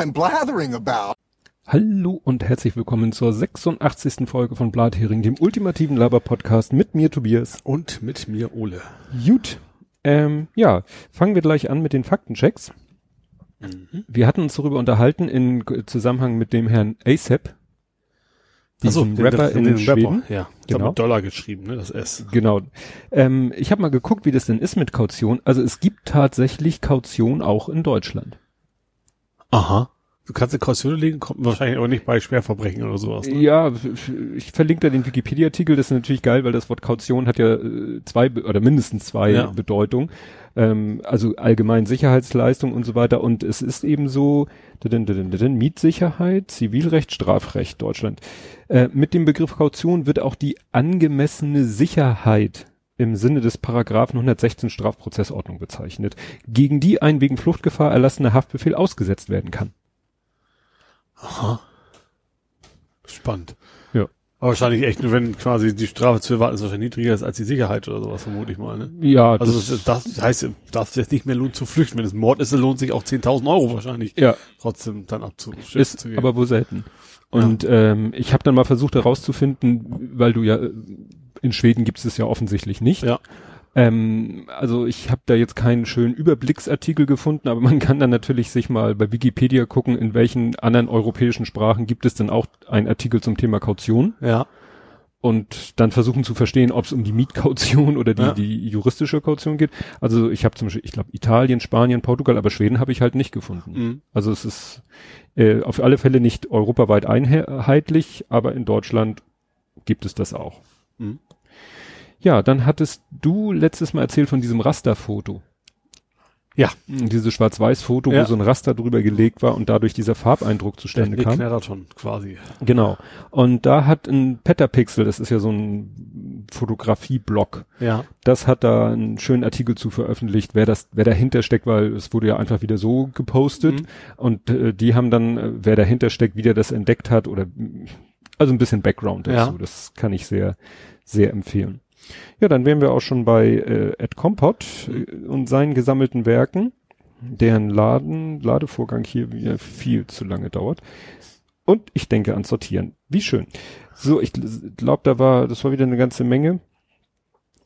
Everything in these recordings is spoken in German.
I'm blathering about. Hallo und herzlich willkommen zur 86. Folge von Blathering, dem ultimativen Laber-Podcast mit mir Tobias. Und mit mir Ole. Gut, ähm, ja, fangen wir gleich an mit den Faktenchecks. Mhm. Wir hatten uns darüber unterhalten in Zusammenhang mit dem Herrn ASAP, diesem so, Rapper den, den, in den Schweden. Rapper, ja, genau. mit Dollar geschrieben, ne, das S. Genau. Ähm, ich habe mal geguckt, wie das denn ist mit Kaution. Also es gibt tatsächlich Kaution auch in Deutschland. Aha. Du kannst eine Kaution legen, kommt wahrscheinlich aber nicht bei Schwerverbrechen oder sowas. Ne? Ja, ich verlinke da den Wikipedia-Artikel, das ist natürlich geil, weil das Wort Kaution hat ja äh, zwei oder mindestens zwei ja. Bedeutungen. Ähm, also allgemein Sicherheitsleistung und so weiter. Und es ist eben so, Mietsicherheit, Zivilrecht, Strafrecht Deutschland. Äh, mit dem Begriff Kaution wird auch die angemessene Sicherheit im Sinne des Paragraphen 116 Strafprozessordnung bezeichnet, gegen die ein wegen Fluchtgefahr erlassener Haftbefehl ausgesetzt werden kann. Aha. Spannend. Ja. Aber wahrscheinlich echt nur, wenn quasi die Strafe zu erwarten ist wahrscheinlich niedriger ist als die Sicherheit oder sowas, vermute ich mal, ne? Ja. Also das, das heißt, darf es jetzt nicht mehr lohnt zu flüchten. Wenn es Mord ist, dann lohnt sich auch 10.000 Euro wahrscheinlich. Ja. Trotzdem dann abzuschiffen. Ist aber wohl selten. Und ja. ähm, ich habe dann mal versucht herauszufinden, weil du ja in Schweden gibt es ja offensichtlich nicht. Ja. Ähm, also ich habe da jetzt keinen schönen Überblicksartikel gefunden, aber man kann dann natürlich sich mal bei Wikipedia gucken, in welchen anderen europäischen Sprachen gibt es denn auch einen Artikel zum Thema Kaution. Ja. Und dann versuchen zu verstehen, ob es um die Mietkaution oder die, ja. die juristische Kaution geht. Also ich habe zum Beispiel, ich glaube, Italien, Spanien, Portugal, aber Schweden habe ich halt nicht gefunden. Mhm. Also es ist äh, auf alle Fälle nicht europaweit einheitlich, aber in Deutschland gibt es das auch. Mhm. Ja, dann hattest du letztes Mal erzählt von diesem Rasterfoto. Ja. Dieses Schwarz-Weiß-Foto, ja. wo so ein Raster drüber gelegt war und dadurch dieser Farbeindruck zustande Der kam. Marathon quasi. Genau. Und da hat ein Petapixel, das ist ja so ein Fotografie-Blog. Ja. Das hat da einen schönen Artikel zu veröffentlicht, wer das, wer dahinter steckt, weil es wurde ja einfach wieder so gepostet. Mhm. Und äh, die haben dann, äh, wer dahinter steckt, wie der das entdeckt hat oder also ein bisschen Background dazu. Ja. Das kann ich sehr, sehr empfehlen. Ja, dann wären wir auch schon bei äh, Ed Compot äh, und seinen gesammelten Werken, deren Laden, Ladevorgang hier wieder viel zu lange dauert. Und ich denke an Sortieren. Wie schön. So, ich glaube, da war, das war wieder eine ganze Menge.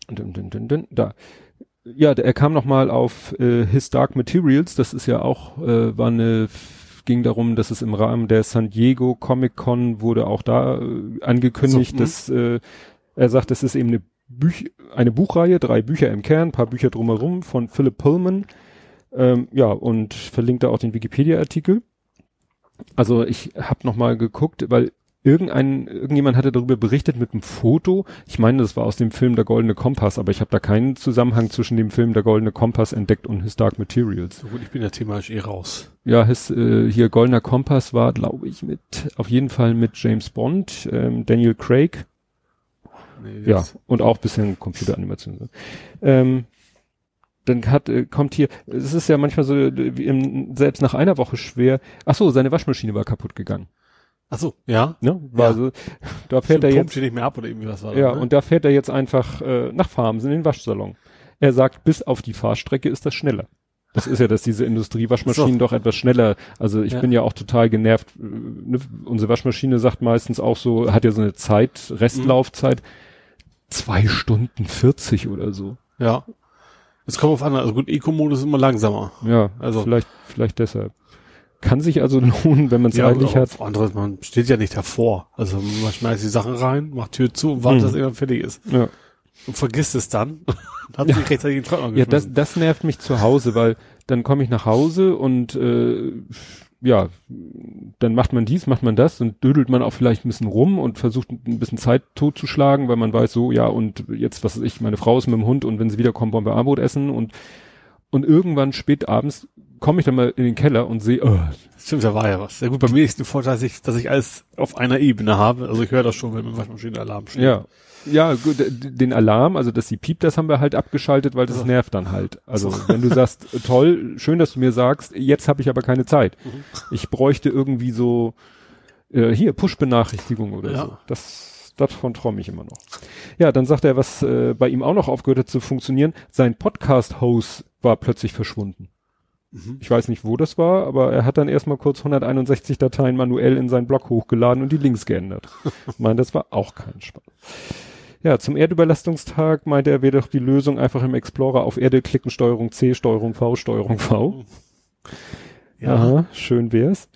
Dun, dun, dun, dun, da. Ja, er kam noch mal auf äh, His Dark Materials. Das ist ja auch, äh, war eine, ging darum, dass es im Rahmen der San Diego Comic Con wurde auch da äh, angekündigt, so, dass äh, er sagt, das ist eben eine Büch eine Buchreihe, drei Bücher im Kern, paar Bücher drumherum von Philip Pullman. Ähm, ja, und verlinkt da auch den Wikipedia-Artikel. Also ich habe noch mal geguckt, weil irgendein, irgendjemand hatte darüber berichtet mit einem Foto. Ich meine, das war aus dem Film Der Goldene Kompass, aber ich habe da keinen Zusammenhang zwischen dem Film Der Goldene Kompass entdeckt und His Dark Materials. So gut, ich bin ja thematisch eh raus. Ja, his, äh, hier Goldener Kompass war, glaube ich, mit, auf jeden Fall mit James Bond, ähm, Daniel Craig Nee, ja, und auch bisschen Computeranimation. Ähm, dann hat, äh, kommt hier, es ist ja manchmal so, wie im, selbst nach einer Woche schwer. Ach so, seine Waschmaschine war kaputt gegangen. Ach so, ja. Ne? War ja. so, da fährt so, er jetzt. nicht mehr ab oder irgendwie was war Ja, da, ne? und da fährt er jetzt einfach äh, nach Farms in den Waschsalon. Er sagt, bis auf die Fahrstrecke ist das schneller. Das ist ja, dass diese Industriewaschmaschinen so. doch etwas schneller, also ich ja. bin ja auch total genervt. Äh, ne? Unsere Waschmaschine sagt meistens auch so, hat ja so eine Zeit, Restlaufzeit. Mhm zwei Stunden 40 oder so. Ja. Es kommt auf an, also gut, Eco-Modus ist immer langsamer. Ja, also vielleicht, vielleicht deshalb. Kann sich also lohnen, wenn man es ja, eigentlich hat. Anderes, man steht ja nicht davor. Also man schmeißt die Sachen rein, macht Tür zu und wartet, hm. dass irgendwann fertig ist. Ja. Und vergisst es dann. hat sich rechtzeitig den Ja, das, das nervt mich zu Hause, weil dann komme ich nach Hause und äh, ja, dann macht man dies, macht man das und dödelt man auch vielleicht ein bisschen rum und versucht ein bisschen Zeit totzuschlagen, weil man weiß so, ja, und jetzt, was weiß ich, meine Frau ist mit dem Hund und wenn sie wiederkommt, wollen wir Armut essen und, und irgendwann spät abends komme ich dann mal in den Keller und sehe, oh. Stimmt, da war ja was. Ja gut, bei mir ist der Vorteil, dass ich, dass ich alles auf einer Ebene habe. Also ich höre das schon, wenn mein Waschmaschine Alarm steht. Ja. Ja, gut, den Alarm, also dass sie piept, das haben wir halt abgeschaltet, weil das so. nervt dann halt. Also so. wenn du sagst, toll, schön, dass du mir sagst, jetzt habe ich aber keine Zeit. Mhm. Ich bräuchte irgendwie so äh, hier Push-Benachrichtigung oder ja. so. Das davon träume ich immer noch. Ja, dann sagt er, was äh, bei ihm auch noch aufgehört hat zu funktionieren, sein Podcast-Host war plötzlich verschwunden. Mhm. Ich weiß nicht, wo das war, aber er hat dann erstmal kurz 161 Dateien manuell in seinen Blog hochgeladen und die Links geändert. ich meine, das war auch kein Spaß. Ja, zum Erdüberlastungstag meinte er, wäre doch die Lösung einfach im Explorer auf Erde klicken, Steuerung C, Steuerung V, Steuerung V. Ja. Aha, schön wär's.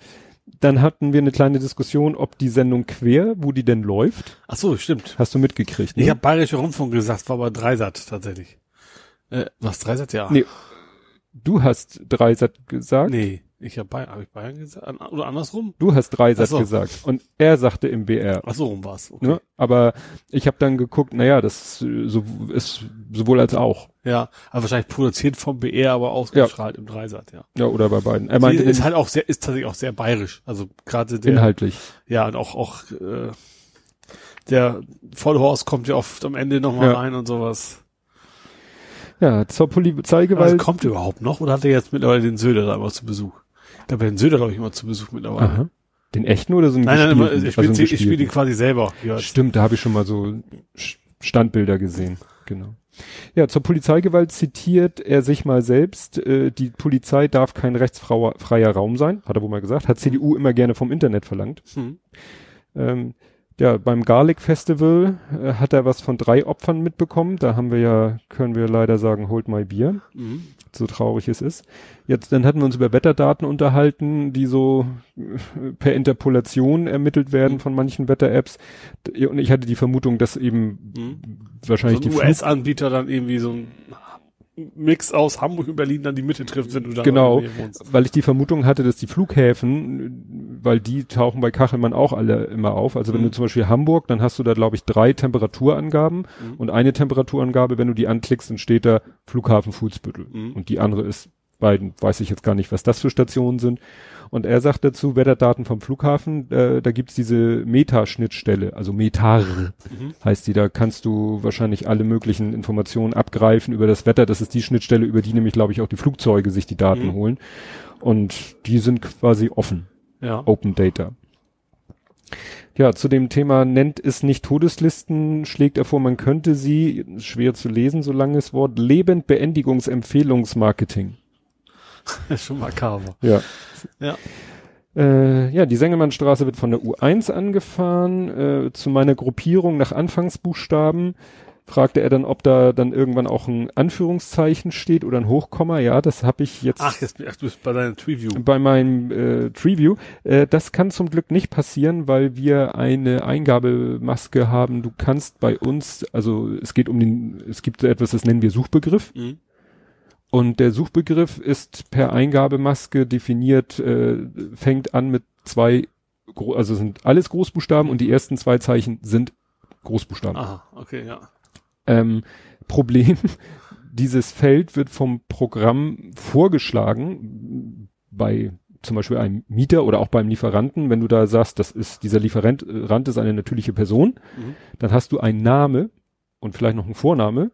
Dann hatten wir eine kleine Diskussion, ob die Sendung quer, wo die denn läuft. Ach so, stimmt. Hast du mitgekriegt? Ne? Ich habe Bayerische Rundfunk gesagt, war aber Dreisat tatsächlich. Äh, was Dreisat ja? Nee. Du hast Dreisat gesagt? Nee. Ich habe Bayern, hab ich Bayern gesagt? Oder andersrum? Du hast Dreisat so. gesagt. Und er sagte im BR. Ach so, rum war's. Okay. Ne? Aber ich habe dann geguckt, naja, das so, ist sowohl als auch. Ja, aber wahrscheinlich produziert vom BR, aber ausgestrahlt ja. im Dreisat, ja. Ja, oder bei beiden. Er meinte, ist halt auch sehr, ist tatsächlich auch sehr bayerisch. Also gerade der. Inhaltlich. Ja, und auch, auch äh, der Vollhorst kommt ja oft am Ende nochmal ja. rein und sowas. Ja, zur Polizeigewalt. Also kommt überhaupt noch oder hat er jetzt mittlerweile den Söder da immer zu Besuch? Da bin Söder, glaube ich, immer zu Besuch mittlerweile. Aha. Den echten oder so einen Nein, nein, immer, ich spiele also spiel die quasi selber. Stimmt, da habe ich schon mal so Standbilder gesehen. Genau. Ja, zur Polizeigewalt zitiert er sich mal selbst, äh, die Polizei darf kein rechtsfreier Raum sein, hat er wohl mal gesagt, hat CDU immer gerne vom Internet verlangt. Hm. Ähm, ja, beim Garlic Festival äh, hat er was von drei Opfern mitbekommen. Da haben wir ja, können wir leider sagen, hold my beer. Mhm. So traurig es ist. Jetzt, dann hatten wir uns über Wetterdaten unterhalten, die so äh, per Interpolation ermittelt werden mhm. von manchen Wetter-Apps. Und ich hatte die Vermutung, dass eben mhm. wahrscheinlich so ein die US-Anbieter dann irgendwie so ein Mix aus Hamburg und Berlin dann die Mitte trifft, wenn du da genau, weil ich die Vermutung hatte, dass die Flughäfen, weil die tauchen bei Kachelmann auch alle immer auf. Also wenn mhm. du zum Beispiel Hamburg, dann hast du da glaube ich drei Temperaturangaben mhm. und eine Temperaturangabe, wenn du die anklickst, dann steht da Flughafen Fußbüttel mhm. und die andere ist beiden, weiß ich jetzt gar nicht, was das für Stationen sind. Und er sagt dazu, Wetterdaten vom Flughafen, äh, da gibt's diese Metaschnittstelle, also Metar mhm. heißt die, da kannst du wahrscheinlich alle möglichen Informationen abgreifen über das Wetter. Das ist die Schnittstelle, über die nämlich, glaube ich, auch die Flugzeuge sich die Daten mhm. holen. Und die sind quasi offen. Ja. Open Data. Ja, zu dem Thema nennt es nicht Todeslisten, schlägt er vor, man könnte sie, schwer zu lesen, so langes Wort, Lebendbeendigungsempfehlungsmarketing. Schon makaber. Ja. Ja. Äh, ja, die Sengelmannstraße wird von der U1 angefahren. Äh, zu meiner Gruppierung nach Anfangsbuchstaben fragte er dann, ob da dann irgendwann auch ein Anführungszeichen steht oder ein Hochkomma. Ja, das habe ich jetzt. Ach, jetzt ach, du bist bei deiner Treeview. Bei meinem äh, Treeview. Äh, das kann zum Glück nicht passieren, weil wir eine Eingabemaske haben. Du kannst bei uns, also es geht um den, es gibt etwas, das nennen wir Suchbegriff. Mhm. Und der Suchbegriff ist per Eingabemaske definiert, äh, fängt an mit zwei, also sind alles Großbuchstaben und die ersten zwei Zeichen sind Großbuchstaben. Aha, okay, ja. Ähm, Problem, dieses Feld wird vom Programm vorgeschlagen bei zum Beispiel einem Mieter oder auch beim Lieferanten, wenn du da sagst, das ist, dieser Lieferant ist eine natürliche Person, mhm. dann hast du einen Name und vielleicht noch einen Vorname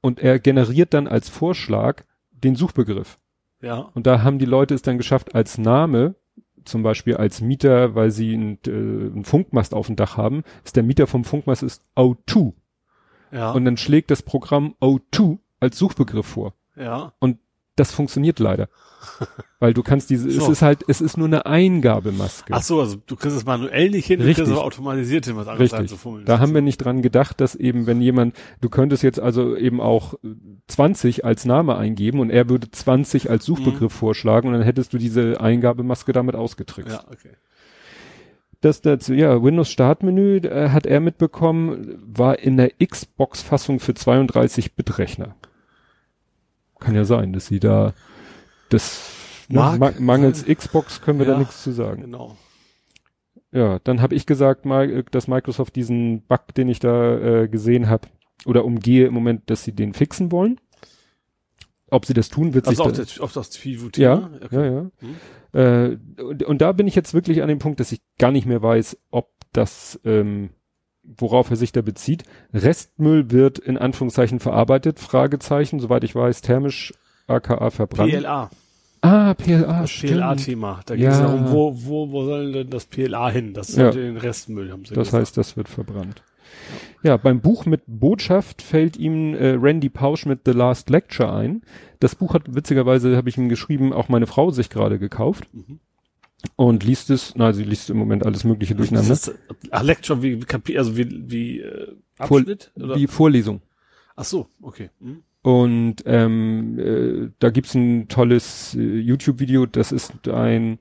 und er generiert dann als Vorschlag den Suchbegriff. Ja. Und da haben die Leute es dann geschafft, als Name, zum Beispiel als Mieter, weil sie einen, äh, einen Funkmast auf dem Dach haben, ist der Mieter vom Funkmast ist O2. Ja. Und dann schlägt das Programm O2 als Suchbegriff vor. Ja. Und das funktioniert leider. Weil du kannst diese, so. es ist halt, es ist nur eine Eingabemaske. Ach so, also du kriegst es manuell nicht hin, Richtig. du kriegst aber automatisiert hin, was anderes einzufummeln. Da haben wir nicht dran gedacht, dass eben, wenn jemand, du könntest jetzt also eben auch 20 als Name eingeben und er würde 20 als Suchbegriff mhm. vorschlagen und dann hättest du diese Eingabemaske damit ausgetrickst. Ja, okay. Das dazu, ja, Windows Startmenü äh, hat er mitbekommen, war in der Xbox-Fassung für 32-Bit-Rechner. Kann ja sein, dass sie da das ne, ma mangels Xbox können wir ja, da nichts zu sagen. Genau. Ja, dann habe ich gesagt, mal, dass Microsoft diesen Bug, den ich da äh, gesehen habe, oder umgehe im Moment, dass sie den fixen wollen. Ob sie das tun, wird also sich. Auf das, das Ja, okay. ja, ja. Hm. Äh, und, und da bin ich jetzt wirklich an dem Punkt, dass ich gar nicht mehr weiß, ob das, ähm, worauf er sich da bezieht. Restmüll wird in Anführungszeichen verarbeitet, Fragezeichen, soweit ich weiß, thermisch aka verbrannt. PLA. Ah, PLA. Das PLA-Thema. Da ging es darum, wo, wo, wo soll denn das PLA hin? Das ja. den Restmüll haben sie Das gesagt. heißt, das wird verbrannt. Ja, beim Buch mit Botschaft fällt ihm äh, Randy Pausch mit The Last Lecture ein. Das Buch hat witzigerweise, habe ich ihm geschrieben, auch meine Frau sich gerade gekauft. Mhm. Und liest es, na, sie liest im Moment alles Mögliche durcheinander. Das ist, ach, Lecture wie, wie also wie, wie äh, Abschnitt? Vor, oder? Wie Vorlesung. Ach so, okay. Mhm. Und ähm, äh, da gibt's ein tolles äh, YouTube-Video, das ist ein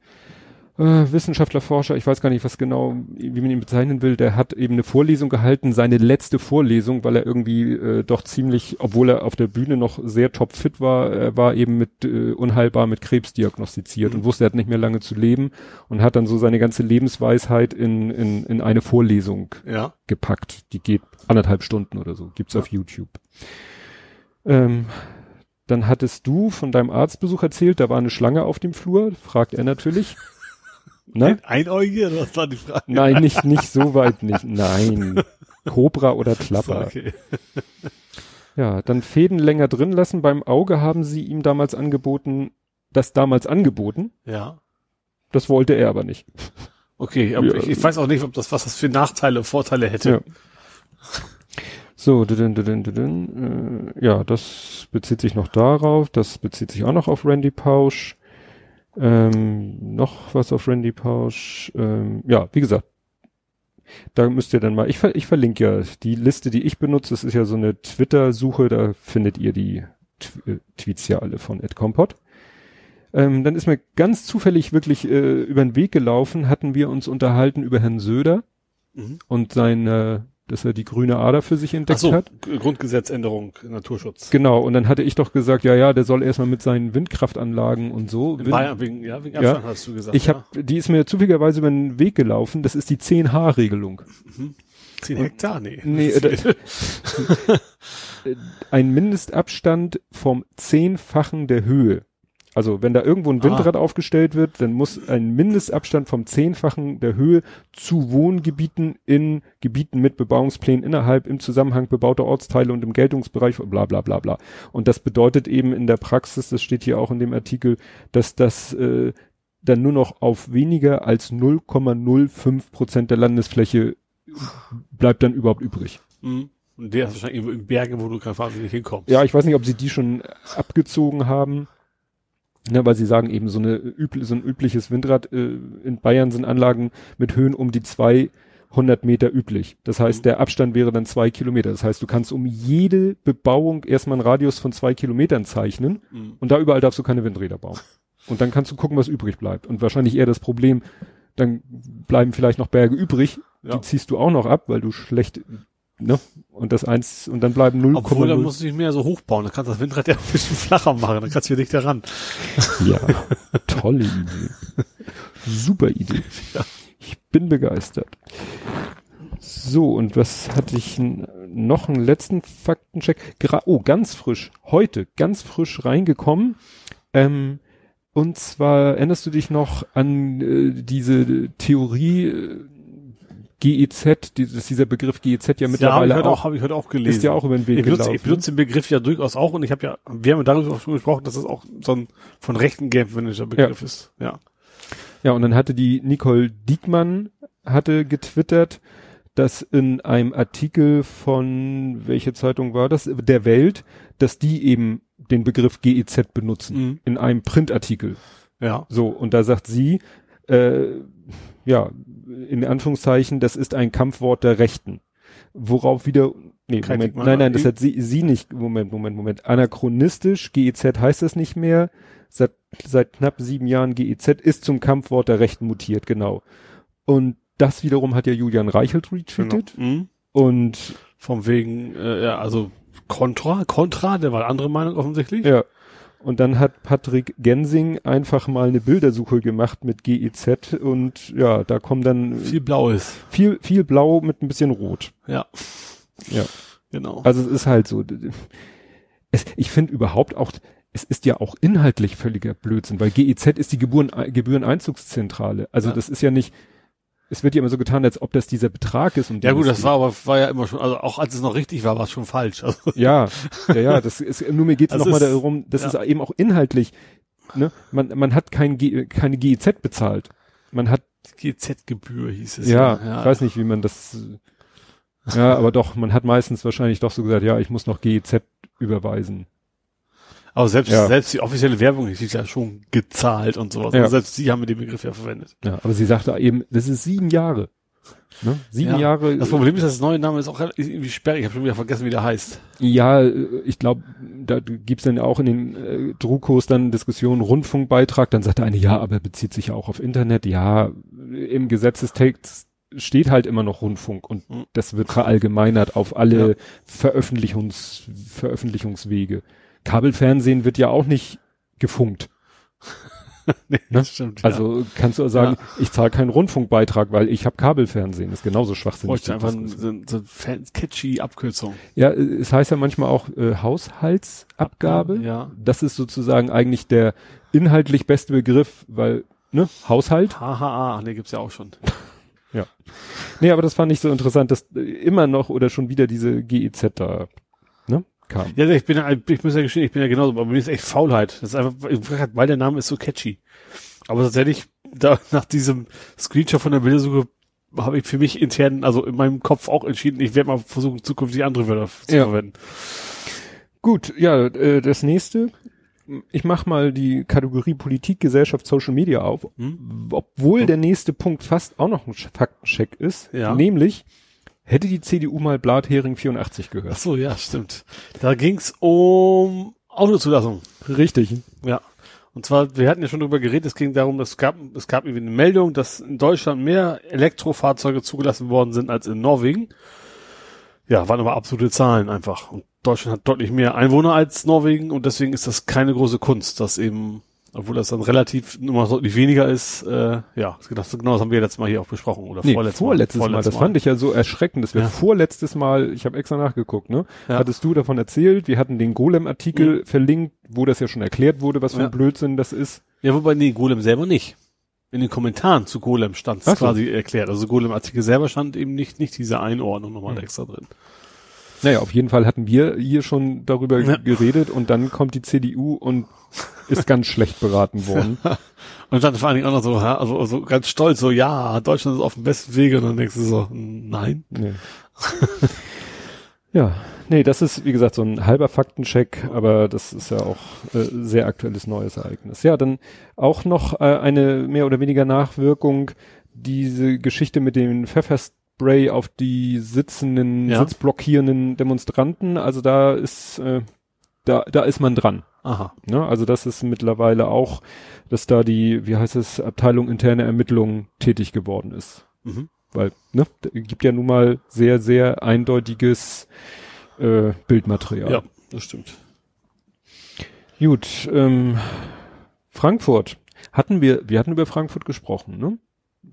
äh, Wissenschaftler, Forscher, ich weiß gar nicht, was genau, wie man ihn bezeichnen will, der hat eben eine Vorlesung gehalten, seine letzte Vorlesung, weil er irgendwie äh, doch ziemlich, obwohl er auf der Bühne noch sehr topfit war, er war eben mit äh, unheilbar mit Krebs diagnostiziert mhm. und wusste, er hat nicht mehr lange zu leben und hat dann so seine ganze Lebensweisheit in, in, in eine Vorlesung ja. gepackt. Die geht anderthalb Stunden oder so, gibt's ja. auf YouTube. Ähm, dann hattest du von deinem Arztbesuch erzählt, da war eine Schlange auf dem Flur, fragt er natürlich. Ne? Einäugige, was war die Frage? Nein, nicht, nicht so weit nicht. Nein. Cobra oder Klapper. Okay. Ja, dann Fäden länger drin lassen. Beim Auge haben sie ihm damals angeboten, das damals angeboten. Ja. Das wollte er aber nicht. Okay, aber ja. ich, ich, weiß auch nicht, ob das, was das für Nachteile, Vorteile hätte. Ja. So, dün, dün, dün, äh, ja, das bezieht sich noch darauf, das bezieht sich auch noch auf Randy Pausch. Ähm, noch was auf Randy Pausch. Ähm, ja, wie gesagt, da müsst ihr dann mal, ich, ich verlinke ja die Liste, die ich benutze, das ist ja so eine Twitter-Suche, da findet ihr die T äh, Tweets ja alle von Ed Compot. Ähm, dann ist mir ganz zufällig wirklich äh, über den Weg gelaufen, hatten wir uns unterhalten über Herrn Söder mhm. und seine dass er die grüne Ader für sich entdeckt Ach so, hat. Grundgesetzänderung, Naturschutz. Genau, und dann hatte ich doch gesagt, ja, ja, der soll erstmal mit seinen Windkraftanlagen und so. In Wind Bayern, wegen, ja, wegen Abstand ja, hast du gesagt. Ich ja. habe, die ist mir zufälligerweise über den Weg gelaufen, das ist die 10H-Regelung. Mhm. 10 Hektar? Nee. nee ein Mindestabstand vom Zehnfachen der Höhe. Also wenn da irgendwo ein Windrad ah. aufgestellt wird, dann muss ein Mindestabstand vom Zehnfachen der Höhe zu Wohngebieten in Gebieten mit Bebauungsplänen innerhalb im Zusammenhang bebauter Ortsteile und im Geltungsbereich bla bla bla bla. Und das bedeutet eben in der Praxis, das steht hier auch in dem Artikel, dass das äh, dann nur noch auf weniger als 0,05 Prozent der Landesfläche bleibt dann überhaupt übrig. Mhm. Und der ist wahrscheinlich in Bergen, wo du gerade nicht hinkommst. Ja, ich weiß nicht, ob sie die schon abgezogen haben. Ne, weil sie sagen eben so eine übli so ein übliches Windrad äh, in Bayern sind Anlagen mit Höhen um die 200 Meter üblich. Das heißt, mhm. der Abstand wäre dann zwei Kilometer. Das heißt, du kannst um jede Bebauung erstmal einen Radius von zwei Kilometern zeichnen mhm. und da überall darfst du keine Windräder bauen. Und dann kannst du gucken, was übrig bleibt. Und wahrscheinlich eher das Problem, dann bleiben vielleicht noch Berge übrig, ja. die ziehst du auch noch ab, weil du schlecht ne? Und das eins, und dann bleiben 0, Obwohl, dann musst du nicht mehr so hochbauen, dann kannst du das Windrad ja ein bisschen flacher machen, dann kannst du hier nicht ran. Ja, tolle Idee. Super Idee. Ja. Ich bin begeistert. So, und was hatte ich noch einen letzten Faktencheck? Gra oh, ganz frisch, heute, ganz frisch reingekommen. Ähm, und zwar erinnerst du dich noch an äh, diese Theorie, GEZ, dieses, dieser Begriff GEZ ja mittlerweile ja, auch, habe ich heute auch gelesen. Ist ja auch über den Weg ich benutze, Ich benutze den Begriff ja durchaus auch und ich habe ja, wir haben darüber auch schon gesprochen, dass es auch so ein von rechten Game-Manager Begriff ja. ist. Ja. Ja, und dann hatte die Nicole Diekmann hatte getwittert, dass in einem Artikel von, welche Zeitung war das? Der Welt, dass die eben den Begriff GEZ benutzen. Mhm. In einem Printartikel. Ja. So, und da sagt sie, äh, ja, in Anführungszeichen, das ist ein Kampfwort der Rechten. Worauf wieder, nee, Moment, nein, nein, das hat sie, sie nicht, Moment, Moment, Moment, anachronistisch, GEZ heißt das nicht mehr, seit, seit knapp sieben Jahren GEZ ist zum Kampfwort der Rechten mutiert, genau. Und das wiederum hat ja Julian Reichelt retweetet. Genau. Mhm. Und vom wegen, äh, ja, also Contra, Contra, der war andere Meinung offensichtlich. Ja. Und dann hat Patrick Gensing einfach mal eine Bildersuche gemacht mit GEZ und ja, da kommen dann viel Blaues. Viel, viel Blau mit ein bisschen Rot. Ja. Ja. Genau. Also es ist halt so. Es, ich finde überhaupt auch, es ist ja auch inhaltlich völliger Blödsinn, weil GEZ ist die Gebühren, Gebühreneinzugszentrale. Also ja. das ist ja nicht, es wird ja immer so getan, als ob das dieser Betrag ist. Und ja gut, das war aber war ja immer schon, also auch als es noch richtig war, war es schon falsch. Also ja, ja, ja, das ist, nur mir geht es nochmal darum, das ja. ist eben auch inhaltlich, ne, man, man hat kein G, keine GEZ bezahlt. Man hat GZ-Gebühr hieß es. Ja, ja, ich weiß nicht, wie man das, Ja, aber doch, man hat meistens wahrscheinlich doch so gesagt, ja, ich muss noch GEZ überweisen. Aber selbst, ja. selbst die offizielle Werbung ist ja schon gezahlt und sowas. Ja. Also selbst sie haben den Begriff ja verwendet. Ja, aber sie sagte eben, das ist sieben Jahre. Ne? Sieben ja. Jahre. Das Problem ist, das neue Name ist auch irgendwie sperrig. Ich habe schon wieder vergessen, wie der heißt. Ja, ich glaube, da gibt's dann auch in den äh, Drukos dann Diskussionen Rundfunkbeitrag. Dann sagt der eine, ja, aber bezieht sich ja auch auf Internet. Ja, im Gesetzestext steht halt immer noch Rundfunk und mhm. das wird verallgemeinert auf alle ja. Veröffentlichungs Veröffentlichungswege. Kabelfernsehen wird ja auch nicht gefunkt. nee, ne? stimmt, also ja. kannst du sagen, ja. ich zahle keinen Rundfunkbeitrag, weil ich habe Kabelfernsehen. Das ist genauso schwachsinnig. Bräuchte einfach so, so catchy Abkürzung. Ja, es heißt ja manchmal auch äh, Haushaltsabgabe. Ja. Das ist sozusagen eigentlich der inhaltlich beste Begriff, weil ne Haushalt. HHA, ne gibt's ja auch schon. ja. Nee, aber das fand ich so interessant, dass äh, immer noch oder schon wieder diese GEZ da kam. Ja, ich bin ja, ich muss ja gestehen, ich bin ja genauso, aber mir ist echt Faulheit. Das ist einfach, weil der Name ist so catchy. Aber tatsächlich, da, nach diesem Screenshot von der Bildersuche habe ich für mich intern, also in meinem Kopf auch entschieden, ich werde mal versuchen, zukünftig andere Wörter zu ja. verwenden. Gut, ja, äh, das nächste. Ich mache mal die Kategorie Politik, Gesellschaft, Social Media auf, hm? obwohl hm? der nächste Punkt fast auch noch ein Faktencheck ist, ja. nämlich Hätte die CDU mal Blathering 84 gehört? Ach so, ja, stimmt. Da ging's um Autozulassung. Richtig. Ja. Und zwar, wir hatten ja schon darüber geredet, es ging darum, es gab, es gab irgendwie eine Meldung, dass in Deutschland mehr Elektrofahrzeuge zugelassen worden sind als in Norwegen. Ja, waren aber absolute Zahlen einfach. Und Deutschland hat deutlich mehr Einwohner als Norwegen und deswegen ist das keine große Kunst, dass eben obwohl das dann relativ nur deutlich weniger ist, äh, ja, das, genau das haben wir letztes Mal hier auch besprochen oder nee, vorletztes, vorletztes Mal. Mal. Das fand ich ja so erschreckend. Das wäre ja. vorletztes Mal, ich habe extra nachgeguckt, ne? Ja. Hattest du davon erzählt? Wir hatten den Golem-Artikel mhm. verlinkt, wo das ja schon erklärt wurde, was für ein Blödsinn das ist. Ja, wobei, nee, Golem selber nicht. In den Kommentaren zu Golem stand es quasi erklärt. Also Golem-Artikel selber stand eben nicht, nicht diese Einordnung nochmal mhm. extra drin. Naja, auf jeden Fall hatten wir hier schon darüber ja. geredet und dann kommt die CDU und ist ganz schlecht beraten worden. und dann vor allen Dingen auch noch so, also, also ganz stolz, so, ja, Deutschland ist auf dem besten Wege und dann denkst du so, nein. Nee. ja, nee, das ist, wie gesagt, so ein halber Faktencheck, aber das ist ja auch äh, sehr aktuelles neues Ereignis. Ja, dann auch noch äh, eine mehr oder weniger Nachwirkung, diese Geschichte mit den Pfefferst Spray auf die sitzenden, ja. sitzblockierenden Demonstranten. Also da ist, äh, da, da ist man dran. Aha. Ne? Also das ist mittlerweile auch, dass da die, wie heißt es, Abteilung interne Ermittlungen tätig geworden ist. Mhm. Weil, ne, gibt ja nun mal sehr, sehr eindeutiges äh, Bildmaterial. Ja, das stimmt. Gut, ähm, Frankfurt. Hatten wir, wir hatten über Frankfurt gesprochen, ne?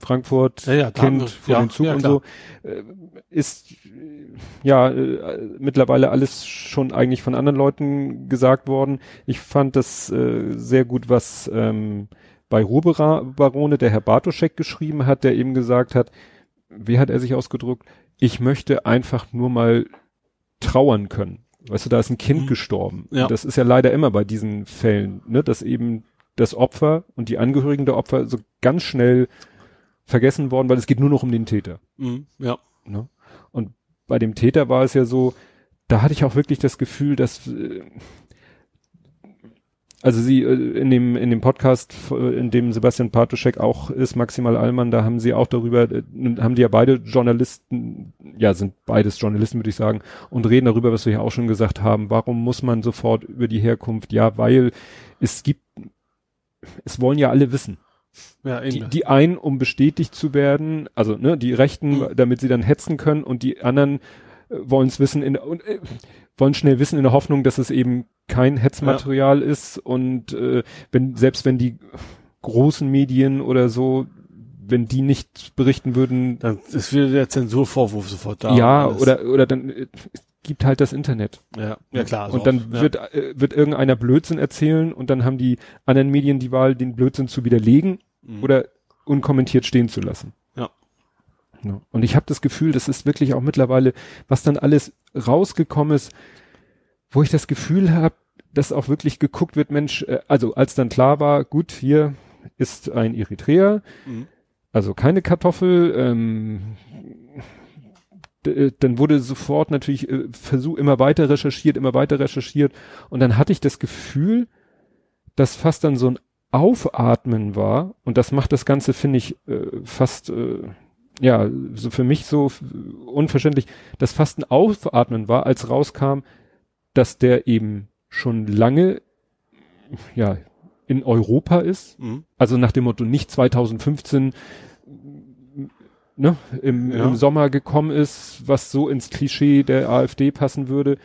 Frankfurt ja, ja, kennt vor ja, den Zug und so, äh, ist ja äh, mittlerweile alles schon eigentlich von anderen Leuten gesagt worden. Ich fand das äh, sehr gut, was ähm, bei Ruhrbarone der Herr Bartoschek geschrieben hat, der eben gesagt hat, wie hat er sich ausgedrückt, ich möchte einfach nur mal trauern können. Weißt du, da ist ein Kind mhm. gestorben. Ja. das ist ja leider immer bei diesen Fällen, ne, dass eben das Opfer und die Angehörigen der Opfer so ganz schnell vergessen worden, weil es geht nur noch um den Täter. Mhm, ja. Ne? Und bei dem Täter war es ja so, da hatte ich auch wirklich das Gefühl, dass äh, also sie äh, in dem in dem Podcast, äh, in dem Sebastian Patuschek auch ist, Maximal Allmann, da haben sie auch darüber, haben die ja beide Journalisten, ja sind beides Journalisten, würde ich sagen, und reden darüber, was wir ja auch schon gesagt haben. Warum muss man sofort über die Herkunft? Ja, weil es gibt, es wollen ja alle wissen. Ja, die, die einen, um bestätigt zu werden, also ne, die Rechten, mhm. damit sie dann hetzen können und die anderen äh, wollen es wissen in und, äh, wollen schnell wissen in der Hoffnung, dass es eben kein Hetzmaterial ja. ist und äh, wenn selbst wenn die großen Medien oder so wenn die nicht berichten würden, dann ist wieder der Zensurvorwurf sofort da. Ja, oder oder dann äh, gibt halt das Internet. Ja, ja klar. Also und dann auch, wird ja. äh, wird irgendeiner Blödsinn erzählen und dann haben die anderen Medien die Wahl, den Blödsinn zu widerlegen mhm. oder unkommentiert stehen zu lassen. Ja. ja. Und ich habe das Gefühl, das ist wirklich auch mittlerweile, was dann alles rausgekommen ist, wo ich das Gefühl habe, dass auch wirklich geguckt wird, Mensch, äh, also als dann klar war, gut, hier ist ein Eritreer, mhm. also keine Kartoffel, ähm, äh, dann wurde sofort natürlich äh, Versuch immer weiter recherchiert, immer weiter recherchiert und dann hatte ich das Gefühl, dass fast dann so ein Aufatmen war und das macht das Ganze, finde ich, äh, fast, äh, ja, so für mich so unverständlich, dass fast ein Aufatmen war, als rauskam, dass der eben schon lange, ja, in Europa ist. Mhm. Also nach dem Motto nicht 2015 ne, im, ja. im Sommer gekommen ist, was so ins Klischee der AfD passen würde,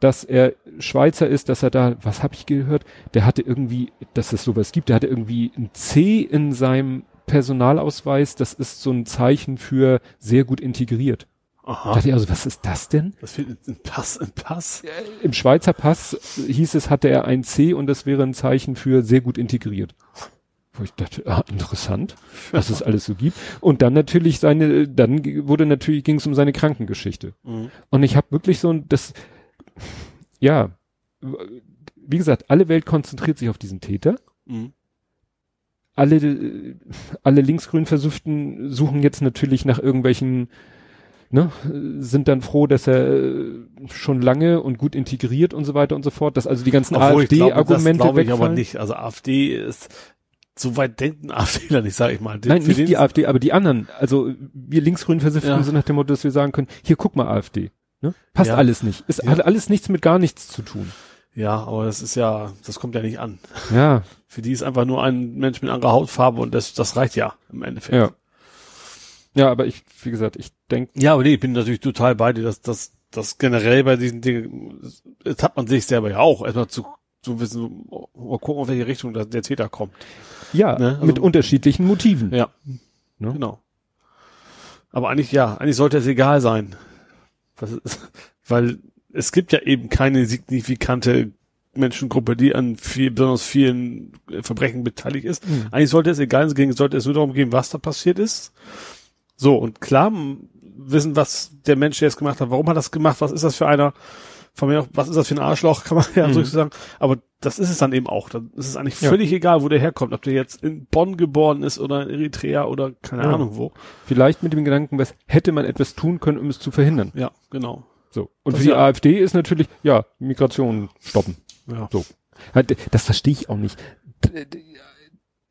dass er Schweizer ist, dass er da, was habe ich gehört, der hatte irgendwie, dass es sowas gibt, der hatte irgendwie ein C in seinem Personalausweis, das ist so ein Zeichen für sehr gut integriert. Aha. Da dachte ich also, was ist das denn? Was fehlt ein Pass, ein Pass? Im Schweizer Pass hieß es, hatte er ein C und das wäre ein Zeichen für sehr gut integriert. Wo ich dachte, ah, interessant, was es alles so gibt. Und dann natürlich seine, dann wurde natürlich, ging es um seine Krankengeschichte. Mhm. Und ich habe wirklich so ein, das, ja, wie gesagt, alle Welt konzentriert sich auf diesen Täter. Mhm. Alle, alle linksgrün Versüften suchen jetzt natürlich nach irgendwelchen ne, sind dann froh, dass er äh, schon lange und gut integriert und so weiter und so fort, dass also die ganzen AfD-Argumente wegfallen. ich aber nicht. Also AfD ist so weit denken AfDler nicht, sage ich mal. Nein, nicht die AfD, aber die anderen. Also wir linksgrün versiften ja. sind nach dem Motto, dass wir sagen können, hier guck mal AfD. Ne? Passt ja. alles nicht. Es ja. hat alles nichts mit gar nichts zu tun. Ja, aber das ist ja, das kommt ja nicht an. Ja. Für die ist einfach nur ein Mensch mit anderer Hautfarbe und das, das reicht ja im Endeffekt. Ja. Ja, aber ich, wie gesagt, ich denke. Ja, aber nee, ich bin natürlich total bei dir, dass das, das generell bei diesen Dingen, das hat man sich selber ja auch, erstmal zu, zu wissen, mal gucken, auf welche Richtung der Täter kommt. Ja, ne? also, mit unterschiedlichen Motiven. Ja. Ne? Genau. Aber eigentlich, ja, eigentlich sollte es egal sein. Ist, weil es gibt ja eben keine signifikante Menschengruppe, die an viel, besonders vielen Verbrechen beteiligt ist. Mhm. Eigentlich sollte es egal sein, sollte es nur darum gehen, was da passiert ist so, und klar wissen, was der Mensch jetzt gemacht hat, warum hat er das gemacht, was ist das für einer, von mir auch, was ist das für ein Arschloch, kann man ja mhm. so sagen. Aber das ist es dann eben auch. Dann ist es eigentlich ja. völlig egal, wo der herkommt, ob der jetzt in Bonn geboren ist oder in Eritrea oder keine ja. Ahnung wo. Vielleicht mit dem Gedanken, was hätte man etwas tun können, um es zu verhindern. Ja, genau. So. Und das für die ja AfD ist natürlich, ja, Migration stoppen. Ja. So. Das verstehe ich auch nicht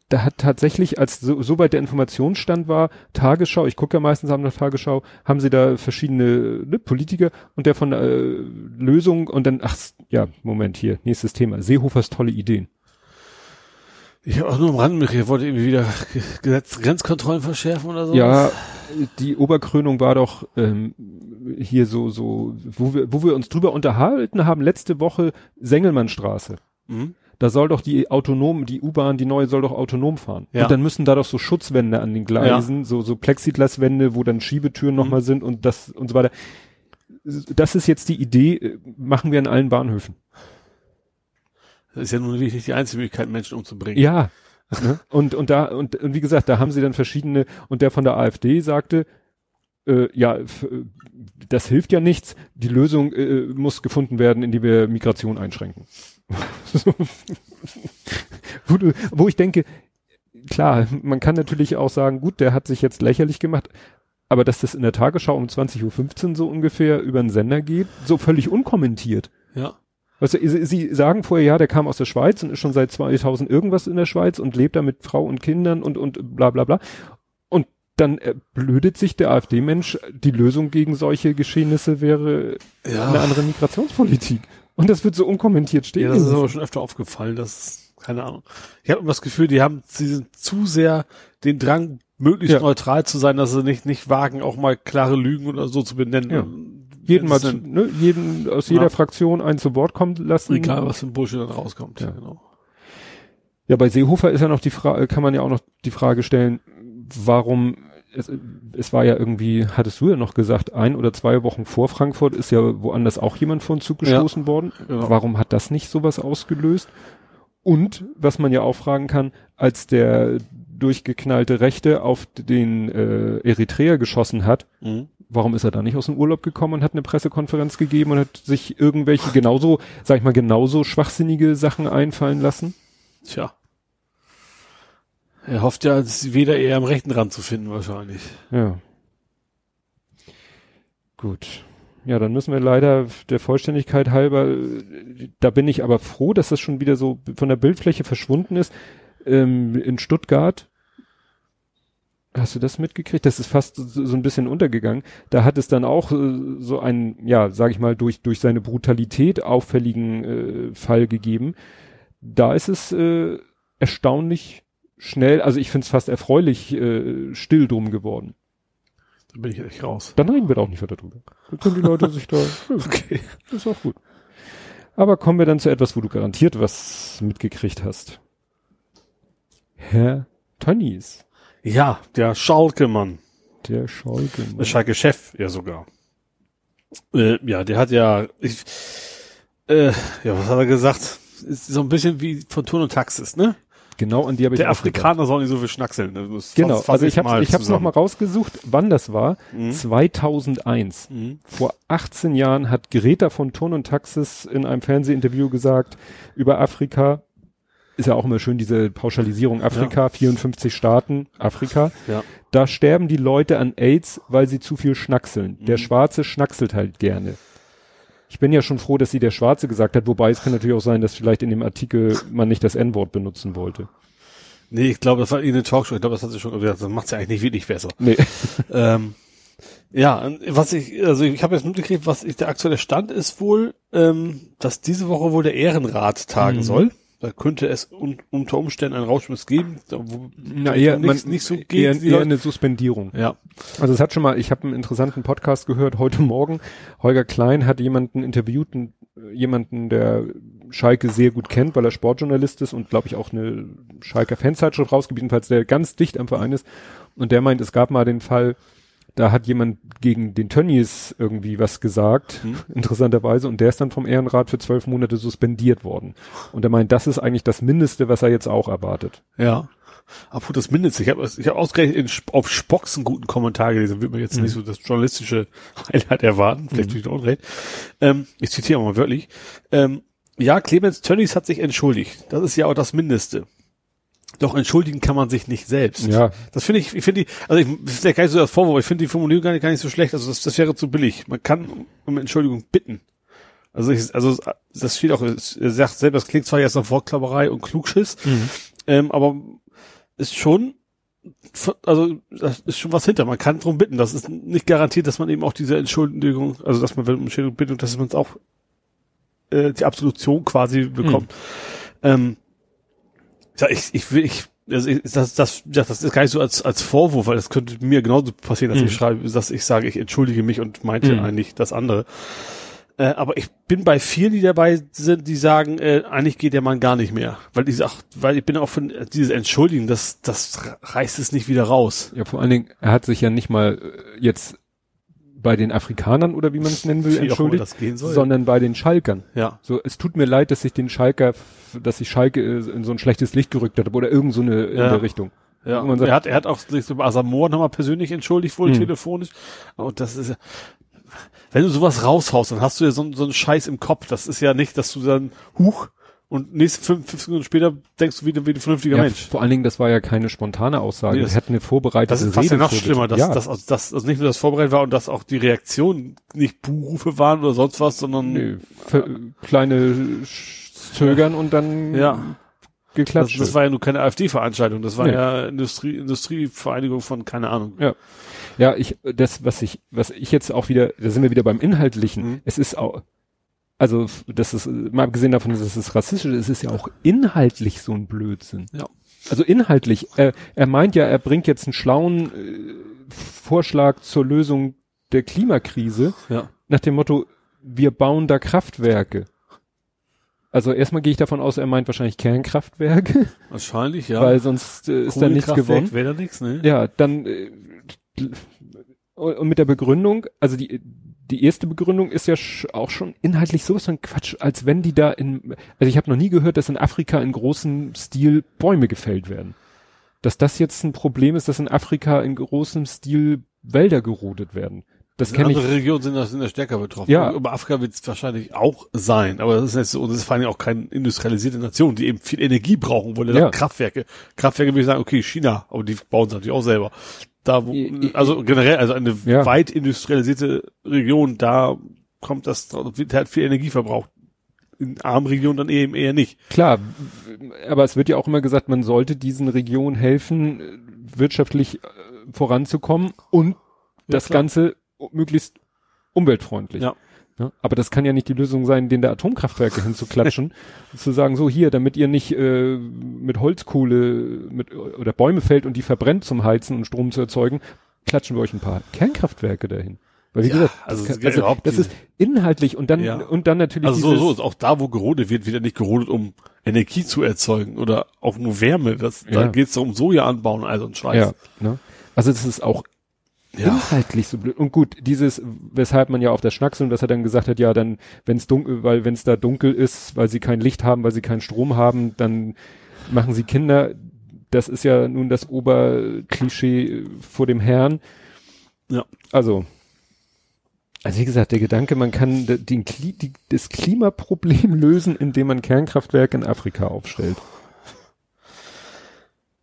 da hat tatsächlich, als so, so weit der Informationsstand war, Tagesschau, ich gucke ja meistens am Tagesschau, haben sie da verschiedene ne, Politiker und der von äh, Lösung und dann, ach ja, Moment hier, nächstes Thema, Seehofers tolle Ideen. Ich habe auch nur am Rand mitgekriegt, wollte irgendwie wieder Gesetz, Grenzkontrollen verschärfen oder so. Ja, die Oberkrönung war doch ähm, hier so, so, wo wir, wo wir uns drüber unterhalten haben, letzte Woche Sengelmannstraße. Mhm da soll doch die autonom, die U-Bahn, die neue soll doch autonom fahren. Ja. Und dann müssen da doch so Schutzwände an den Gleisen, ja. so, so Plexiglaswände, wo dann Schiebetüren mhm. nochmal sind und das und so weiter. Das ist jetzt die Idee, äh, machen wir in allen Bahnhöfen. Das ist ja nun wirklich nicht die einzige Möglichkeit, Menschen umzubringen. Ja. Ne? und, und da, und, und wie gesagt, da haben sie dann verschiedene, und der von der AfD sagte, äh, ja, das hilft ja nichts. Die Lösung äh, muss gefunden werden, indem wir Migration einschränken. wo, du, wo ich denke, klar, man kann natürlich auch sagen, gut, der hat sich jetzt lächerlich gemacht, aber dass das in der Tagesschau um 20.15 Uhr so ungefähr über den Sender geht, so völlig unkommentiert. Ja. Also sie, sie sagen vorher, ja, der kam aus der Schweiz und ist schon seit 2000 irgendwas in der Schweiz und lebt da mit Frau und Kindern und, und bla bla bla. Und dann blödet sich der AfD-Mensch, die Lösung gegen solche Geschehnisse wäre ja. eine andere Migrationspolitik. Und das wird so unkommentiert stehen. Ja, das ist aber schon öfter aufgefallen, das, keine Ahnung. Ich habe das Gefühl, die haben, sie sind zu sehr den Drang, möglichst ja. neutral zu sein, dass sie nicht, nicht wagen, auch mal klare Lügen oder so zu benennen. Ja. Jeden mal, ne, jeden aus jeder ja. Fraktion einen zu Wort kommen lassen. Egal, was für ein Bullshit dann rauskommt. Ja. Genau. Ja, bei Seehofer ist ja noch die Frage, kann man ja auch noch die Frage stellen, warum es, es war ja irgendwie, hattest du ja noch gesagt, ein oder zwei Wochen vor Frankfurt ist ja woanders auch jemand vor den Zug gestoßen ja, worden. Genau. Warum hat das nicht sowas ausgelöst? Und was man ja auch fragen kann, als der durchgeknallte Rechte auf den äh, Eritreer geschossen hat, mhm. warum ist er da nicht aus dem Urlaub gekommen und hat eine Pressekonferenz gegeben und hat sich irgendwelche genauso, sag ich mal, genauso schwachsinnige Sachen einfallen lassen? Tja. Er hofft ja, weder eher am rechten Rand zu finden wahrscheinlich. Ja. Gut. Ja, dann müssen wir leider der Vollständigkeit halber, da bin ich aber froh, dass das schon wieder so von der Bildfläche verschwunden ist. Ähm, in Stuttgart, hast du das mitgekriegt? Das ist fast so, so ein bisschen untergegangen. Da hat es dann auch äh, so einen, ja, sag ich mal, durch, durch seine Brutalität auffälligen äh, Fall gegeben. Da ist es äh, erstaunlich schnell, also ich finde es fast erfreulich äh, still drum geworden. Da bin ich echt raus. Dann reden wir da auch nicht weiter drüber. Dann können die Leute sich da. Okay. Das ist auch gut. Aber kommen wir dann zu etwas, wo du garantiert was mitgekriegt hast. Herr Tönnies. Ja, der Schalke-Mann. Der Schalke-Mann. Der Schalke-Chef, ja sogar. Äh, ja, der hat ja, ich, äh, ja, was hat er gesagt? Ist so ein bisschen wie von Ton und Taxis, ne? Genau, an die habe ich Der Afrikaner soll nicht so viel schnackseln. ne? Genau, fass- fass also ich habe ich hab's noch mal zusammen. rausgesucht, wann das war. 2001. Mhm. Vor 18 Jahren hat Greta von Ton und Taxis in einem Fernsehinterview gesagt über Afrika. Ist ja auch immer schön diese Pauschalisierung Afrika, 54 Staaten Afrika. Ja. Da sterben die Leute an AIDS, weil sie zu viel schnackseln. Mhm. Der Schwarze schnackselt halt gerne. Ich bin ja schon froh, dass sie der Schwarze gesagt hat, wobei es kann natürlich auch sein, dass vielleicht in dem Artikel man nicht das N-Wort benutzen wollte. Nee, ich glaube, das war eine Talkshow. Ich glaube, das hat sie schon gesagt. Das macht sie eigentlich nicht wirklich besser. Nee. ähm, ja, was ich, also ich habe jetzt mitgekriegt, was ich, der aktuelle Stand ist wohl, ähm, dass diese Woche wohl der Ehrenrat tagen Mhm. soll. Da könnte es un, unter Umständen einen Rauschmiss geben, wo Na, eher, nicht, man, nicht so geht. eher, eher eine Suspendierung. ja, Also es hat schon mal, ich habe einen interessanten Podcast gehört heute Morgen. Holger Klein hat jemanden interviewt, einen- jemanden, der Schalke sehr gut kennt, weil er Sportjournalist ist und glaube ich auch eine Schalker Fanzeitschrift rausgebieten, falls der ganz dicht am Verein ist. Und der meint, es gab mal den Fall, da hat jemand gegen den Tönnies irgendwie was gesagt, interessanterweise, und der ist dann vom Ehrenrat für zwölf Monate suspendiert worden. Und er meint, das ist eigentlich das Mindeste, was er jetzt auch erwartet. ja. Apropos das Mindeste. Ich habe ich hab ausgerechnet in, auf Spocks einen guten Kommentar gelesen. Wird man jetzt nicht so das journalistische Highlight erwarten. Vielleicht tue ich unrecht. Ähm, ich zitiere mal wörtlich. Ähm, ja, Clemens Tönnies hat sich entschuldigt. Das ist ja auch das Mindeste. Doch entschuldigen kann man sich nicht selbst. Ja. Das finde ich, ich finde die, also ich, das ist vielleicht gar nicht so das Vorwurf, ich finde die Formulierung gar nicht, gar nicht so schlecht. Also das, das wäre zu billig. Man kann um Entschuldigung bitten. Also ich, also das steht auch, es- er sagt selber, das klingt zwar jetzt nach Wortklauberei und Klugschiss, ähm, aber ist schon, also das ist schon was hinter. Man kann drum bitten. Das ist nicht garantiert, dass man eben auch diese Entschuldigung, also dass man wenn man um Entschuldigung bittet, dass man es auch äh, die Absolution quasi bekommt. Ähm, ja, ich, ich will, ich, also ich, das, das, ja, das ist gar nicht so als, als Vorwurf, weil das könnte mir genauso passieren, dass Mhm. ich schreibe, dass ich sage, ich entschuldige mich und meinte Mhm. eigentlich das andere. Äh, aber ich bin bei vielen, die dabei sind, die sagen, äh, eigentlich geht der Mann gar nicht mehr. Weil ich sag, weil ich bin auch von äh, dieses Entschuldigen, das, das reißt es nicht wieder raus. Ja, vor allen Dingen, er hat sich ja nicht mal äh, jetzt bei den Afrikanern oder wie man es nennen will, entschuldigt, sondern bei den Schalkern. Ja. So, es tut mir leid, dass ich den Schalker, dass ich Schalke äh, in so ein schlechtes Licht gerückt habe oder irgend so eine in Ja. der Richtung. Ja, Und sagt- er hat, er hat auch sich so Asamoah nochmal persönlich entschuldigt, wohl Mhm. telefonisch. Und das ist ja, wenn du sowas raushaust, dann hast du ja so, so einen Scheiß im Kopf. Das ist ja nicht, dass du dann, huch, und nächste fünf, fünf Sekunden später denkst du wieder wie ein vernünftiger Ja, Mensch. vor allen Dingen, das war ja keine spontane Aussage. Nee, Nee, das- er hat eine vorbereitete Das ist fast ja noch schlimmer, dass, ja. dass, also, dass also nicht nur das vorbereitet war und dass auch die Reaktionen nicht Buhrufe waren oder sonst was, sondern Nö, für, kleine Zögern und dann ja, das, geklatscht. das war ja nur keine AfD-Veranstaltung, das war Nee. ja Industrie, Industrievereinigung von keine Ahnung. Ja. Ja, ich, das, was ich, was ich jetzt auch wieder, da sind wir wieder beim Inhaltlichen. Mhm. Es ist auch, also, das ist, mal abgesehen davon, dass es rassistisch ist, es ist ja auch inhaltlich so ein Blödsinn. Ja. Also inhaltlich, er, er meint ja, er bringt jetzt einen schlauen äh, Vorschlag zur Lösung der Klimakrise Ja. nach dem Motto, wir bauen da Kraftwerke. Also erstmal gehe ich davon aus, er meint wahrscheinlich Kernkraftwerke, Wahrscheinlich, ja. weil sonst äh, ist da nichts gewonnen. Wäre da nichts, ne? Ja, dann äh, und mit der Begründung, also die die erste Begründung ist ja auch schon inhaltlich sowas von Quatsch, als wenn die da in also ich habe noch nie gehört, dass in Afrika in großem Stil Bäume gefällt werden. Dass das jetzt ein Problem ist, dass in Afrika in großem Stil Wälder gerodet werden. Das kenne ich. Andere Regionen sind da, sind da stärker betroffen. Ja. Über Afrika wird es wahrscheinlich auch sein, aber das ist jetzt so, und das ist vor allem auch keine industrialisierte Nation, die eben viel Energie brauchen wollen. Ja. Ja. Kraftwerke. Kraftwerke würde ich sagen, okay, China, aber die bauen es natürlich auch selber. Da wo, also generell, also eine Ja. weit industrialisierte Region, da kommt das, wird halt viel Energie verbraucht. In armen Regionen dann eben eher nicht. Klar, aber es wird ja auch immer gesagt, man sollte diesen Regionen helfen, wirtschaftlich äh, voranzukommen und das klar. Ganze möglichst umweltfreundlich. Ja. Ja, aber das kann ja nicht die Lösung sein, den der Atomkraftwerke hinzuklatschen, und zu sagen, so hier, damit ihr nicht äh, mit Holzkohle mit, oder Bäume fällt und die verbrennt zum Heizen und Strom zu erzeugen, klatschen wir euch ein paar Kernkraftwerke dahin. Weil wie Ja, gesagt, also das, es kann, also, das ist inhaltlich und dann Ja. und dann natürlich Also so, so ist auch da, wo gerodet wird, wird ja nicht gerodet, um Energie zu erzeugen oder auch nur Wärme. Das, Da Ja. geht es darum, Soja anbauen, also ein Scheiß. ja, ne? Also das ist auch Ja. inhaltlich so blöd. Und gut, dieses, weshalb man ja auf das Schnackseln, dass er dann gesagt hat, ja, dann, wenn es dunkel, weil wenn es da dunkel ist, weil sie kein Licht haben, weil sie keinen Strom haben, dann machen sie Kinder. Das ist ja nun das Oberklischee vor dem Herrn. Ja. Also, also wie gesagt, der Gedanke, man kann de- den Kli die, das Klimaproblem lösen, indem man Kernkraftwerke in Afrika aufstellt.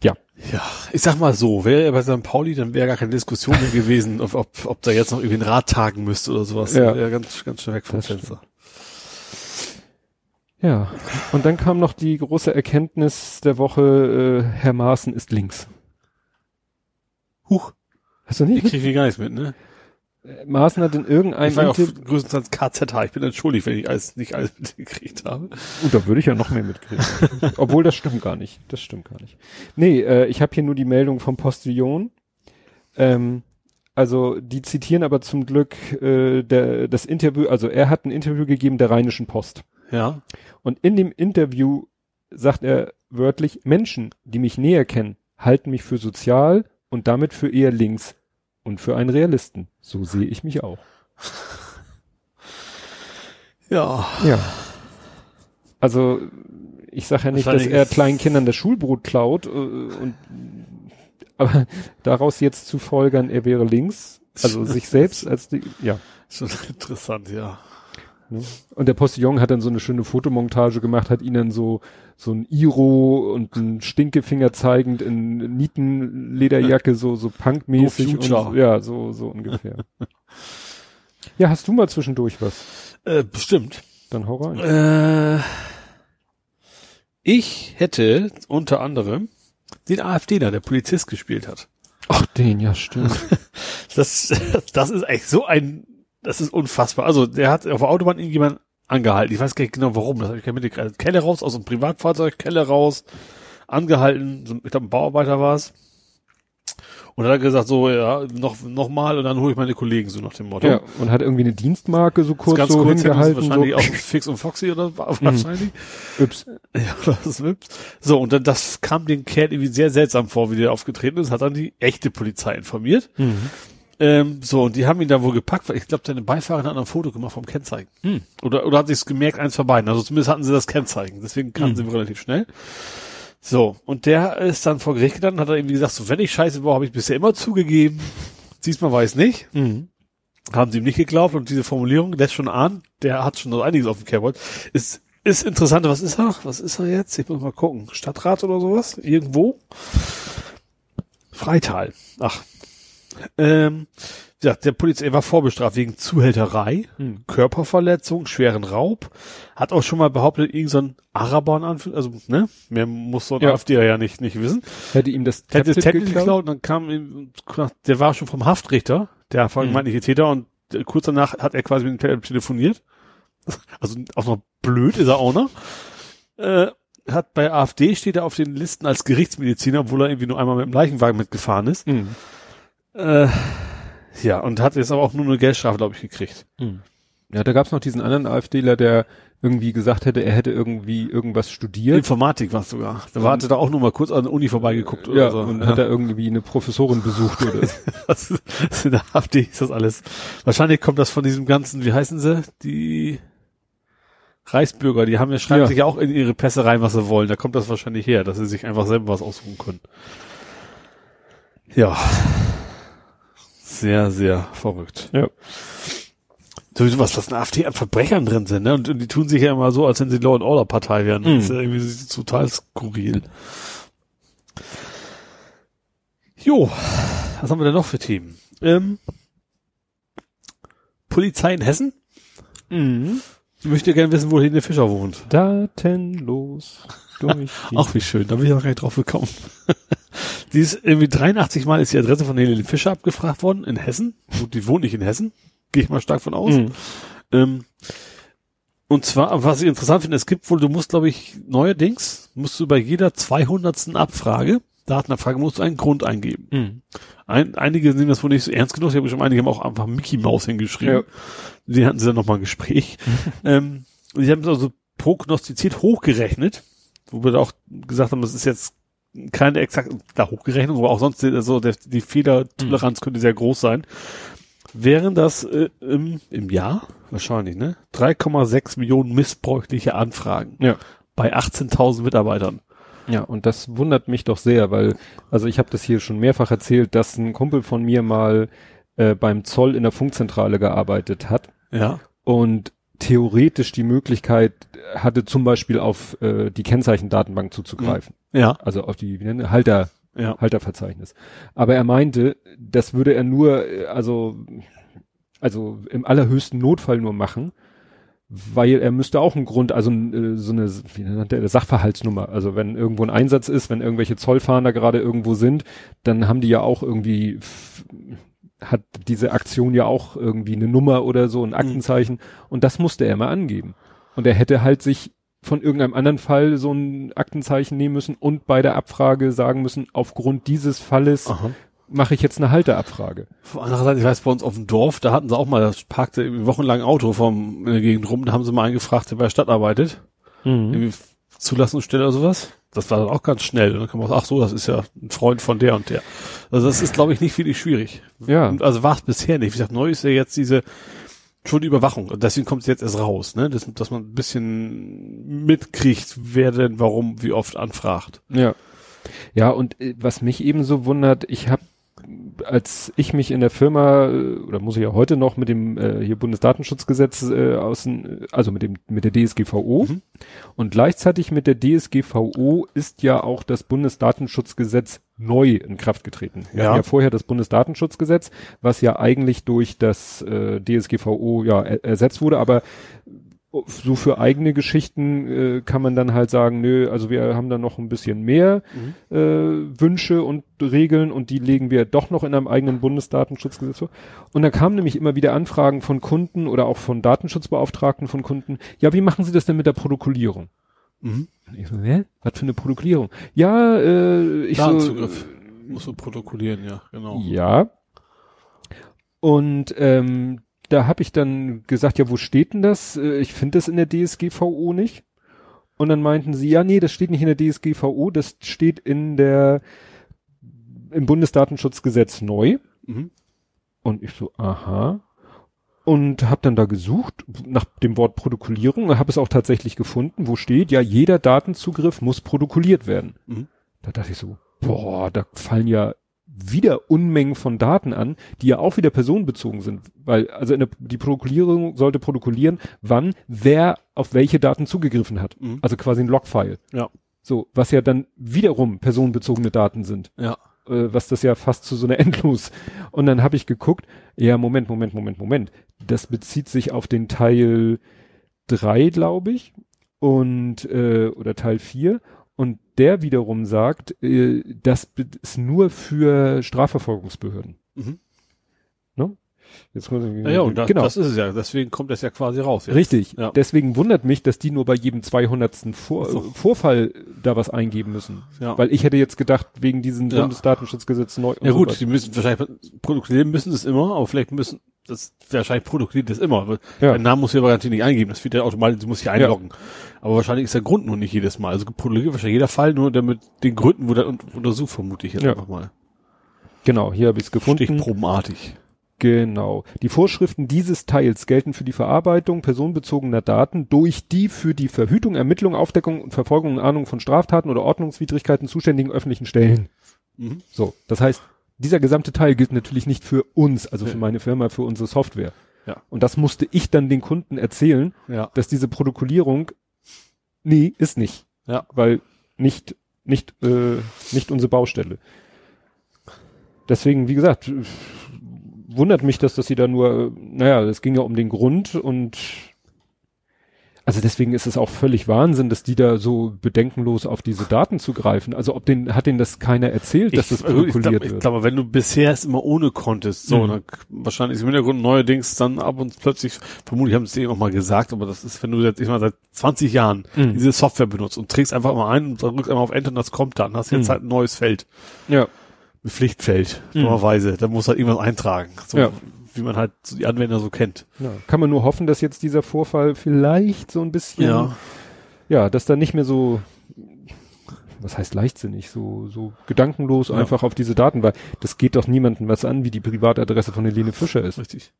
Ja. Ja, ich sag mal so, wäre er bei St. Pauli, dann wäre gar keine Diskussion mehr gewesen, ob, ob, ob da jetzt noch irgendwie ein Rat tagen müsste oder sowas. Ja. Wäre ganz, ganz schnell weg vom Das Fenster. Ja, und dann kam noch die große Erkenntnis der Woche, äh, Herr Maaßen ist links. Huch, Hast du ich nicht? kriege gar nichts mit, ne? Maaßen hat in irgendeinem Ich war größtenteils KZH. Ich bin entschuldigt, wenn ich alles, nicht alles mitgekriegt habe. oh, da würde ich ja noch mehr mitkriegen. Obwohl das stimmt gar nicht. Das stimmt gar nicht. Nee, äh, ich habe hier nur die Meldung vom Postillon. Ähm, also die zitieren aber zum Glück äh, der, das Interview, also er hat ein Interview gegeben der Rheinischen Post. Ja. Und in dem Interview sagt er wörtlich, Menschen, die mich näher kennen, halten mich für sozial und damit für eher links und für einen Realisten. So sehe ich mich auch. Ja. Ja. Also ich sage ja nicht, dass er kleinen Kindern das Schulbrot klaut äh, und aber daraus jetzt zu folgern, er wäre links, also sich selbst als die, ja. Schon interessant, ja. Und der Postillon hat dann so eine schöne Fotomontage gemacht, hat ihnen so so ein Iro und ein Stinkefinger zeigend in Nietenlederjacke, so so punkmäßig und ja, so so ungefähr. ja, hast du mal zwischendurch was? Äh, bestimmt. Dann hau rein. Äh, ich hätte unter anderem den AfDler, der Polizist gespielt hat. Ach, den, ja, stimmt. Das, das ist echt so ein, das ist unfassbar. Also der hat auf der Autobahn irgendjemand angehalten. Ich weiß gar nicht genau warum, das habe ich gar nicht mitgekriegt. Kelle raus, aus einem Privatfahrzeug, Kelle raus, angehalten, so, ich glaube ein Bauarbeiter war es. Und dann hat er gesagt, so, ja, noch, noch mal und dann hole ich meine Kollegen, so nach dem Motto. ja, und hat irgendwie eine Dienstmarke so kurz Ganz so kurz, hingehalten. wahrscheinlich so, auch Fix und Foxy oder wahrscheinlich. Ups. Ja, das ist Wips. So, und dann das kam dem Kerl irgendwie sehr seltsam vor, wie der aufgetreten ist, hat dann die echte Polizei informiert. Mhm. Ähm, so, und die haben ihn da wohl gepackt, weil ich glaube, seine Beifahrerin hat ein Foto gemacht vom Kennzeichen. Hm. Oder, oder hat sich's gemerkt, eins von beiden. Also zumindest hatten sie das Kennzeichen. Deswegen kannten sie relativ schnell. So, und der ist dann vor Gericht gelandet, hat er irgendwie gesagt, so, wenn ich Scheiße war, habe ich bisher immer zugegeben. Diesmal weiß nicht. Mhm. Haben sie ihm nicht geglaubt und diese Formulierung lässt schon ahnen, der hat schon so einiges auf dem Kerbholz. Ist, ist interessant, was ist er? Was ist er jetzt? Ich muss mal gucken. Stadtrat oder sowas? Irgendwo? Freital. Ach. Ähm, ja, der Polizei war vorbestraft wegen Zuhälterei, Hm. Körperverletzung, schweren Raub. Hat auch schon mal behauptet, irgend so ein Araber in also, ne? Mehr muss so ein Ja. AfD ja nicht, nicht wissen. Hätte ihm das Hätte Tablet geklaut? dann kam ihm, der war schon vom Haftrichter, der vermeintliche Täter und äh, kurz danach hat er quasi mit dem telefoniert. Also auch noch blöd ist er auch noch. Äh, hat bei AfD steht er auf den Listen als Gerichtsmediziner, obwohl er irgendwie nur einmal mit dem Leichenwagen mitgefahren ist. Mhm. Äh, ja, und hat jetzt aber auch nur eine Geldstrafe, glaube ich, gekriegt. Ja, da gab's noch diesen anderen AfDler, der irgendwie gesagt hätte, er hätte irgendwie irgendwas studiert. Informatik war es sogar. Da war, hatte da auch nur mal kurz an der Uni vorbeigeguckt oder ja, so. und hat er irgendwie eine Professorin besucht oder so. Das ist, das ist in der AfD ist das alles. Wahrscheinlich kommt das von diesem ganzen, wie heißen sie? Die Reichsbürger, die haben ja, schreiben Ja. sich ja auch in ihre Pässe rein, was sie wollen. Da kommt das wahrscheinlich her, dass sie sich einfach selber was aussuchen können. Ja. Sehr, sehr verrückt. Ja. Sowieso was, in der AfD an Verbrechern drin sind, ne? Und, und die tun sich ja immer so, als wenn sie Law and Order Partei wären. Das ist ja irgendwie total skurril. Jo. was haben wir denn noch für Themen? Ähm, Polizei in Hessen? Mhm. Ich möchte gerne wissen, wo Helene Fischer wohnt. Datenlos. Durch Ach, wie schön, da bin ich auch gar nicht drauf gekommen. Die ist irgendwie 83 Mal ist die Adresse von Helene Fischer abgefragt worden in Hessen. Gut, die wohnt nicht in Hessen. Gehe ich mal stark von aus. Mhm. Ähm, und zwar, was ich interessant finde, es gibt wohl, du musst, glaube ich, neuerdings, musst du bei jeder 200. Abfrage, Datenabfrage, musst du einen Grund eingeben. Mhm. Ein, einige nehmen das wohl nicht so ernst genug. Ich habe schon einige haben auch einfach Mickey Mouse hingeschrieben. Ja. Die hatten sie dann nochmal ein Gespräch. ähm, die haben es also prognostiziert hochgerechnet, wo wir da auch gesagt haben, das ist jetzt keine exakt, da Hochgerechnung, aber auch sonst, also der, die Fehlertoleranz könnte sehr groß sein. Wären das äh, im, im Jahr, wahrscheinlich, ne? 3,6 Millionen missbräuchliche Anfragen Ja. bei 18.000 Mitarbeitern. Ja, und das wundert mich doch sehr, weil, also ich habe das hier schon mehrfach erzählt, dass ein Kumpel von mir mal äh, beim Zoll in der Funkzentrale gearbeitet hat Ja. und theoretisch die Möglichkeit hatte, zum Beispiel auf äh, die Kennzeichendatenbank zuzugreifen. Ja. Also auf die wie nennt, Halter, Ja. Halterverzeichnis. Aber er meinte, das würde er nur, äh, also, also im allerhöchsten Notfall nur machen, weil er müsste auch einen Grund, also äh, so eine, wie nennt er, Sachverhaltsnummer. Also wenn irgendwo ein Einsatz ist, wenn irgendwelche Zollfahnder gerade irgendwo sind, dann haben die ja auch irgendwie, hat diese Aktion ja auch irgendwie eine Nummer oder so, ein Aktenzeichen. Und das musste er mal angeben. Und er hätte halt sich von irgendeinem anderen Fall so ein Aktenzeichen nehmen müssen und bei der Abfrage sagen müssen, aufgrund dieses Falles Aha. mache ich jetzt eine Halterabfrage. Von anderer Seite, ich weiß, bei uns auf dem Dorf, da hatten sie auch mal, das parkte irgendwie wochenlang ein Auto vom, in der Gegend rum, da haben sie mal einen gefragt, der bei der Stadt arbeitet, irgendwie Zulassungsstelle oder sowas. Das war dann auch ganz schnell. Und dann kann man sagen, ach so, das ist ja ein Freund von der und der. Also das ist, glaube ich, nicht wirklich schwierig. Ja. Und also war es bisher nicht. Wie gesagt, neu ist ja jetzt diese schon die Überwachung. Und deswegen kommt es jetzt erst raus, ne? Das, dass man ein bisschen mitkriegt, wer denn warum, wie oft anfragt. Ja. Ja, und äh, was mich eben so wundert, ich habe, als ich mich in der Firma, äh, oder muss ich ja heute noch mit dem äh, hier Bundesdatenschutzgesetz äh, außen, also mit dem mit der DSGVO Mhm. und gleichzeitig mit der DSGVO ist ja auch das Bundesdatenschutzgesetz neu in Kraft getreten. Wir Ja. hatten ja vorher das Bundesdatenschutzgesetz, was ja eigentlich durch das äh, DSGVO ja er ersetzt wurde, aber so für eigene Geschichten äh, kann man dann halt sagen, nö, also wir haben da noch ein bisschen mehr äh, Wünsche und Regeln und die legen wir doch noch in einem eigenen Bundesdatenschutzgesetz vor. Und da kamen nämlich immer wieder Anfragen von Kunden oder auch von Datenschutzbeauftragten von Kunden, ja, wie machen Sie das denn mit der Protokollierung? Mhm. Ich so, hä? Was für eine Protokollierung? Ja, äh, ich so, Datenzugriff. Muss so protokollieren, ja, genau. ja. Und ähm, da habe ich dann gesagt, ja, wo steht denn das? Äh, Ich finde das in der DSGVO nicht. Und dann meinten sie, ja, nee, das steht nicht in der DSGVO, das steht in der im Bundesdatenschutzgesetz neu. Mhm. Und ich so, aha. Und habe dann da gesucht nach dem Wort Protokollierung und habe es auch tatsächlich gefunden, wo steht, ja, jeder Datenzugriff muss protokolliert werden. Mhm. Da dachte ich so, boah, da fallen ja wieder Unmengen von Daten an, die ja auch wieder personenbezogen sind. Weil, also der, die Protokollierung sollte protokollieren, wann wer auf welche Daten zugegriffen hat. Mhm. Also quasi ein Logfile. Ja. So, was ja dann wiederum personenbezogene Daten sind Ja. äh, was das ja fast zu so einer Endlos. Und dann habe ich geguckt, ja, Moment, Moment, Moment, Moment. Das bezieht sich auf den Teil drei, glaube ich, und äh, oder Teil vier Und der wiederum sagt, äh, das ist nur für Strafverfolgungsbehörden. Mhm. Jetzt muss ich, Ja, ja, und das, genau. das ist es ja. Deswegen kommt das ja quasi raus. Jetzt. Richtig. Ja. Deswegen wundert mich, dass die nur bei jedem 200. Vor, so. Vorfall da was eingeben müssen. Ja. Weil ich hätte jetzt gedacht, wegen diesem Ja. Bundesdatenschutzgesetz neu. Ja so gut, weiter. die müssen wahrscheinlich protokollieren müssen es immer, aber vielleicht müssen das wahrscheinlich protokolliert das immer. Ja. Dein Namen muss ja garantiert nicht eingeben, das wird ja automatisch, du musst dich einloggen. Aber wahrscheinlich ist der Grund nur nicht jedes Mal. Also protokolliert wahrscheinlich jeder Fall nur damit den Gründen wurde un- untersucht, vermute ich jetzt Ja. einfach mal. Genau, hier habe ich es gefunden. Stichprobenartig. Genau. Die Vorschriften dieses Teils gelten für die Verarbeitung personenbezogener Daten durch die für die Verhütung, Ermittlung, Aufdeckung und Verfolgung und Ahndung von Straftaten oder Ordnungswidrigkeiten zuständigen öffentlichen Stellen. Mhm. So, das heißt, dieser gesamte Teil gilt natürlich nicht für uns, also für meine Firma, für unsere Software. Ja. Und das musste ich dann den Kunden erzählen, Ja. dass diese Protokollierung, nee, ist nicht. Ja. Weil nicht, nicht, äh, nicht unsere Baustelle. deswegen, wie gesagt, wundert mich, dass, dass sie da nur, naja, es ging ja um den Grund und also deswegen ist es auch völlig Wahnsinn, dass die da so bedenkenlos auf diese Daten zugreifen. Also ob den, hat denen das keiner erzählt, dass ich, das protokolliert ich glaub, wird? Ich glaube, wenn du bisher es immer ohne konntest, so, Mhm. dann wahrscheinlich ist im Hintergrund neuerdings dann ab und plötzlich, vermutlich haben sie es eh noch mal gesagt, aber das ist, wenn du jetzt, ich mal seit 20 Jahren Mhm. diese Software benutzt und trägst einfach mal ein und drückst einmal auf Enter und das kommt dann, hast jetzt Mhm. halt ein neues Feld, ja. Ein Pflichtfeld, Mhm. dummerweise, da muss halt irgendwas eintragen, so, Ja. wie man halt die Anwender so kennt. ja. Kann man nur hoffen, dass jetzt dieser Vorfall vielleicht so ein bisschen, ja, dass da nicht mehr so, was heißt leichtsinnig, so, so gedankenlos Ja. einfach auf diese Daten, weil das geht doch niemandem was an, wie die Privatadresse von Helene Fischer ist. richtig.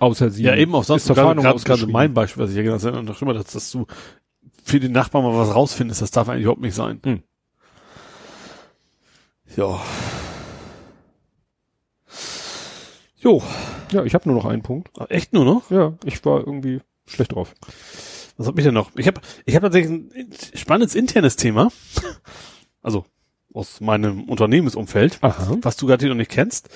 Außer sie. Ja, eben auch sonst, gerade, gerade, gerade mein Beispiel, was ich ja genannt habe, noch immer, dass, dass du für den Nachbarn mal was rausfindest, das darf eigentlich überhaupt nicht sein. Hm. Ja. Jo, Ja, ich habe nur noch einen Punkt. echt nur noch? Ja, ich war irgendwie schlecht drauf. Was hab ich denn noch? Ich habe ich hab tatsächlich ein spannendes internes Thema. Also aus meinem Unternehmensumfeld, Aha. was du gerade hier noch nicht kennst.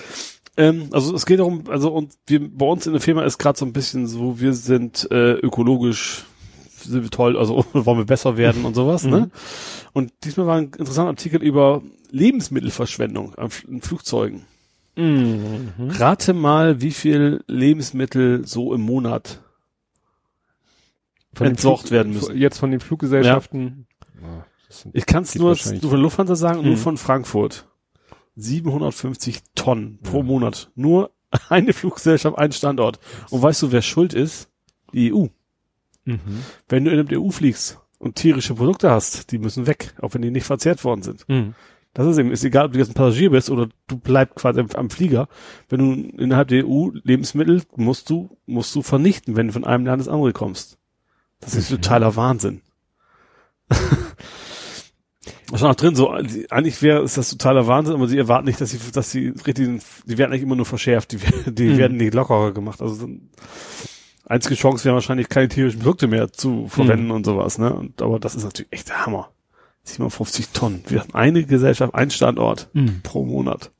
Ähm, also es geht darum, also und wir bei uns in der Firma ist gerade so ein bisschen so, wir sind äh, ökologisch sind wir toll, also wollen wir besser werden und sowas, Mhm. ne? Und diesmal war ein interessanter Artikel über Lebensmittelverschwendung an in Flugzeugen. Mhm. Rate mal, wie viel Lebensmittel so im Monat Von entsorgt Flug- werden müssen. Jetzt von den Fluggesellschaften. Ja, sind- Ich kann es nur, nur von Lufthansa sagen und nur Mhm. von Frankfurt. 750 Tonnen pro Ja. Monat. Nur eine Fluggesellschaft, ein Standort. Und weißt du, wer schuld ist? Die EU. Mhm. Wenn du in der EU fliegst und tierische Produkte hast, die müssen weg, auch wenn die nicht verzehrt worden sind. Mhm. Das ist eben, ist egal, ob du jetzt ein Passagier bist oder du bleibst quasi am, Flieger. Wenn du innerhalb der EU Lebensmittel musst du, musst du vernichten, wenn du von einem Land ins andere kommst. Das ist Mhm. totaler Wahnsinn. Stand auch drin, so, eigentlich wäre, ist das totaler Wahnsinn, aber sie erwarten nicht, dass sie, dass sie richtig, die werden eigentlich immer nur verschärft, die, die Mhm. werden nicht lockerer gemacht. Also, einzige Chance wäre wahrscheinlich keine tierischen Produkte mehr zu verwenden Mhm. und sowas, ne? Und, aber das ist natürlich echt der Hammer. 750 Tonnen. Wir hatten eine Gesellschaft, ein Standort Mhm. pro Monat.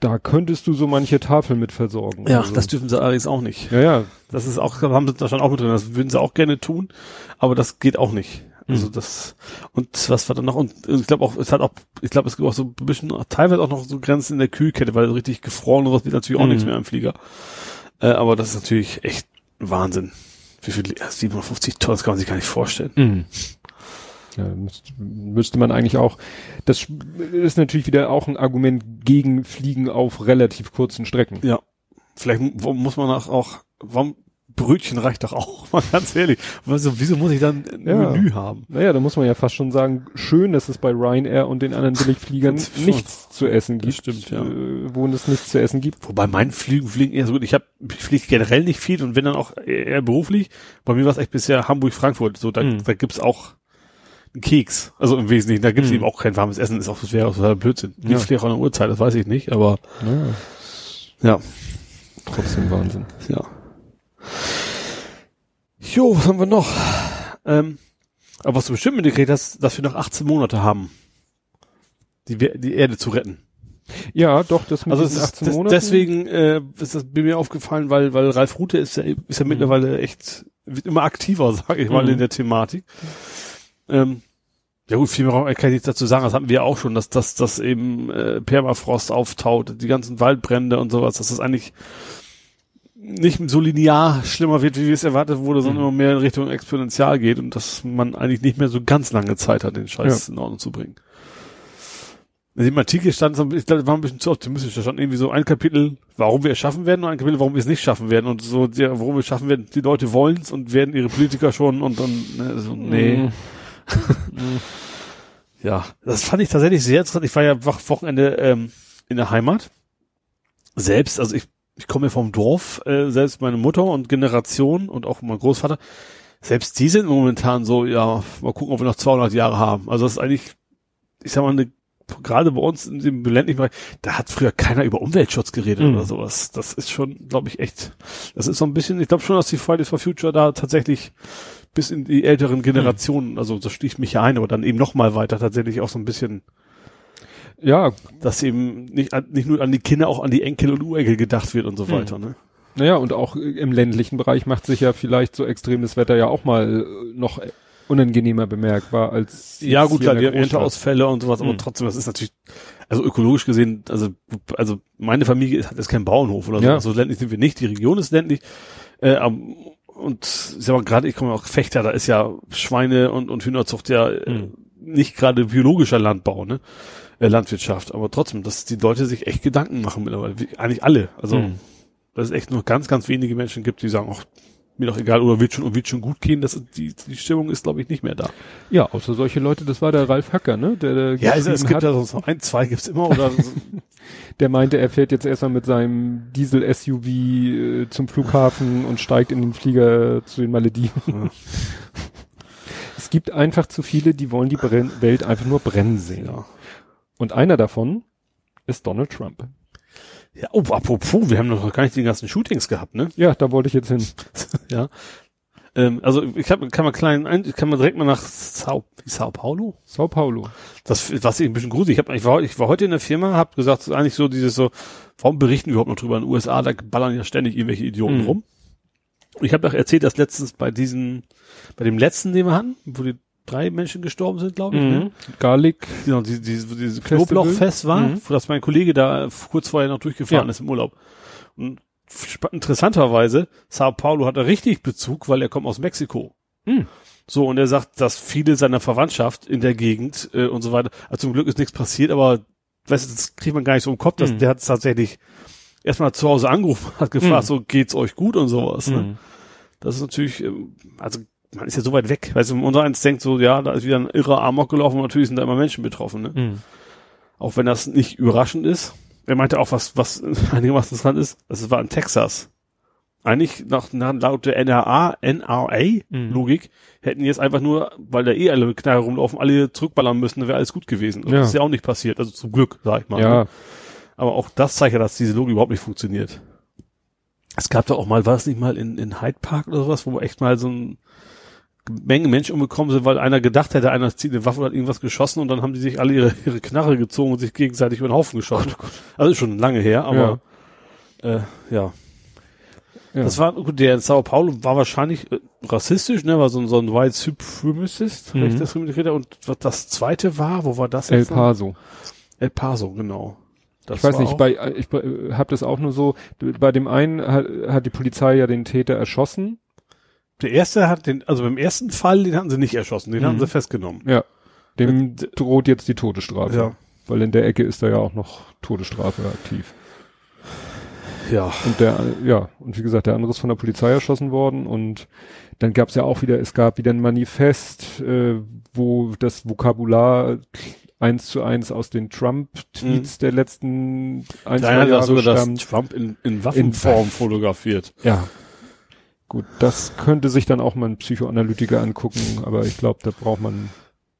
Da könntest du so manche Tafel mit versorgen. Ja, Also- das dürfen sie allerdings auch nicht. ja, ja. Das ist auch, haben sie da schon auch mit drin. Das würden sie auch gerne tun, aber das geht auch nicht. Also Mhm. das und was war dann noch? Und ich glaube auch, es hat auch, ich glaube, es gibt auch so ein bisschen, teilweise auch noch so Grenzen in der Kühlkette, weil richtig gefroren und was wird natürlich auch Mhm. nichts mehr im Flieger. Äh, aber das ist natürlich echt Wahnsinn. Wie viel? ja, 750 Tonnen, das kann man sich gar nicht vorstellen. Mhm. Ja, müsste, müsste man eigentlich auch. Das ist natürlich wieder auch ein Argument gegen Fliegen auf relativ kurzen Strecken. Ja. Vielleicht mu- muss man auch, auch warum Brötchen reicht doch auch, mal ganz ehrlich. Also, wieso muss ich dann ein Ja. Menü haben? Naja, da muss man ja fast schon sagen, schön, dass es bei Ryanair und den anderen Billigfliegern Das nichts zu essen Das gibt. stimmt, ja. Äh, wo es nichts zu essen gibt. Wobei mein Fliegen fliegen eher so gut. Ich habe ich fliege generell nicht viel und wenn dann auch eher beruflich. Bei mir war es echt bisher Hamburg-Frankfurt. So, da, Mhm. da gibt's auch einen Keks. Also im Wesentlichen, da gibt's Mhm. eben auch kein warmes Essen. Ist auch, das wäre auch total Blödsinn. Ja. vielleicht auch eine Uhrzeit, das weiß ich nicht, aber Ja, ja. trotzdem Wahnsinn. Ja. Jo, was haben wir noch? Ähm, aber was du bestimmt mitgekriegt hast, dass wir noch 18 Monate haben, die, die Erde zu retten. Ja, doch, das mit Also es diesen ist 18 des, Monaten. deswegen äh, ist das mir aufgefallen, weil weil Ralf Rute ist ja ist ja Mhm. mittlerweile echt wird immer aktiver, sage ich mal Mhm. in der Thematik. Ähm, ja gut, viel mehr kann ich nichts dazu sagen. Das hatten wir auch schon, dass dass dass eben äh, Permafrost auftaut, die ganzen Waldbrände und sowas, dass das eigentlich nicht so linear schlimmer wird, wie es erwartet wurde, sondern Mhm. immer mehr in Richtung exponentiell geht und dass man eigentlich nicht mehr so ganz lange Zeit hat, den Scheiß in Ordnung zu bringen. In dem Artikel stand, so, ich glaube, war ein bisschen zu optimistisch. Da stand irgendwie so ein Kapitel, warum wir es schaffen werden und ein Kapitel, warum wir es nicht schaffen werden. Und so, ja, warum wir es schaffen werden, die Leute wollen es und werden ihre Politiker schon und dann, ne, so, nee. Mhm. Ja, das fand ich tatsächlich sehr interessant. Ich war ja Woch- Wochenende ähm, in der Heimat. Selbst, also ich, ich komme ja vom Dorf, äh, selbst meine Mutter und Generation und auch mein Großvater, selbst die sind momentan so, ja, mal gucken, ob wir noch 200 Jahre haben. Also das ist eigentlich, ich sag mal, eine, gerade bei uns in dem ländlichen Bereich, da hat früher keiner über Umweltschutz geredet Mhm. oder sowas. Das ist schon, glaube ich, echt, das ist so ein bisschen, ich glaube schon, dass die Fridays for Future da tatsächlich bis in die älteren Generationen, also das schließt mich ja ein, aber dann eben noch mal weiter tatsächlich auch so ein bisschen Ja, dass eben nicht, nicht nur an die Kinder, auch an die Enkel und Urenkel gedacht wird und so weiter. Ne? naja, und auch im ländlichen Bereich macht sich ja vielleicht so extremes Wetter ja auch mal äh, noch unangenehmer bemerkbar als Ja, gut, klar, die. Ernteausfälle und sowas, aber Hm. trotzdem, das ist natürlich, also ökologisch gesehen, also, also meine Familie ist- hat jetzt keinen Bauernhof oder so, Ja. also ländlich sind wir nicht, die Region ist ländlich, äh, und ich sag mal, gerade, ich komme auch Fechter, da ist ja Schweine und, und Hühnerzucht ja äh, Hm. nicht gerade biologischer Landbau, ne? Äh, Landwirtschaft, aber trotzdem, dass die Leute sich echt Gedanken machen mittlerweile, wie, eigentlich alle, also, Hm. dass es echt nur ganz, ganz wenige Menschen gibt, die sagen, ach, mir doch egal, oder wird schon, wird schon gut gehen, das, die, die Stimmung ist, glaube ich, nicht mehr da. Ja, außer solche Leute, das war der Ralf Hacker, ne? Der, der, Ja, also es gibt hat, ja sonst noch ein, zwei gibt's immer oder der meinte, er fährt jetzt erstmal mit seinem Diesel-SUV äh, zum Flughafen und steigt in den Flieger zu den Malediven. Ja. Es gibt einfach zu viele, die wollen die Brenn Welt einfach nur brennen sehen. ja. Und einer davon ist Donald Trump. ja, oh, apropos, wir haben noch gar nicht die ganzen Shootings gehabt, ne? Ja, da wollte ich jetzt hin. ja. Ähm, also ich hab, kann mal klein, ein, kann man direkt mal nach Sao, Sao Paulo? Sao Paulo. Das was ich ein bisschen gruselig. Ich, hab, ich, war, ich war heute in der Firma, hab gesagt, es ist eigentlich so dieses so, warum berichten wir überhaupt noch drüber in den USA? Da ballern ja ständig irgendwelche Idioten Mhm. rum. Ich habe doch erzählt, dass letztens bei diesen, bei dem letzten, den wir hatten, wo die drei Menschen gestorben sind, glaube ich, ne? Mhm. Garlic. Genau, die, die, wo dieses. Knoblauchfest war, Mhm. wo das mein Kollege da kurz vorher noch durchgefahren Ja. ist im Urlaub. Und interessanterweise, Sao Paulo hat da richtig Bezug, weil er kommt aus Mexiko. Mhm. So, und er sagt, dass viele seiner Verwandtschaft in der Gegend äh, und so weiter, also zum Glück ist nichts passiert, aber weißt du, das kriegt man gar nicht so im Kopf, dass Mhm. der hat es tatsächlich erstmal zu Hause angerufen, hat gefragt, Mhm. so geht's euch gut und sowas. Ne? Mhm. Das ist natürlich, ähm, also man ist ja so weit weg. Weißt du, unser eins denkt so, ja, da ist wieder ein irrer Amok gelaufen und natürlich sind da immer Menschen betroffen, ne? Mhm. Auch wenn das nicht überraschend ist. Er meinte auch, was, was einigermaßen interessant ist, das war in Texas. Eigentlich nach, nach laut der NRA, NRA-Logik, hätten jetzt einfach nur, weil da eh alle mit Knarre rumlaufen, alle zurückballern müssen, dann wäre alles gut gewesen. Und Ja. Das ist ja auch nicht passiert, also zum Glück, sag ich mal. Ja, ne? Aber auch das zeigt ja, dass diese Logik überhaupt nicht funktioniert. Es gab doch auch mal, war es nicht mal in, in Hyde Park oder sowas, wo echt mal so ein Menge Menschen umgekommen sind, weil einer gedacht hätte, einer zieht eine Waffe und hat irgendwas geschossen und dann haben die sich alle ihre, ihre Knarre gezogen und sich gegenseitig über den Haufen geschossen. Also ist schon lange her, aber ja. Äh, ja. ja. Das war, gut, der in Sao Paulo war wahrscheinlich äh, rassistisch, ne, war so, ein- so ein White Supremacist, Mhm. wenn ich das richtig rede. Und was das zweite war, wo war das El jetzt noch? Paso. El Paso, genau. Das Ich weiß nicht, bei, ich habe das auch nur so, bei dem einen hat, hat die Polizei ja den Täter erschossen. Der erste hat den, also beim ersten Fall, den hatten sie nicht erschossen, den Mhm. hatten sie festgenommen. Ja. Dem droht jetzt die Todesstrafe. Ja. Weil in der Ecke ist da ja auch noch Todesstrafe aktiv. Ja. Und der, ja, und wie gesagt, der andere ist von der Polizei erschossen worden und dann gab es ja auch wieder, es gab wieder ein Manifest, äh, wo das Vokabular eins zu eins aus den Trump-Tweets der letzten ein, er Jahre sogar, stammt. Trump in, in Waffenform In- fotografiert. Ja. Gut, das könnte sich dann auch mal ein Psychoanalytiker angucken, aber ich glaube, da braucht man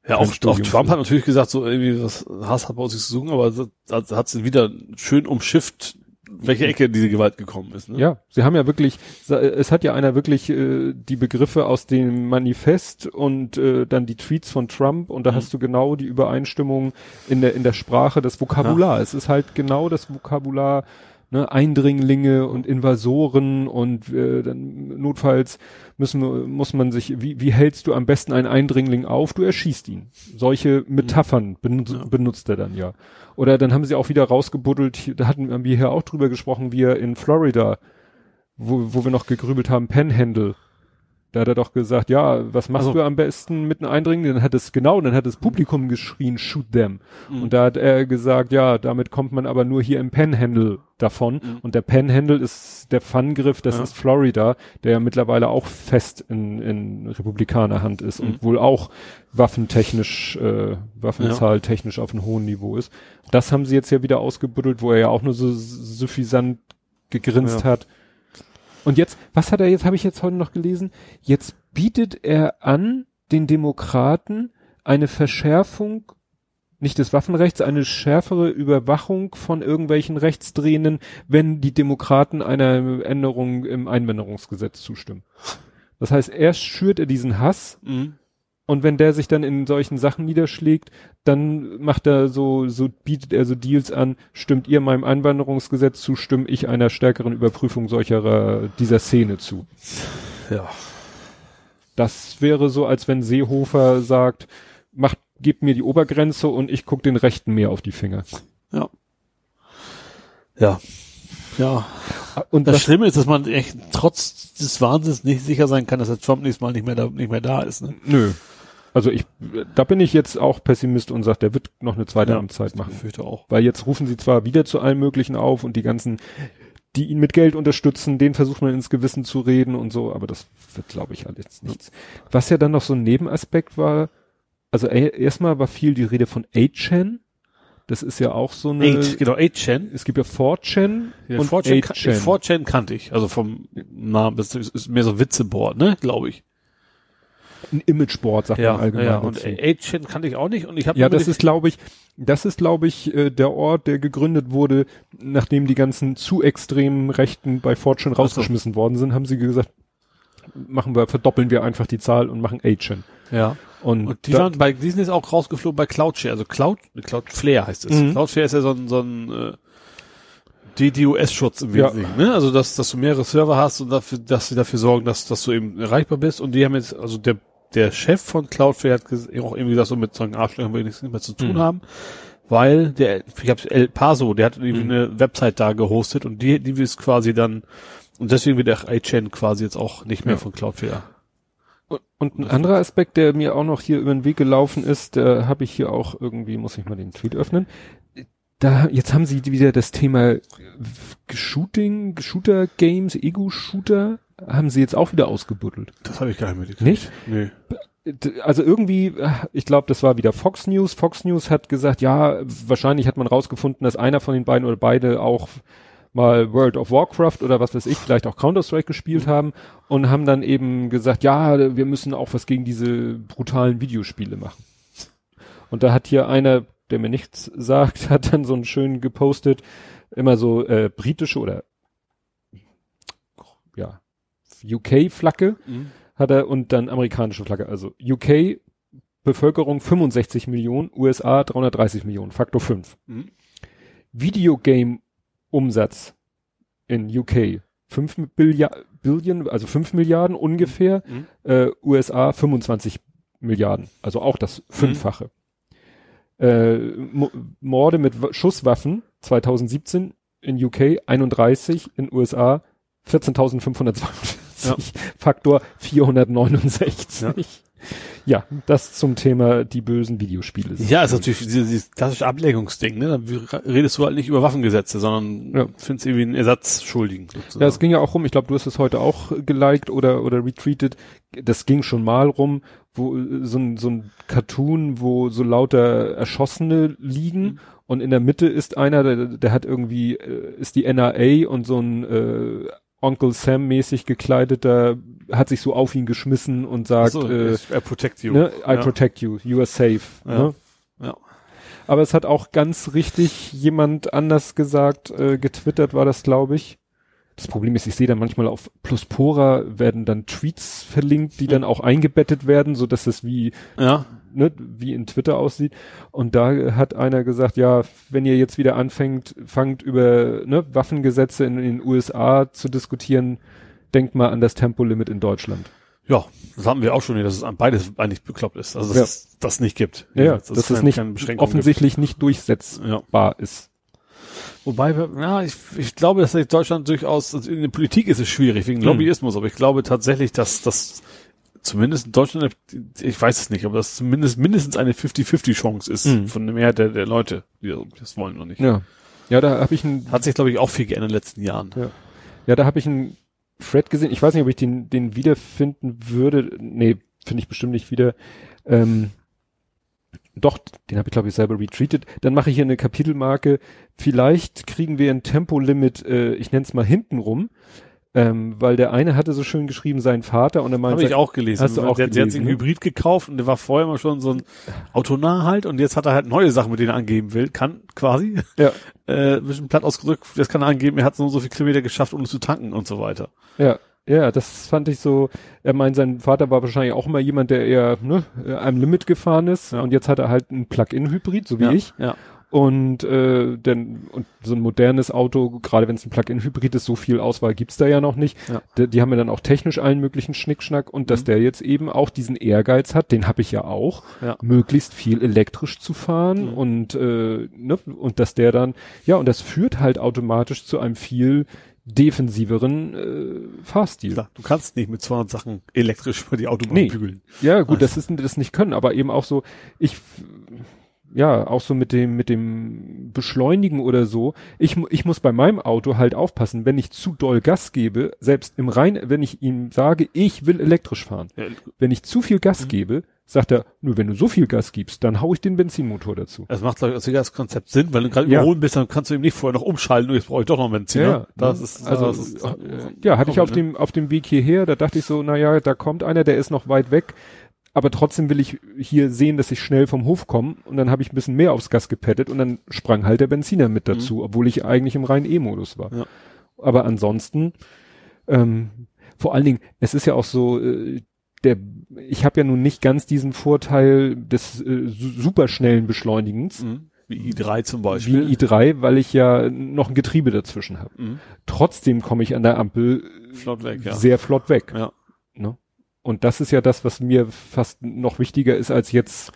Ja, auch, auch Trump für. hat natürlich gesagt, so irgendwie, was Hass hat bei uns nichts zu suchen, aber da hat sie wieder schön umschifft, welche Ecke diese Gewalt gekommen ist. Ne? Ja, sie haben ja wirklich, es hat ja einer wirklich äh, die Begriffe aus dem Manifest und äh, dann die Tweets von Trump und da Mhm. hast du genau die Übereinstimmung in der in der Sprache, das Vokabular. Es ist halt genau das Vokabular, ne, Eindringlinge und Invasoren und äh, dann notfalls müssen wir, muss man sich, wie, wie hältst du am besten einen Eindringling auf? Du erschießt ihn. Solche Metaphern benutzt, Ja. benutzt er dann ja. Oder dann haben sie auch wieder rausgebuddelt, da hatten wir hier auch drüber gesprochen, wie er in Florida, wo, wo wir noch gegrübelt haben, Panhandle. Da hat er doch gesagt, ja, was machst Also- du am besten mit einem Eindringling? Dann hat es, genau, dann hat das Publikum geschrien, shoot them. Mhm. Und da hat er gesagt, ja, damit kommt man aber nur hier im Panhandle davon. Mhm. Und der Panhandle ist der Pfannengriff, das Ja. ist Florida, der ja mittlerweile auch fest in, in Republikanerhand ist Mhm. und wohl auch waffentechnisch, äh, Waffenzahl technisch auf einem hohen Niveau ist. Das haben sie jetzt ja wieder ausgebuddelt, wo er ja auch nur so suffisant gegrinst Ja. hat. Und jetzt, was hat er jetzt, habe ich jetzt heute noch gelesen? Jetzt bietet er an, den Demokraten eine Verschärfung, nicht des Waffenrechts, eine schärfere Überwachung von irgendwelchen Rechtsdrehenden, wenn die Demokraten einer Änderung im Einwanderungsgesetz zustimmen. Das heißt, erst schürt er diesen Hass Mhm. Und wenn der sich dann in solchen Sachen niederschlägt, dann macht er so, so bietet er so Deals an, stimmt ihr meinem Einwanderungsgesetz zu, stimme ich einer stärkeren Überprüfung solcher, dieser Szene zu. Ja. Das wäre so, als wenn Seehofer sagt, macht, gebt mir die Obergrenze und ich guck den Rechten mehr auf die Finger. Ja. Ja. Ja. Und Das was, Schlimme ist, dass man echt trotz des Wahnsinns nicht sicher sein kann, dass der Trump nächstes Mal nicht mehr da, nicht mehr da ist. Ne? nö. Also ich, da bin ich jetzt auch Pessimist und sage, der wird noch eine zweite Ja, Amtszeit Ich machen. befürchte auch. Weil jetzt rufen sie zwar wieder zu allem Möglichen auf und die ganzen, die ihn mit Geld unterstützen, den versucht man ins Gewissen zu reden und so, aber das wird, glaube ich, alles nichts. Was ja dann noch so ein Nebenaspekt war, also e- erstmal war viel die Rede von 8chan. Das ist ja auch so eine, Eight, genau, 8chan. es gibt ja 4chan Ja, und 4chan, kan- 8chan. 4chan kannte ich. Also vom Namen, das ist ist mehr so Witzeboard, ne, glaube ich. Ein Imageboard, sagt man allgemein. ja. Und. 8chan kannte ich auch nicht. Und ich habe Ja, das ist, glaube ich, das ist, glaube ich, äh, der Ort, der gegründet wurde, nachdem die ganzen zu extremen Rechten bei Fortune so. rausgeschmissen worden sind, haben sie gesagt, machen wir, verdoppeln wir einfach die Zahl und machen 8chan. ja. Und, Und die da, waren bei, die sind jetzt auch rausgeflogen bei Cloudshare, also Cloud, Cloudflare heißt es. Mhm. Cloudflare ist ja so ein, so ein äh, DDoS-Schutz im Ja. Wesentlichen, ne? Also dass, dass du mehrere Server hast und dafür, dass sie dafür sorgen, dass, dass du eben erreichbar bist. Und die haben jetzt, also der, der Chef von Cloudflare hat auch irgendwie gesagt, so mit so einem Arschlöchern will nichts mehr zu tun Mhm. haben. Weil der, ich hab's El Paso, der hat irgendwie Mhm. eine Website da gehostet und die, die ist quasi dann, und deswegen wird der iChain quasi jetzt auch nicht mehr Ja. von Cloudflare. und, und ein anderer Aspekt, der mir auch noch hier über den Weg gelaufen ist, da habe ich hier auch irgendwie, muss ich mal den Tweet öffnen. Da, jetzt haben sie wieder das Thema Shooting, Shooter-Games, Ego-Shooter, haben sie jetzt auch wieder ausgebuddelt. Das habe ich gar nicht mitgekriegt. Nicht? Nee. Also irgendwie, äh, ich glaube, das war wieder Fox News. Fox News hat gesagt, ja, wahrscheinlich hat man rausgefunden, dass einer von den beiden oder beide auch mal World of Warcraft oder was weiß ich, vielleicht auch Counter-Strike gespielt haben und haben dann eben gesagt, ja, wir müssen auch was gegen diese brutalen Videospiele machen. Und da hat hier einer, der mir nichts sagt, hat dann so einen schönen gepostet, immer so äh, britische oder ja, UK-Flagge Mhm. hat er und dann amerikanische Flagge. Also UK Bevölkerung 65 Millionen, USA 330 Millionen, Faktor 5. Mhm. Videogame Umsatz in UK 5 Billiard, Billion, also 5 Milliarden ungefähr, Mhm. äh, USA 25 Milliarden, also auch das Fünffache. Äh, Mo Morde mit Wa- Schusswaffen 2017 in UK 31, in USA 14.542, Faktor 469. Ja. Das zum Thema die bösen Videospiele. Ja, ist natürlich dieses, dieses klassische Ablenkungsding, ne? Da redest du halt nicht über Waffengesetze, sondern Ja. findest irgendwie einen Ersatzschuldigen. Sozusagen. Ja, es ging ja auch rum, ich glaube, du hast es heute auch geliked oder, oder retweetet. Das ging schon mal rum, wo so ein, so ein Cartoon, wo so lauter Erschossene liegen Mhm. und in der Mitte ist einer, der, der hat irgendwie, äh, ist die NRA und so ein äh, Onkel Sam mäßig gekleideter hat sich so auf ihn geschmissen und sagt, so, äh, I protect you. ne, I ja. protect you, you are safe. Ja. Ne? Ja. Aber es hat auch ganz richtig jemand anders gesagt, äh, getwittert war das, glaube ich. Das Problem ist, ich sehe da manchmal auf Pluspora werden dann Tweets verlinkt, die dann auch eingebettet werden, so dass es wie, ja. Ne, wie in Twitter aussieht. Und da hat einer gesagt, ja, wenn ihr jetzt wieder anfängt, fangt über ne, Waffengesetze in, in den USA zu diskutieren, denkt mal an das Tempolimit in Deutschland. Ja, das haben wir auch schon, dass es an beides eigentlich bekloppt ist. Also dass Ja. es das nicht gibt. Ja, dass dass es nicht offensichtlich nicht durchsetzbar gibt. Ja. ist. Wobei, wir- ja, ich, ich glaube, dass Deutschland durchaus, also in der Politik ist es schwierig wegen Hm. Lobbyismus, aber ich glaube tatsächlich, dass das zumindest in Deutschland, ich weiß es nicht, aber dass zumindest mindestens eine 50-50 Chance ist Hm. von der Mehrheit der, der Leute, die das wollen oder nicht. Ja. Ja, da habe ich ein Hat sich, glaube ich, auch viel geändert in den letzten Jahren. Ja. Ja, da habe ich einen Thread gesehen. Ich weiß nicht, ob ich den, den wiederfinden würde. Nee, finde ich bestimmt nicht wieder. Ähm, doch, den habe ich, glaube ich, selber retweetet. Dann mache ich hier eine Kapitelmarke. Vielleicht kriegen wir ein Tempolimit, äh, ich nenne es mal hintenrum. Ähm, weil der eine hatte so schön geschrieben, sein Vater, und er meinte, Habe ich auch gelesen. Hast du auch der, der hat sich gelesen, einen ne? Hybrid gekauft und der war vorher mal schon so ein Autonah halt und jetzt hat er halt neue Sachen, mit denen er angeben will, kann quasi. Ja. Äh, ein bisschen platt ausgedrückt, das kann er angeben, er hat so und so viel Kilometer geschafft, ohne zu tanken und so weiter. ja, Ja, das fand ich so, er meint, sein Vater war wahrscheinlich auch immer jemand, der eher ne, am Limit gefahren ist Ja. und jetzt hat er halt einen Plug-in-Hybrid, so wie ja, ich. Ja. Und, äh, denn, und so ein modernes Auto, gerade wenn es ein Plug-in-Hybrid ist, so viel Auswahl gibt's da ja noch nicht. Ja. Die, die haben ja dann auch technisch allen möglichen Schnickschnack und dass Mhm. der jetzt eben auch diesen Ehrgeiz hat, den habe ich ja auch, Ja. möglichst viel elektrisch zu fahren Mhm. und, äh, ne, und dass der dann, ja, und das führt halt automatisch zu einem viel defensiveren äh, Fahrstil. Klar, du kannst nicht mit 200 Sachen elektrisch über die Autobahn Nee. bügeln. Ja, gut, Also- das ist das nicht können, aber eben auch so, ich ja, auch so mit dem mit dem Beschleunigen oder so. Ich ich muss bei meinem Auto halt aufpassen, wenn ich zu doll Gas gebe, selbst im Rein, wenn ich ihm sage, ich will elektrisch fahren. Ja, Wenn ich zu viel Gas Mhm. gebe, sagt er, nur wenn du so viel Gas gibst, dann hau ich den Benzinmotor dazu. Es macht, glaube ich, das Konzept Sinn, weil du gerade Ja. überholen bist, dann kannst du eben nicht vorher noch umschalten, jetzt brauche ich doch noch Benzin. ne? das ne? ist, also das ist, äh, ja, hatte ich auf ne? dem auf dem Weg hierher, da dachte ich so, na ja, da kommt einer, der ist noch weit weg, aber trotzdem will ich hier sehen, dass ich schnell vom Hof komme und dann habe ich ein bisschen mehr aufs Gas gepettet und dann sprang halt der Benziner mit dazu, obwohl ich eigentlich im reinen E-Modus war. Mhm. Ja. Aber ansonsten ähm, vor allen Dingen, es ist ja auch so äh, der ich habe ja nun nicht ganz diesen Vorteil des äh, su- superschnellen Beschleunigens Mhm. Wie i3 zum Beispiel. wie ein i3, weil ich ja noch ein Getriebe dazwischen habe. Mhm. Trotzdem komme ich an der Ampel Flott weg, ja. sehr flott weg. Ja. Ne? Und das ist ja das, was mir fast noch wichtiger ist als jetzt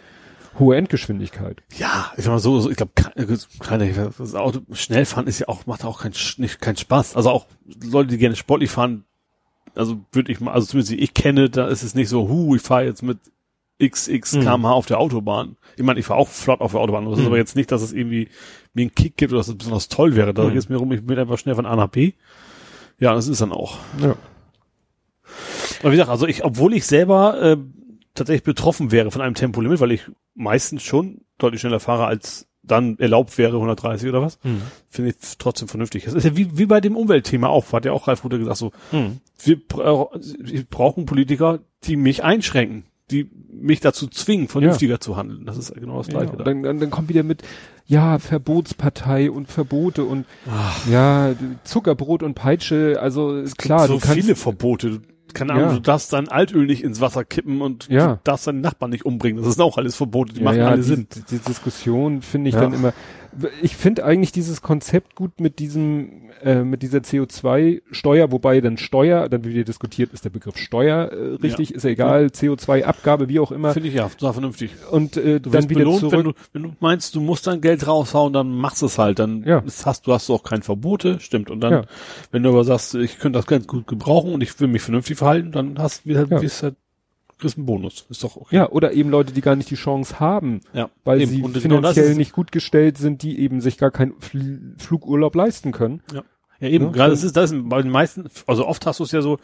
hohe Endgeschwindigkeit. Ja, ich sag mal so, so ich glaube, keine, das Auto schnell fahren ist ja auch, macht auch keinen nicht, keinen Spaß. Also auch Leute, die gerne sportlich fahren, also würde ich mal, also zumindest ich kenne, da ist es nicht so, hu, ich fahre jetzt mit XX Mhm. kmh auf der Autobahn. Ich meine, ich fahre auch flott auf der Autobahn, das ist Mhm. aber jetzt nicht, dass es irgendwie mir einen Kick gibt oder dass es besonders toll wäre. Da Mhm. geht es mir rum, ich bin einfach schnell von A nach B. Ja, das ist dann auch. Ja. Aber wie gesagt, also ich, obwohl ich selber äh, tatsächlich betroffen wäre von einem Tempolimit, weil ich meistens schon deutlich schneller fahre, als dann erlaubt wäre, 130 oder was, Mhm. finde ich trotzdem vernünftig. Das ist ja wie, wie bei dem Umweltthema auch, hat ja auch Ralf Rute gesagt, so, Mhm. wir, wir brauchen Politiker, die mich einschränken, die mich dazu zwingen, vernünftiger zu handeln. Das ist genau das Ja, Gleiche. da. dann, dann, dann kommt wieder mit, ja, Verbotspartei und Verbote und ja, Zuckerbrot und Peitsche, also ist klar, so du kannst, viele Verbote. Keine Ahnung, Ja. du darfst dein Altöl nicht ins Wasser kippen und Ja. du darfst deinen Nachbarn nicht umbringen. Das sind auch alles Verbote, die ja, machen alle die, Sinn. Die, die Diskussion finde ich dann immer. Ich finde eigentlich dieses Konzept gut mit diesem, äh, mit dieser CO2-Steuer, wobei dann Steuer, dann wie wir diskutiert, ist der Begriff Steuer äh, richtig, ist ja egal, CO2-Abgabe, wie auch immer. Finde ich ja, total vernünftig. Und äh, Du dann wirst wieder belohnt, zurück. wenn du, wenn du meinst, du musst dein Geld raushauen, dann machst du es halt. Dann Ja. hast du hast auch kein Verbote, stimmt. Und dann, Ja. wenn du aber sagst, ich könnte das ganz gut gebrauchen und ich will mich vernünftig verhalten, dann hast du wieder, Ja. bist halt, kriegst einen Bonus. Ist doch okay. ja, oder eben Leute, die gar nicht die Chance haben, ja. weil Eben. sie Und genau finanziell ist- nicht gut gestellt sind, die eben sich gar keinen Fl Flugurlaub leisten können. Ja, eben. Ne? Gerade das ist, das ist bei den meisten, also oft hast du es ja so,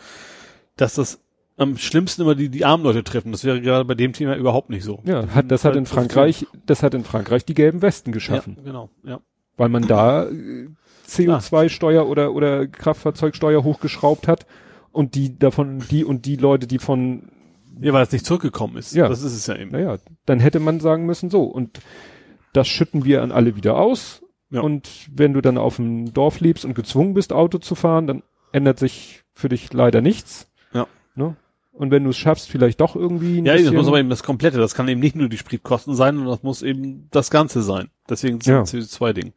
dass das am schlimmsten immer die, die armen Leute treffen. Das wäre gerade bei dem Thema überhaupt nicht so. Ja, hat, das hat in Frankreich, das hat in Frankreich die gelben Westen geschaffen, Ja, genau, ja. weil man da äh, CO2-Steuer oder, oder Kraftfahrzeugsteuer hochgeschraubt hat und die davon, die und die Leute, die von, Ja, weil es nicht zurückgekommen ist. Ja. Das ist es ja eben. naja, dann hätte man sagen müssen, so, und das schütten wir an alle wieder aus. Ja. Und wenn du dann auf dem Dorf lebst und gezwungen bist, Auto zu fahren, dann ändert sich für dich leider nichts. Ja. Ne? Und wenn du es schaffst, vielleicht doch irgendwie ein Ja, das muss aber eben das Komplette. Das kann eben nicht nur die Spritkosten sein, sondern das muss eben das Ganze sein. Deswegen sind Ja. es zwei Dinge.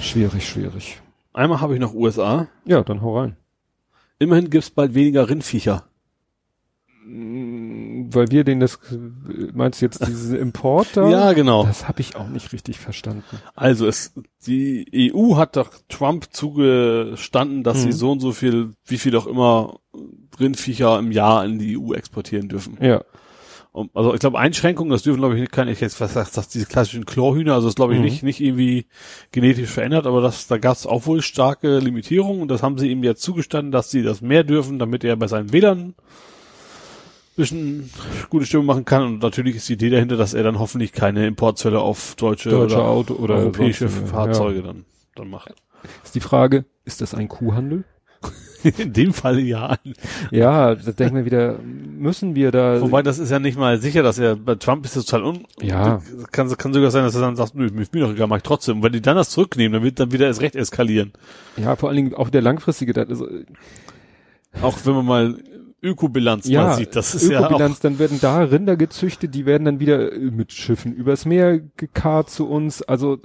schwierig, schwierig. Einmal habe ich noch USA. Ja, dann hau rein. Immerhin gibt's bald weniger Rindviecher. Mm, Weil wir den das, meinst du jetzt diesen Import da? Ja, genau. Das habe ich auch nicht richtig verstanden. Also es, die EU hat doch Trump zugestanden, dass Mhm. sie so und so viel, wie viel auch immer Rindviecher im Jahr in die EU exportieren dürfen. Ja. Und, also ich glaube Einschränkungen, das dürfen glaube ich keine, ich jetzt was sagt, das diese klassischen Chlorhühner, also das glaube ich Mhm. nicht nicht irgendwie genetisch verändert, aber das da gab es auch wohl starke Limitierungen und das haben sie ihm jetzt zugestanden, dass sie das mehr dürfen, damit er bei seinen Wählern bisschen gute Stimmung machen kann und natürlich ist die Idee dahinter, dass er dann hoffentlich keine Importzölle auf deutsche, Deutsche oder Auto oder europäische Fahrzeuge dann dann macht. Ist die Frage, ist das ein Kuhhandel? In dem Fall ja. Ja, da denken wir wieder, müssen wir da. Wobei das ist ja nicht mal sicher, dass er bei Trump ist das total un. Ja. Kann, kann sogar sein, dass er dann sagt, nö, mir mir doch egal, mach ich trotzdem. Und wenn die dann das zurücknehmen, dann wird dann wieder erst recht eskalieren. Ja, vor allen Dingen auch der langfristige, das ist, Auch wenn man mal Ökobilanz ja, mal sieht, das ist Ökobilanz, ja dann werden da Rinder gezüchtet, die werden dann wieder äh, mit Schiffen übers Meer gekarrt zu uns. Also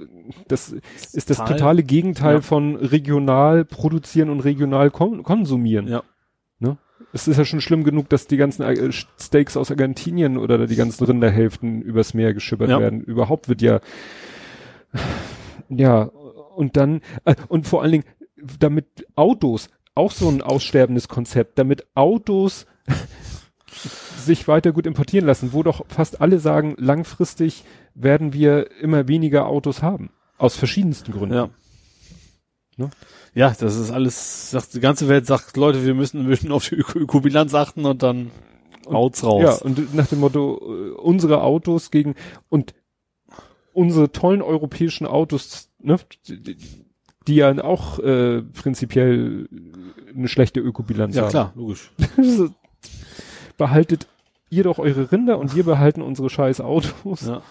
das ist das Total. totale Gegenteil Ja. von regional produzieren und regional kon konsumieren. auch, ja. Ne? Es ist ja schon schlimm genug, dass die ganzen äh, Steaks aus Argentinien oder die ganzen Rinderhälften übers Meer geschippert Ja. werden. Überhaupt wird ja, ja, und dann, äh, und vor allen Dingen, damit Autos, auch so ein aussterbendes Konzept, damit Autos sich weiter gut importieren lassen, wo doch fast alle sagen, langfristig werden wir immer weniger Autos haben. Aus verschiedensten Gründen. Ja. Ne? Ja, das ist alles, sagt, die ganze Welt sagt, Leute, wir müssen, wir müssen auf die Öko Ökobilanz achten und dann haut's raus. Ja, und nach dem Motto, äh, unsere Autos gegen, und unsere tollen europäischen Autos, ne, die, ja auch äh, prinzipiell eine schlechte Ökobilanz ja haben. klar, logisch. Behaltet ihr doch eure Rinder und wir behalten unsere scheiß Autos. Ja.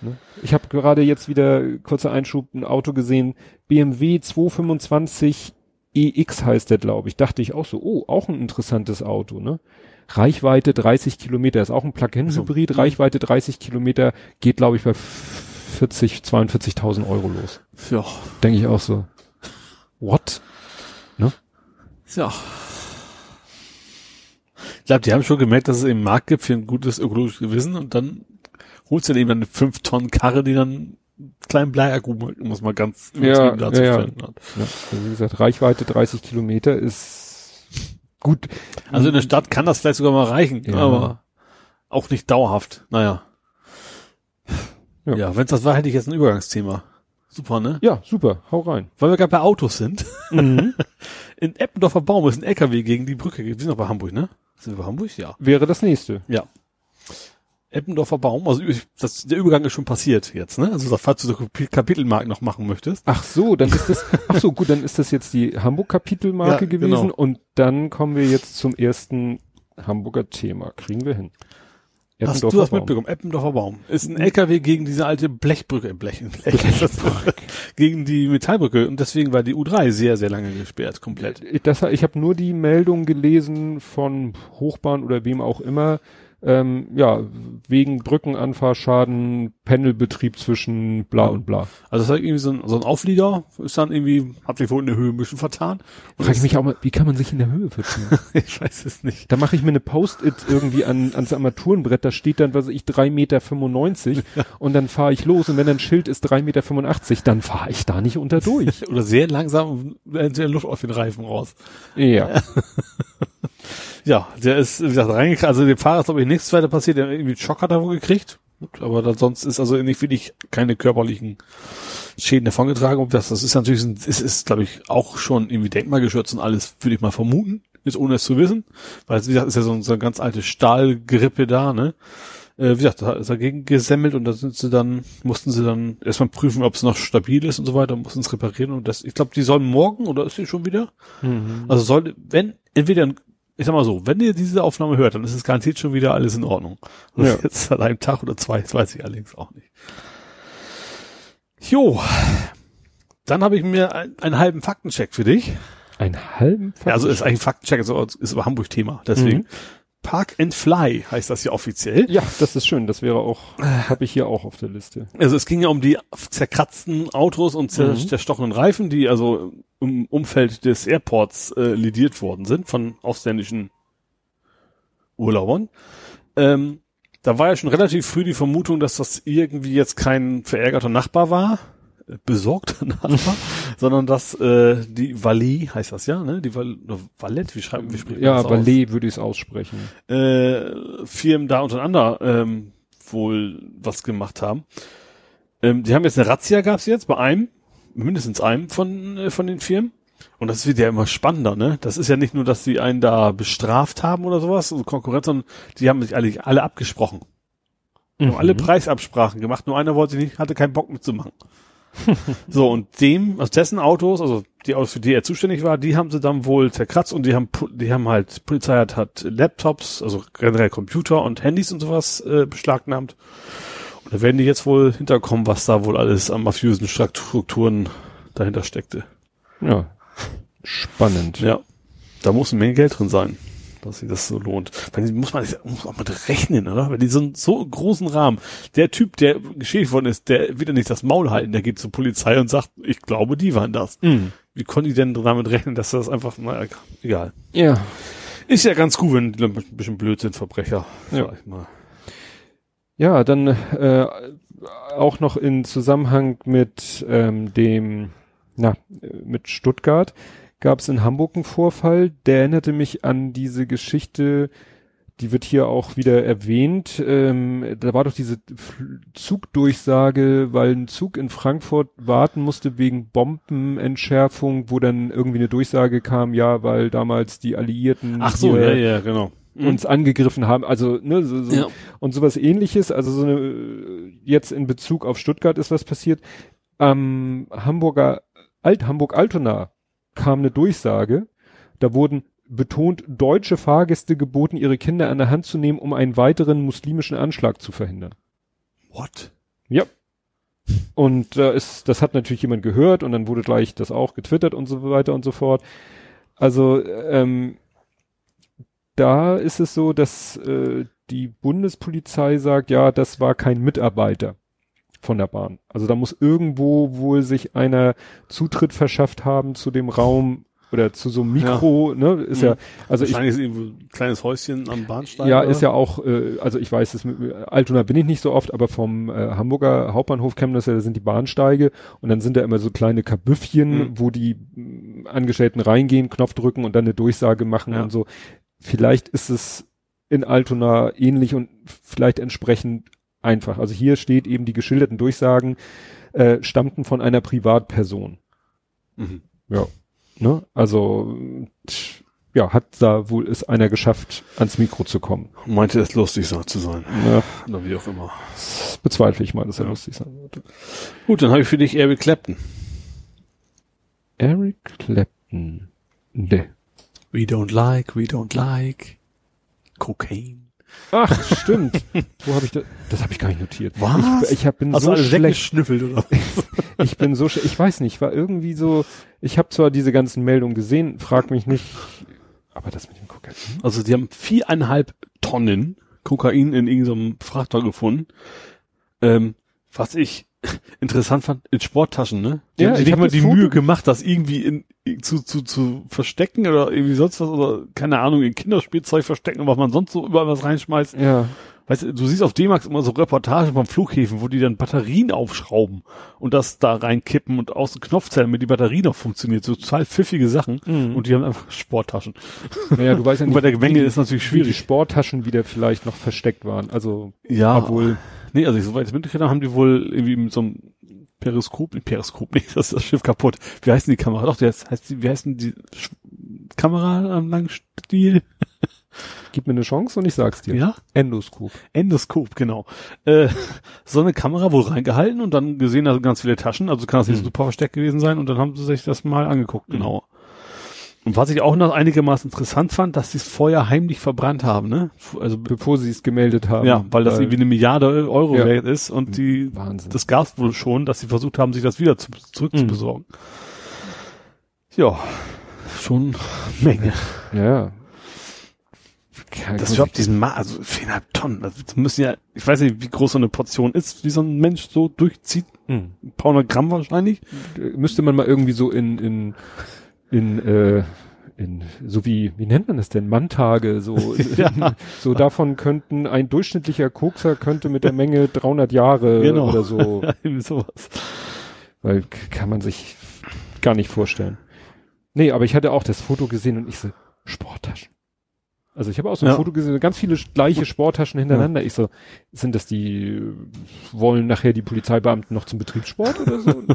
Ne? Ich habe gerade jetzt wieder, kurzer Einschub, ein Auto gesehen, BMW 225 EX heißt der, glaube ich. Dachte ich auch so, oh, auch ein interessantes Auto, ne? Reichweite 30 Kilometer, ist auch ein Plug-in-Hybrid, So. Reichweite 30 Kilometer, geht, glaube ich, bei 40, 42.000 Euro los. Ja. Denke ich auch so. What? Ja. Ich glaube, die haben schon gemerkt, dass es eben einen Markt gibt für ein gutes ökologisches Gewissen und dann holst du dann eben eine 5 Tonnen Karre, die dann einen kleinen Bleiakku, muss man ganz Ja, übertrieben ja, darzustellen hat. Ja, also wie gesagt, Reichweite 30 Kilometer ist gut. Also in der Stadt kann das vielleicht sogar mal reichen, Ja. aber auch nicht dauerhaft. Naja. Ja. Ja, wenn es das war, hätte ich jetzt ein Übergangsthema. Super, ne? Ja, super, hau rein. Weil wir gerade bei Autos sind. Mhm. In Eppendorfer Baum ist ein LKW gegen die Brücke. Wir sind noch bei Hamburg, ne? Sind wir bei Hamburg? Ja. Wäre das nächste. Ja. Eppendorfer Baum, also das, der Übergang ist schon passiert jetzt, ne? Also falls du so Kapi- Kapitelmarken noch machen möchtest. Ach so, dann ist das, ach so, gut, dann ist das jetzt die Hamburg-Kapitelmarke Ja, gewesen genau. und dann kommen wir jetzt zum ersten Hamburger Thema. Kriegen wir hin. Hast du das Baum. mitbekommen? Eppendorfer Baum. Ist ein LKW gegen diese alte Blechbrücke, äh, Blech, Blech, gegen die Metallbrücke und deswegen war die U3 sehr, sehr lange gesperrt, komplett. Das, ich habe nur die Meldung gelesen von Hochbahn oder wem auch immer, ähm, ja, wegen Brückenanfahrschaden, Pendelbetrieb zwischen bla und bla. Also das war irgendwie so ein, so ein Auflieger, ist dann irgendwie, hat sich wohl in der Höhe ein bisschen vertan. Und Frage ich mich auch mal, wie kann man sich in der Höhe verziehen? ich weiß es nicht. Da mache ich mir eine Post-it irgendwie an, ans Armaturenbrett, da steht dann, was weiß ich, 3,95 Meter und dann fahre ich los und wenn dann Schild ist 3,85 Meter, dann fahre ich da nicht unter durch. Oder sehr langsam und der Luft aus den Reifen raus. ja. Ja, der ist, wie gesagt, reingekracht. Also dem Fahrer ist, glaube ich, nichts weiter passiert. Der irgendwie einen Schock hat er wohl gekriegt. Aber dann sonst ist also nicht wirklich keine körperlichen Schäden davongetragen. Und das, das ist natürlich, ein, es ist, glaube ich, auch schon irgendwie denkmalgeschützt und alles, würde ich mal vermuten. Jetzt ohne es zu wissen. Weil, wie gesagt, ist ja so, so eine ganz alte Stahlgrippe da, ne? Äh, wie gesagt, da ist dagegen gesemmelt und da sind sie dann, mussten sie dann erstmal prüfen, ob es noch stabil ist und so weiter, mussten es reparieren und das, ich glaube, die sollen morgen oder ist die schon wieder? Mhm. Also soll, wenn, entweder, ich sag mal so, wenn ihr diese Aufnahme hört, dann ist es garantiert schon wieder alles in Ordnung. Und Ja. Jetzt an einem Tag oder zwei, das weiß ich allerdings auch nicht. Jo. Dann habe ich mir ein, einen halben Faktencheck für dich. Einen halben Ja, also ist eigentlich ein Faktencheck, ist, aber- ist aber Hamburg-Thema. Deswegen. Mhm. Park and Fly heißt das ja offiziell. Ja, das ist schön. Das wäre auch, habe ich hier auch auf der Liste. Also es ging ja um die zerkratzten Autos und zer Mhm. zerstochenen Reifen, die also im Umfeld des Airports äh, lidiert worden sind von ausländischen Urlaubern. Ähm, da war ja schon relativ früh die Vermutung, dass das irgendwie jetzt kein verärgerter Nachbar war, äh, besorgter Nachbar, sondern dass äh, die Valet, heißt das ja, ne? Die Val Valette, wie schreiben, wie spricht man Ja? Ballet würde ich es aussprechen. äh, Firmen da untereinander ähm, wohl was gemacht haben. Ähm, die haben jetzt eine Razzia gab's jetzt bei einem, mindestens einem von äh, von den Firmen. Und das wird ja immer spannender, ne? Das ist ja nicht nur, dass sie einen da bestraft haben oder sowas, also Konkurrenz, sondern die haben sich alle, alle abgesprochen. Haben alle Preisabsprachen gemacht, nur einer wollte nicht, hatte keinen Bock mitzumachen. so, und dem, aus dessen Autos, also die aus für die er zuständig war, die haben sie dann wohl zerkratzt und die haben, die haben halt, Polizei hat, hat Laptops, also generell Computer und Handys und sowas äh, beschlagnahmt. Da werden die jetzt wohl hinterkommen, was da wohl alles an mafiösen Strukturen dahinter steckte. Ja. Spannend. Ja. Da muss eine Menge Geld drin sein, dass sich das so lohnt. Weil die muss man muss auch mit rechnen, oder? Wenn die so einen so großen Rahmen, der Typ, der geschädigt worden ist, der wird ja nicht das Maul halten, der geht zur Polizei und sagt, ich glaube, die waren das. Mhm. Wie konnte ich denn damit rechnen, dass das einfach, naja, egal. Ja. Ist ja ganz gut, wenn die ein bisschen blöd sind, Verbrecher, Ja. sag ich mal. Ja, dann äh, auch noch in Zusammenhang mit ähm, dem, na, mit Stuttgart gab es in Hamburg einen Vorfall, der erinnerte mich an diese Geschichte, die wird hier auch wieder erwähnt. Ähm, da war doch diese Zugdurchsage, weil ein Zug in Frankfurt warten musste wegen Bombenentschärfung, wo dann irgendwie eine Durchsage kam, ja, weil damals die Alliierten Ach so, ja, ja, genau. Uns angegriffen haben, also ne, so, so Ja. und sowas ähnliches, also so eine äh, jetzt in Bezug auf Stuttgart ist was passiert. Am Hamburger Alt Hamburg Altona kam eine Durchsage, da wurden betont deutsche Fahrgäste geboten, ihre Kinder an der Hand zu nehmen, um einen weiteren muslimischen Anschlag zu verhindern. What? Ja. Und da ist, das hat natürlich jemand gehört und dann wurde gleich das auch getwittert und so weiter und so fort. Also ähm, da ist es so, dass äh, die Bundespolizei sagt, ja, das war kein Mitarbeiter von der Bahn. Also da muss irgendwo wohl sich einer Zutritt verschafft haben zu dem Raum oder zu so einem Mikro, ne, ist Mhm. ja, also ich Wahrscheinlich ist irgendwo ein kleines Häuschen am Bahnsteig. ja, oder? ist ja auch, äh, also ich weiß, es mit Altona bin ich nicht so oft, aber vom äh, Hamburger Hauptbahnhof das ja, da sind die Bahnsteige und dann sind da immer so kleine Kabüffchen, Mhm. wo die mh, Angestellten reingehen, Knopf drücken und dann eine Durchsage machen Ja. und so. Vielleicht ist es in Altona ähnlich und vielleicht entsprechend einfach. Also hier steht eben, die geschilderten Durchsagen äh, stammten von einer Privatperson. Mhm. Ja. Ne? Also tsch, ja, hat da wohl es einer geschafft, ans Mikro zu kommen. Meinte es lustig zu sein. Ja. Oder wie auch immer. Das bezweifle ich mal, dass er Ja. lustig sein wird. Gut, dann habe ich für dich Eric Clapton. Eric Clapton. Ne. We don't like, we don't like. Cocaine. Ach, stimmt. Wo habe ich das? Das habe ich gar nicht notiert. Was? Ich, ich hab, bin Hast so schlecht. oder? Ich bin so Ich weiß nicht, war irgendwie so. Ich habe zwar diese ganzen Meldungen gesehen, frag mich nicht. Aber das mit dem Kokain. Also die haben viereinhalb Tonnen Kokain in irgendeinem Frachter gefunden. Ähm, was ich interessant fand, in Sporttaschen, ne? Die Ja, haben sich ich nicht mal die Foto- Mühe gemacht, das irgendwie in, zu, zu, zu verstecken oder irgendwie sonst was oder keine Ahnung, in Kinderspielzeug verstecken, was man sonst so überall was reinschmeißt. Ja. Weißt du, du siehst auf D-Max immer so Reportagen vom Flughäfen, wo die dann Batterien aufschrauben und das da reinkippen und aus dem Knopfzellen, damit die Batterie noch funktioniert. So total pfiffige Sachen. Mhm. Und die haben einfach Sporttaschen. Naja, du weißt ja Und nicht, bei der Menge ist natürlich wie die schwierig. Sporttaschen wieder vielleicht noch versteckt waren. Also, Ja, obwohl. Nee, also soweit ich mitgekriegt habe, haben die wohl irgendwie mit so einem Periskop, nicht Periskop, nee, das ist das Schiff kaputt. Wie heißt denn die Kamera? Doch, der heißt die, wie heißt denn die Sch Kamera am langen Stiel? Gib mir eine Chance und ich sag's dir. Ja? Endoskop. Endoskop, genau. Äh, so eine Kamera wohl reingehalten und dann gesehen, da sind ganz viele Taschen, also kann das nicht Mhm. super versteckt gewesen sein und dann haben sie sich das mal angeguckt, genau. Und was ich auch noch einigermaßen interessant fand, dass sie es vorher heimlich verbrannt haben, ne? Also Bevor sie es gemeldet haben. ja, weil das irgendwie eine Milliarde Euro Ja. wert ist und die Wahnsinn. das gab's wohl schon, dass sie versucht haben, sich das wieder zu, zurück zu Mhm. besorgen. Ja, schon Menge. ja. Das überhaupt diesen Ma also viereinhalb Tonnen, das müssen ja, ich weiß nicht, wie groß so eine Portion ist, wie so ein Mensch so durchzieht, Hm. ein paar hundert Gramm wahrscheinlich. müsste man mal irgendwie so in, in, in, äh, in, so wie, wie nennt man das denn? Manntage, so, Ja. so davon könnten, ein durchschnittlicher Kokser könnte mit der Menge 300 Jahre Genau. oder so, Ja, irgendwie sowas. weil kann man sich gar nicht vorstellen. Nee, aber ich hatte auch das Foto gesehen und ich so, Sporttaschen. Also ich habe auch so ein Ja. Foto gesehen, ganz viele gleiche Sporttaschen hintereinander. Ich so, sind das die, wollen nachher die Polizeibeamten noch zum Betriebssport oder so?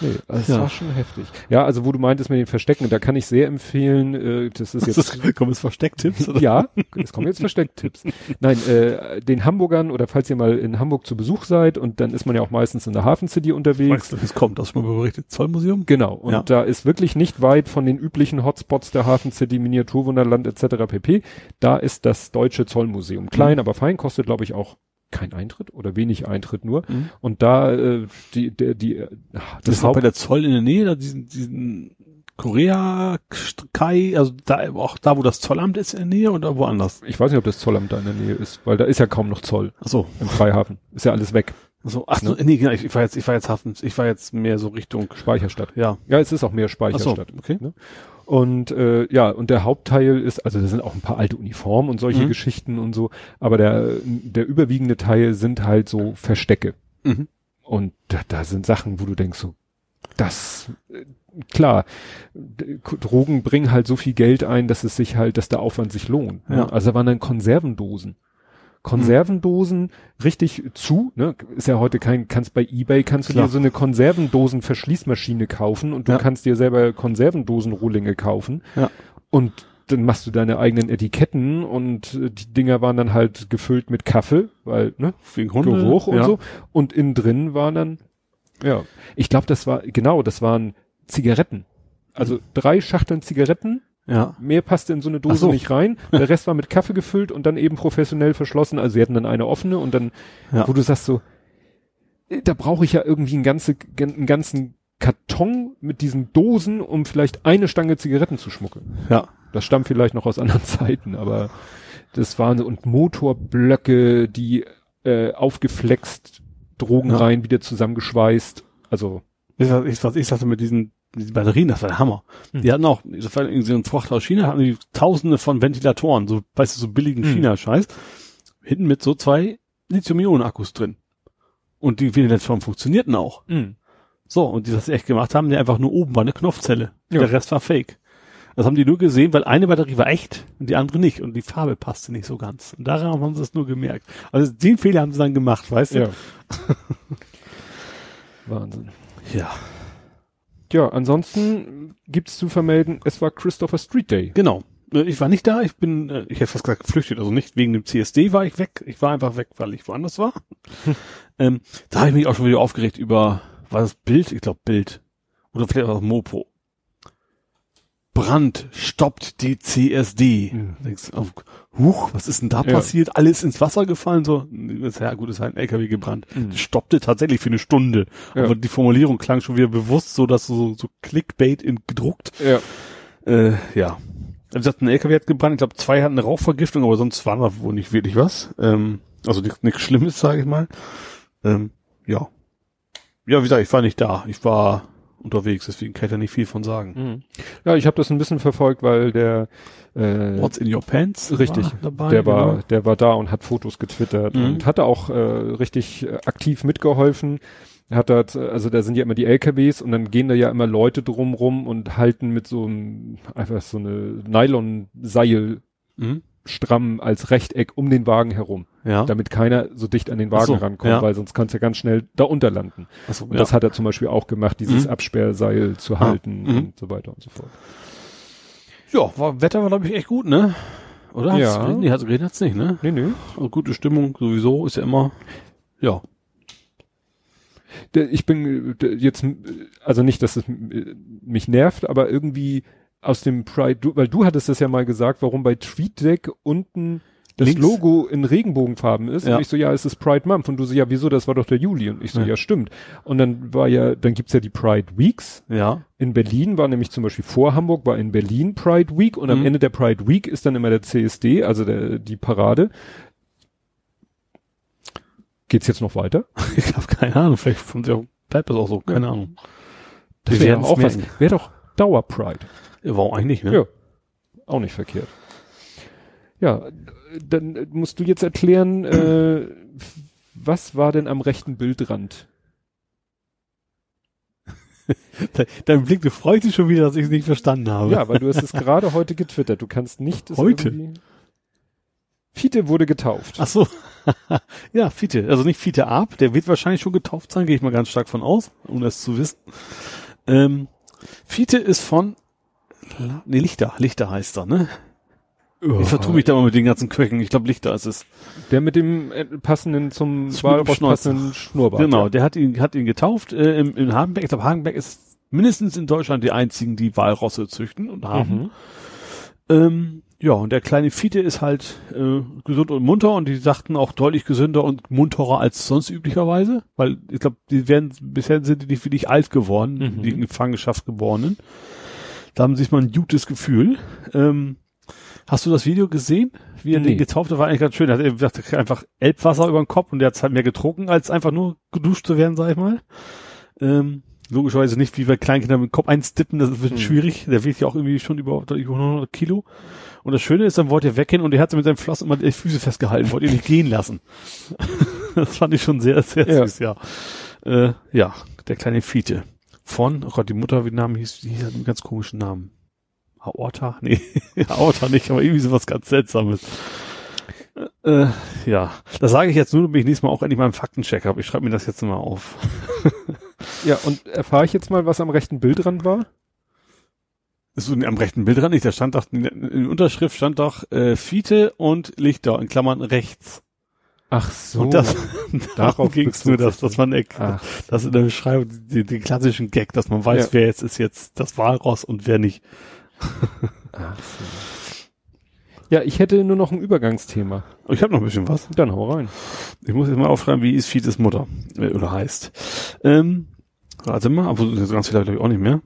Nee, das Ja. war schon heftig. Ja, also wo du meintest mit den Verstecken, da kann ich sehr empfehlen, äh, das ist jetzt Das kommen jetzt Verstecktipps, oder? ja, es kommen jetzt Verstecktipps. Nein, äh, den Hamburgern oder falls ihr mal in Hamburg zu Besuch seid und dann ist man ja auch meistens in der Hafen City unterwegs. Weißt du, es kommt, das schon mal berichtet. Zollmuseum? Genau, und Ja. da ist wirklich nicht weit von den üblichen Hotspots der Hafen City, Miniaturwunderland etc. pp. Da ist das Deutsche Zollmuseum. Klein, aber fein, kostet glaube ich auch kein Eintritt oder wenig Eintritt nur. Mhm. Und da äh, die der die äh, Das das ist auch bei der Zoll in der Nähe, da diesen, diesen Korea, Kai, also da, auch da, wo das Zollamt ist in der Nähe oder woanders? ich weiß nicht, ob das Zollamt da in der Nähe ist, weil da ist ja kaum noch Zoll Ach so. im Freihafen. Ist ja alles weg. Also, ach so, nee, genau, ich, ich war jetzt, ich war jetzt Hafen, ich war jetzt mehr so Richtung, Speicherstadt. ja. Ja, es ist auch mehr Ach so, Speicherstadt. okay. Ne? Und äh, ja, und der Hauptteil ist, also da sind auch ein paar alte Uniformen und solche Mhm. Geschichten und so, aber der, der überwiegende Teil sind halt so Verstecke. Mhm. Und da, da sind Sachen, wo du denkst, so, das, äh, klar, Drogen bringen halt so viel Geld ein, dass es sich halt, dass der Aufwand sich lohnt. Ne? Ja. Also da waren dann Konservendosen. Konservendosen richtig zu, ne? Ist ja heute kein, kannst bei Ebay kannst du Klar. dir so eine Konservendosen-Verschließmaschine kaufen und du Ja. kannst dir selber Konservendosen-Rohlinge kaufen. Ja. Und dann machst du deine eigenen Etiketten und äh, die Dinger waren dann halt gefüllt mit Kaffee, weil, ne? Wegen Hunde. Geruch und ja. so. Und innen drin waren dann, ja, ich glaube, das war, genau, das waren Zigaretten. Also drei Schachteln Zigaretten, Ja. mehr passte in so eine Dose so. nicht rein. Der Rest war mit Kaffee gefüllt und dann eben professionell verschlossen. Also sie hatten dann eine offene und dann, Ja. wo du sagst so, äh, da brauche ich ja irgendwie einen, ganze, einen ganzen Karton mit diesen Dosen, um vielleicht eine Stange Zigaretten zu schmuggeln. Ja. Das stammt vielleicht noch aus anderen Zeiten, aber das waren so- und Motorblöcke, die äh, aufgeflext, Drogen Ja. rein, wieder zusammengeschweißt. Also Ich, was ich, was ich sagte mit diesen, diesen Batterien, das war der Hammer. Hm. Die hatten auch, war irgendwie so ein Fracht aus China, hatten die tausende von Ventilatoren, so, weißt du, so billigen Hm. China-Scheiß. Hinten mit so zwei Lithium-Ionen-Akkus drin. Und die Ventilatoren funktionierten auch. So, und die das echt gemacht haben, die einfach nur oben war eine Knopfzelle. Ja. Der Rest war fake. Das haben die nur gesehen, weil eine Batterie war echt und die andere nicht und die Farbe passte nicht so ganz. Und daran haben sie es nur gemerkt. Also den Fehler haben sie dann gemacht, weißt du? ja. Wahnsinn. ja. Ja, ansonsten gibt's zu vermelden, es war Christopher Street Day. Genau. Äh, Ich war nicht da, ich bin, äh, ich hätte fast gesagt geflüchtet, also nicht wegen dem CSD war ich weg, ich war einfach weg, weil ich woanders war. ähm, da habe ich mich auch schon wieder aufgeregt über, war das Bild? Ich glaube Bild. Oder vielleicht auch Mopo. Brand stoppt die CSD. Mhm. Denkst, oh, huch, was ist denn da Ja. passiert? Alles ins Wasser gefallen? So, ja gut, ist halt ein LKW gebrannt. Mhm. Stoppte tatsächlich für eine Stunde. Ja. Aber die Formulierung klang schon wieder bewusst so, dass so, so Clickbait in gedruckt. Ja. Äh, ja. Wie gesagt, ein LKW hat gebrannt. Ich glaube, zwei hatten eine Rauchvergiftung, aber sonst war da wohl nicht wirklich was. Ähm, also nichts nichts Schlimmes, sage ich mal. Ähm, ja. Ja, wie gesagt, ich war nicht da. Ich war unterwegs, deswegen kann ich da nicht viel von sagen. Mhm. Ja, ich habe das ein bisschen verfolgt, weil der äh, What's in your pants? Richtig, war dabei, der war, genau. der war da und hat Fotos getwittert Mhm. und hatte auch äh, richtig äh, aktiv mitgeholfen. Er hat da, also da sind ja immer die LKWs und dann gehen da ja immer Leute drumrum und halten mit so einem, einfach so eine Nylon-Seil Mhm. Stramm als Rechteck um den Wagen herum, Ja. damit keiner so dicht an den Wagen so, rankommt, ja. weil sonst kannst du ja ganz schnell da unterlanden. Achso, Und ja. das hat er zum Beispiel auch gemacht, dieses Mhm. Absperrseil zu Ah, halten mhm. und so weiter und so fort. ja, war, Wetter war, glaube ich, echt gut, ne? Oder? Ja. Hat's geregnet? Nee, hat geregnet hat's nicht, ne? Nee, nee. Also gute Stimmung sowieso, ist ja immer, ja. Ich bin jetzt, also nicht, dass es mich nervt, aber irgendwie aus dem Pride, du, weil du hattest das ja mal gesagt, warum bei TweetDeck unten das Links? Logo in Regenbogenfarben ist. Ja. Und ich so, ja, es ist Pride Month. Und du so, ja, wieso, das war doch der Juli. Und ich so, Ja. ja, stimmt. Und dann war ja, dann gibt's ja die Pride Weeks. Ja. In Berlin war nämlich zum Beispiel vor Hamburg war in Berlin Pride Week und am Mhm. Ende der Pride Week ist dann immer der CSD, also der, die Parade. Geht's jetzt noch weiter? Ich habe keine Ahnung, vielleicht bleibt das auch so, keine. Ahnung. Das wäre werden's auch was. Wäre doch Dauer Pride. Warum eigentlich, ne? Ja. Auch nicht verkehrt. Ja, dann musst du jetzt erklären, äh, was war denn am rechten Bildrand? De- Dein Blick, du freust dich schon wieder, dass ich es nicht verstanden habe. Ja, weil du hast es gerade heute getwittert. Du kannst nicht Heute? Fiete wurde getauft. Ach so. ja, Fiete. Also nicht Fiete Ab, der wird wahrscheinlich schon getauft sein, gehe ich mal ganz stark von aus, um das zu wissen. Ähm, Fiete ist von, nee, Lichter, Lichter heißt er, ne? Ich vertue mich da mal mit den ganzen Quöcken. Ich glaube, Lichter ist es. Der mit dem äh, passenden zum Schnurrbart passenden Schnurrbart. Genau, ja. der hat ihn, hat ihn getauft äh, im, in Hagenbeck. Ich glaube, Hagenbeck ist mindestens in Deutschland die einzigen, die Walrosse züchten und haben. Mhm. Ähm, ja, und der kleine Fiete ist halt äh, gesund und munter und die sagten auch deutlich gesünder und munterer als sonst üblicherweise, weil ich glaube, die werden bisher sind die nicht wirklich alt geworden, Mhm. die in Gefangenschaft geborenen. Da haben sie sich mal ein gutes Gefühl. Ähm, hast du das Video gesehen, wie er Nee. den getauft hat? War eigentlich ganz schön. Er hat einfach Elbwasser über den Kopf und der hat halt mehr getrunken, als einfach nur geduscht zu werden, sag ich mal. Ähm, logischerweise nicht wie bei Kleinkindern mit dem Kopf einstippen, das wird Hm. schwierig. Der wiegt ja auch irgendwie schon über, über 100 Kilo. Und das Schöne ist, dann wollte er weggehen und er hat mit seinem Floss immer die Füße festgehalten, wollte ihn nicht gehen lassen. das fand ich schon sehr, sehr Ja. süß, ja. Äh, ja, der kleine Fiete. Von, oh Gott, die Mutter, wie Namen hieß, die hat einen ganz komischen Namen. Aorta? Nee, Aorta nicht, aber irgendwie sowas ganz Seltsames. Äh, ja, das sage ich jetzt nur, damit ich nächstes Mal auch endlich mal einen Faktencheck habe. Ich schreibe mir das jetzt mal auf. ja, und erfahre ich jetzt mal, was am rechten Bildrand war? Ist so am rechten Bild dran nicht, da stand doch, in der in der Unterschrift stand doch äh, Fiete und Lichter, in Klammern rechts. Ach so. Und das, Darauf ging es nur, dass, dass man, Ach, das in der Beschreibung, den, den klassischen Gag, dass man weiß, Ja. wer jetzt ist jetzt das Walross und wer nicht. ach so. Ja, ich hätte nur noch ein Übergangsthema. Ich habe noch ein bisschen was. Dann hau rein. Ich muss jetzt mal aufschreiben, wie ist Fietes Mutter äh, oder heißt. Ähm, warte mal, aber so ganz viel habe ich auch nicht mehr.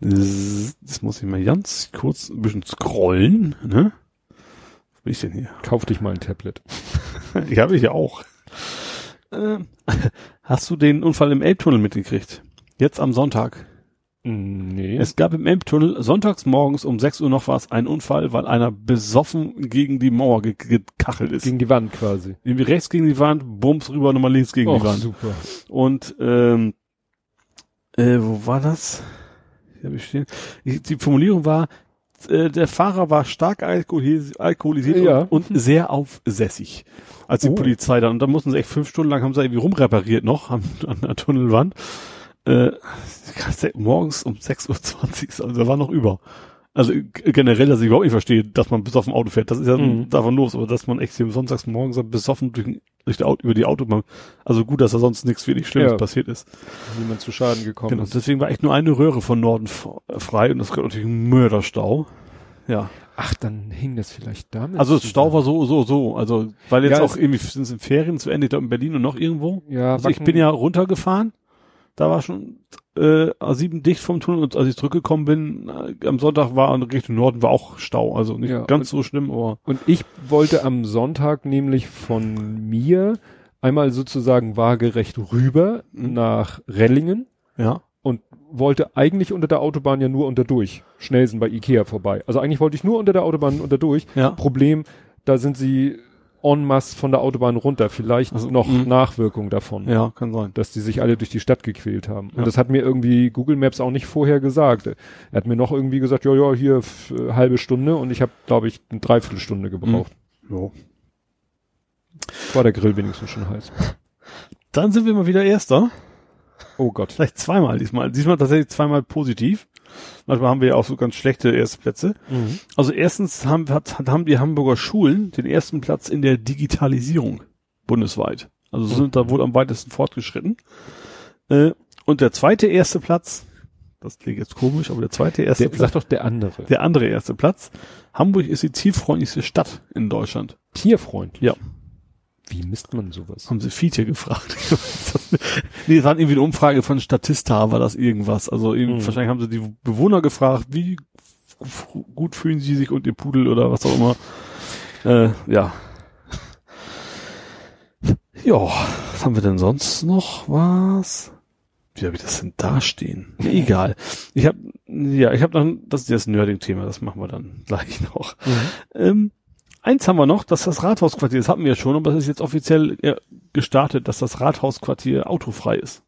Das muss ich mal ganz kurz ein bisschen scrollen. Ne? Bin ich denn hier? Kauf dich mal ein Tablet. Ich habe ich ja auch. Ähm, hast du den Unfall im Elbtunnel mitgekriegt? Jetzt am Sonntag. Nee. Es gab im Elbtunnel sonntags morgens um 6 Uhr noch was, einen Unfall, weil einer besoffen gegen die Mauer ge gekachelt ist. gegen die Wand quasi. Irgendwie rechts gegen die Wand, bums rüber, nochmal links gegen die Och, Wand. super. Und ähm, äh, wo war das? Hier hab ich stehen. Ich, die Formulierung war, äh, der Fahrer war stark alkoholis alkoholisiert Ja. und, und sehr aufsässig. Als die Oh. Polizei dann, und dann mussten sie echt fünf Stunden lang, haben sie irgendwie rumrepariert noch an, an der Tunnelwand. Äh, morgens um 6.20 Uhr, also da war noch über. Also g- generell, dass ich überhaupt nicht verstehe, dass man besoffen Auto fährt, das ist ja Mhm. davon los, aber dass man echt hier sonntags morgens besoffen durch, durch die Auto, über die Autobahn, also gut, dass da sonst nichts wirklich Schlimmes Ja. passiert ist. Niemand zu Schaden gekommen Genau, ist. deswegen war echt nur eine Röhre von Norden f- frei und das gab natürlich ein Mörderstau. Ja, Ach, dann hing das vielleicht damit. also das. Stau war so, so, so, also, weil jetzt Ja, auch irgendwie sind es in Ferien zu Ende da in Berlin und noch irgendwo. Ja, Also ich bin ja runtergefahren, da war schon äh, A7 dicht vom Tunnel und als ich zurückgekommen bin, äh, am Sonntag war in Richtung Norden war auch Stau, also nicht Ja, ganz so schlimm, aber Und ich wollte am Sonntag nämlich von mir einmal sozusagen waagerecht rüber Mhm. nach Rellingen ja. und wollte eigentlich unter der Autobahn ja nur unter durch. Schnellsen bei Ikea vorbei. Also eigentlich wollte ich nur unter der Autobahn unter durch. Ja. Problem, da sind sie en masse von der Autobahn runter. Vielleicht Also, noch mhm. Nachwirkung davon. Ja, kann sein. Dass die sich alle durch die Stadt gequält haben. Ja. Und das hat mir irgendwie Google Maps auch nicht vorher gesagt. Er hat mir noch irgendwie gesagt, ja, ja, hier äh, halbe Stunde und ich habe, glaube ich, eine Dreiviertelstunde gebraucht. Jo. War der Grill wenigstens schon heiß. Dann sind wir mal wieder Erster. Oh Gott. Vielleicht zweimal diesmal. Diesmal tatsächlich zweimal positiv. Manchmal haben wir ja auch so ganz schlechte erste Plätze. Also erstens haben, hat, haben die Hamburger Schulen den ersten Platz in der Digitalisierung bundesweit. Also Mhm. sind da wohl am weitesten fortgeschritten. Äh, und der zweite erste Platz, das klingt jetzt komisch, aber der zweite erste Der, Platz, sag doch der andere. der andere erste Platz, Hamburg ist die tierfreundlichste Stadt in Deutschland. Tierfreund. Ja. Wie misst man sowas? Haben sie Fiete gefragt. nee, das war irgendwie eine Umfrage von Statista, war das irgendwas. Also eben, Mhm. wahrscheinlich haben sie die Bewohner gefragt, wie gut fühlen sie sich und ihr Pudel oder was auch immer. Äh, ja. Ja, was haben wir denn sonst noch? Was? Wie habe ich das denn dastehen? Nee, egal. Ich habe ja, ich habe dann, das ist das Nerding-Thema, das machen wir dann gleich noch. Ähm, eins haben wir noch, dass das Rathausquartier, das hatten wir ja schon, aber das ist jetzt offiziell ja, gestartet, dass das Rathausquartier autofrei ist.